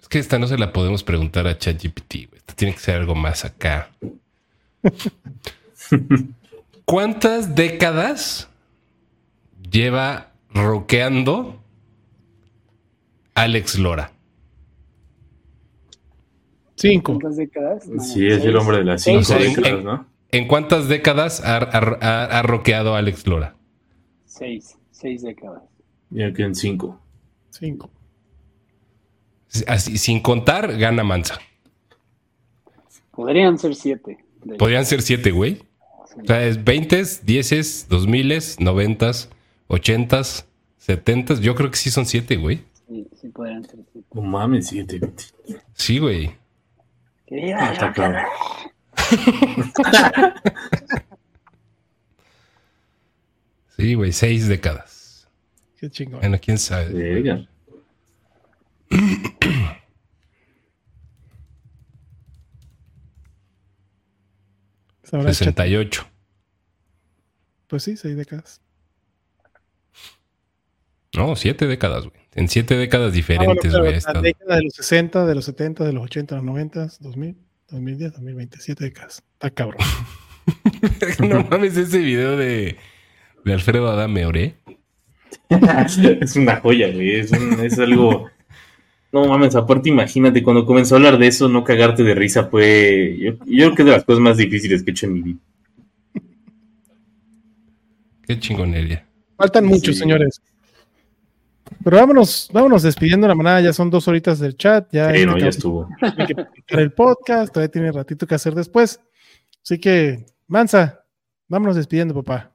Es que esta no se la podemos preguntar a ChatGPT. Esta tiene que ser algo más acá. ¿Cuántas décadas lleva roqueando Alex Lora? Cinco. ¿Cuántas décadas? sí, es el hombre de las cinco décadas, ¿no? ¿En cuántas décadas ha, roqueado Alex Lora? Seis. Seis décadas. Ya quedan cinco. Cinco. Así, sin contar, gana Mansa. Podrían ser siete. Podrían ser siete, güey. O sea, es 20, 10, 2000, 90, 80, 70. Yo creo que sí son siete, güey. Sí, sí podrían ser siete. No mames, siete. Sí, güey. Ah, está claro. sí, güey, seis décadas. Qué chingón. Bueno, quién sabe. 68. Pues sí, seis décadas. No, siete décadas, güey. En siete décadas diferentes, güey. Ah, la década de los 60, de los 70, de los 80, de los 90, 2000, 2010, 2020, siete décadas. Está cabrón. no mames ese video de, de Alfredo Adame, ¿oré? es una joya, güey. Es, es algo no mames, aparte imagínate, cuando comenzó a hablar de eso, no cagarte de risa fue, yo, creo que es de las cosas más difíciles que he hecho en mi vida. Qué chingonería. Faltan muchos, señores. Pero vámonos, vámonos despidiendo la manada, ya son dos horitas del chat, ya, ya estuvo. Hay que publicar el podcast, todavía tiene ratito que hacer después. Así que, Mansa, vámonos despidiendo, papá.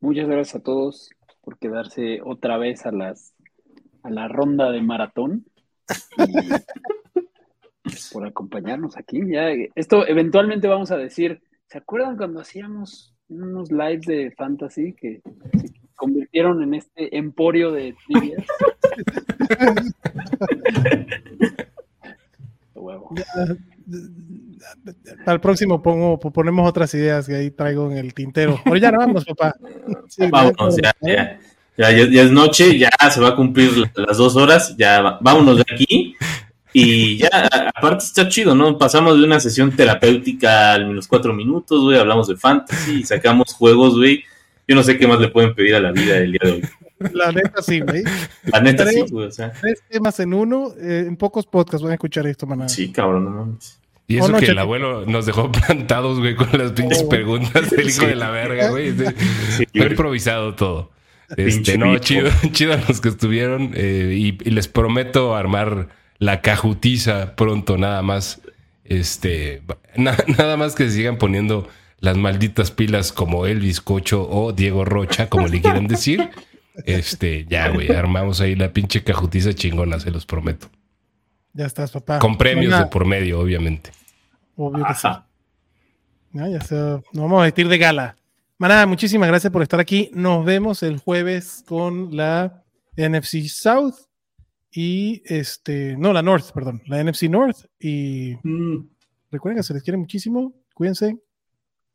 Muchas gracias a todos por quedarse otra vez a las a la ronda de maratón por acompañarnos aquí. Ya, esto eventualmente vamos a decir, ¿se acuerdan cuando hacíamos unos lives de fantasy que convirtieron en este emporio de trivias? Para el próximo pongo, ponemos otras ideas que ahí traigo en el tintero. Pero ya no vamos, papá. Vamos, ya, ya. Ya, ya, es noche, ya se va a cumplir las dos horas, ya vámonos de aquí. Y ya, aparte está chido, ¿no? Pasamos de una sesión terapéutica al menos cuatro minutos, güey, hablamos de fantasy, sacamos juegos, güey. Yo no sé qué más le pueden pedir a la vida el día de hoy. La neta sí, güey. La neta sí, güey. O sea. Tres temas en uno, eh, en pocos podcasts van a escuchar esto, maná. Sí, cabrón, no mames. Y eso que el abuelo nos dejó plantados, güey, con las pinches oh. preguntas del hijo de la verga, güey. Sí, improvisado todo. Este, no, chido, chido a los que estuvieron eh, y, les prometo armar la cajutiza pronto, nada más. Este, nada más que sigan poniendo las malditas pilas como el bizcocho o Diego Rocha, como le quieran decir. Este, ya, güey, armamos ahí la pinche cajutiza chingona, se los prometo. Ya estás, papá. Con premios de por medio, obviamente. Obvio que sí. ya se, nos vamos a vestir de gala. Manada, muchísimas gracias por estar aquí. Nos vemos el jueves con la NFC South y este, no, la North, perdón, la NFC North. Y mm. recuerden que se les quiere muchísimo. Cuídense.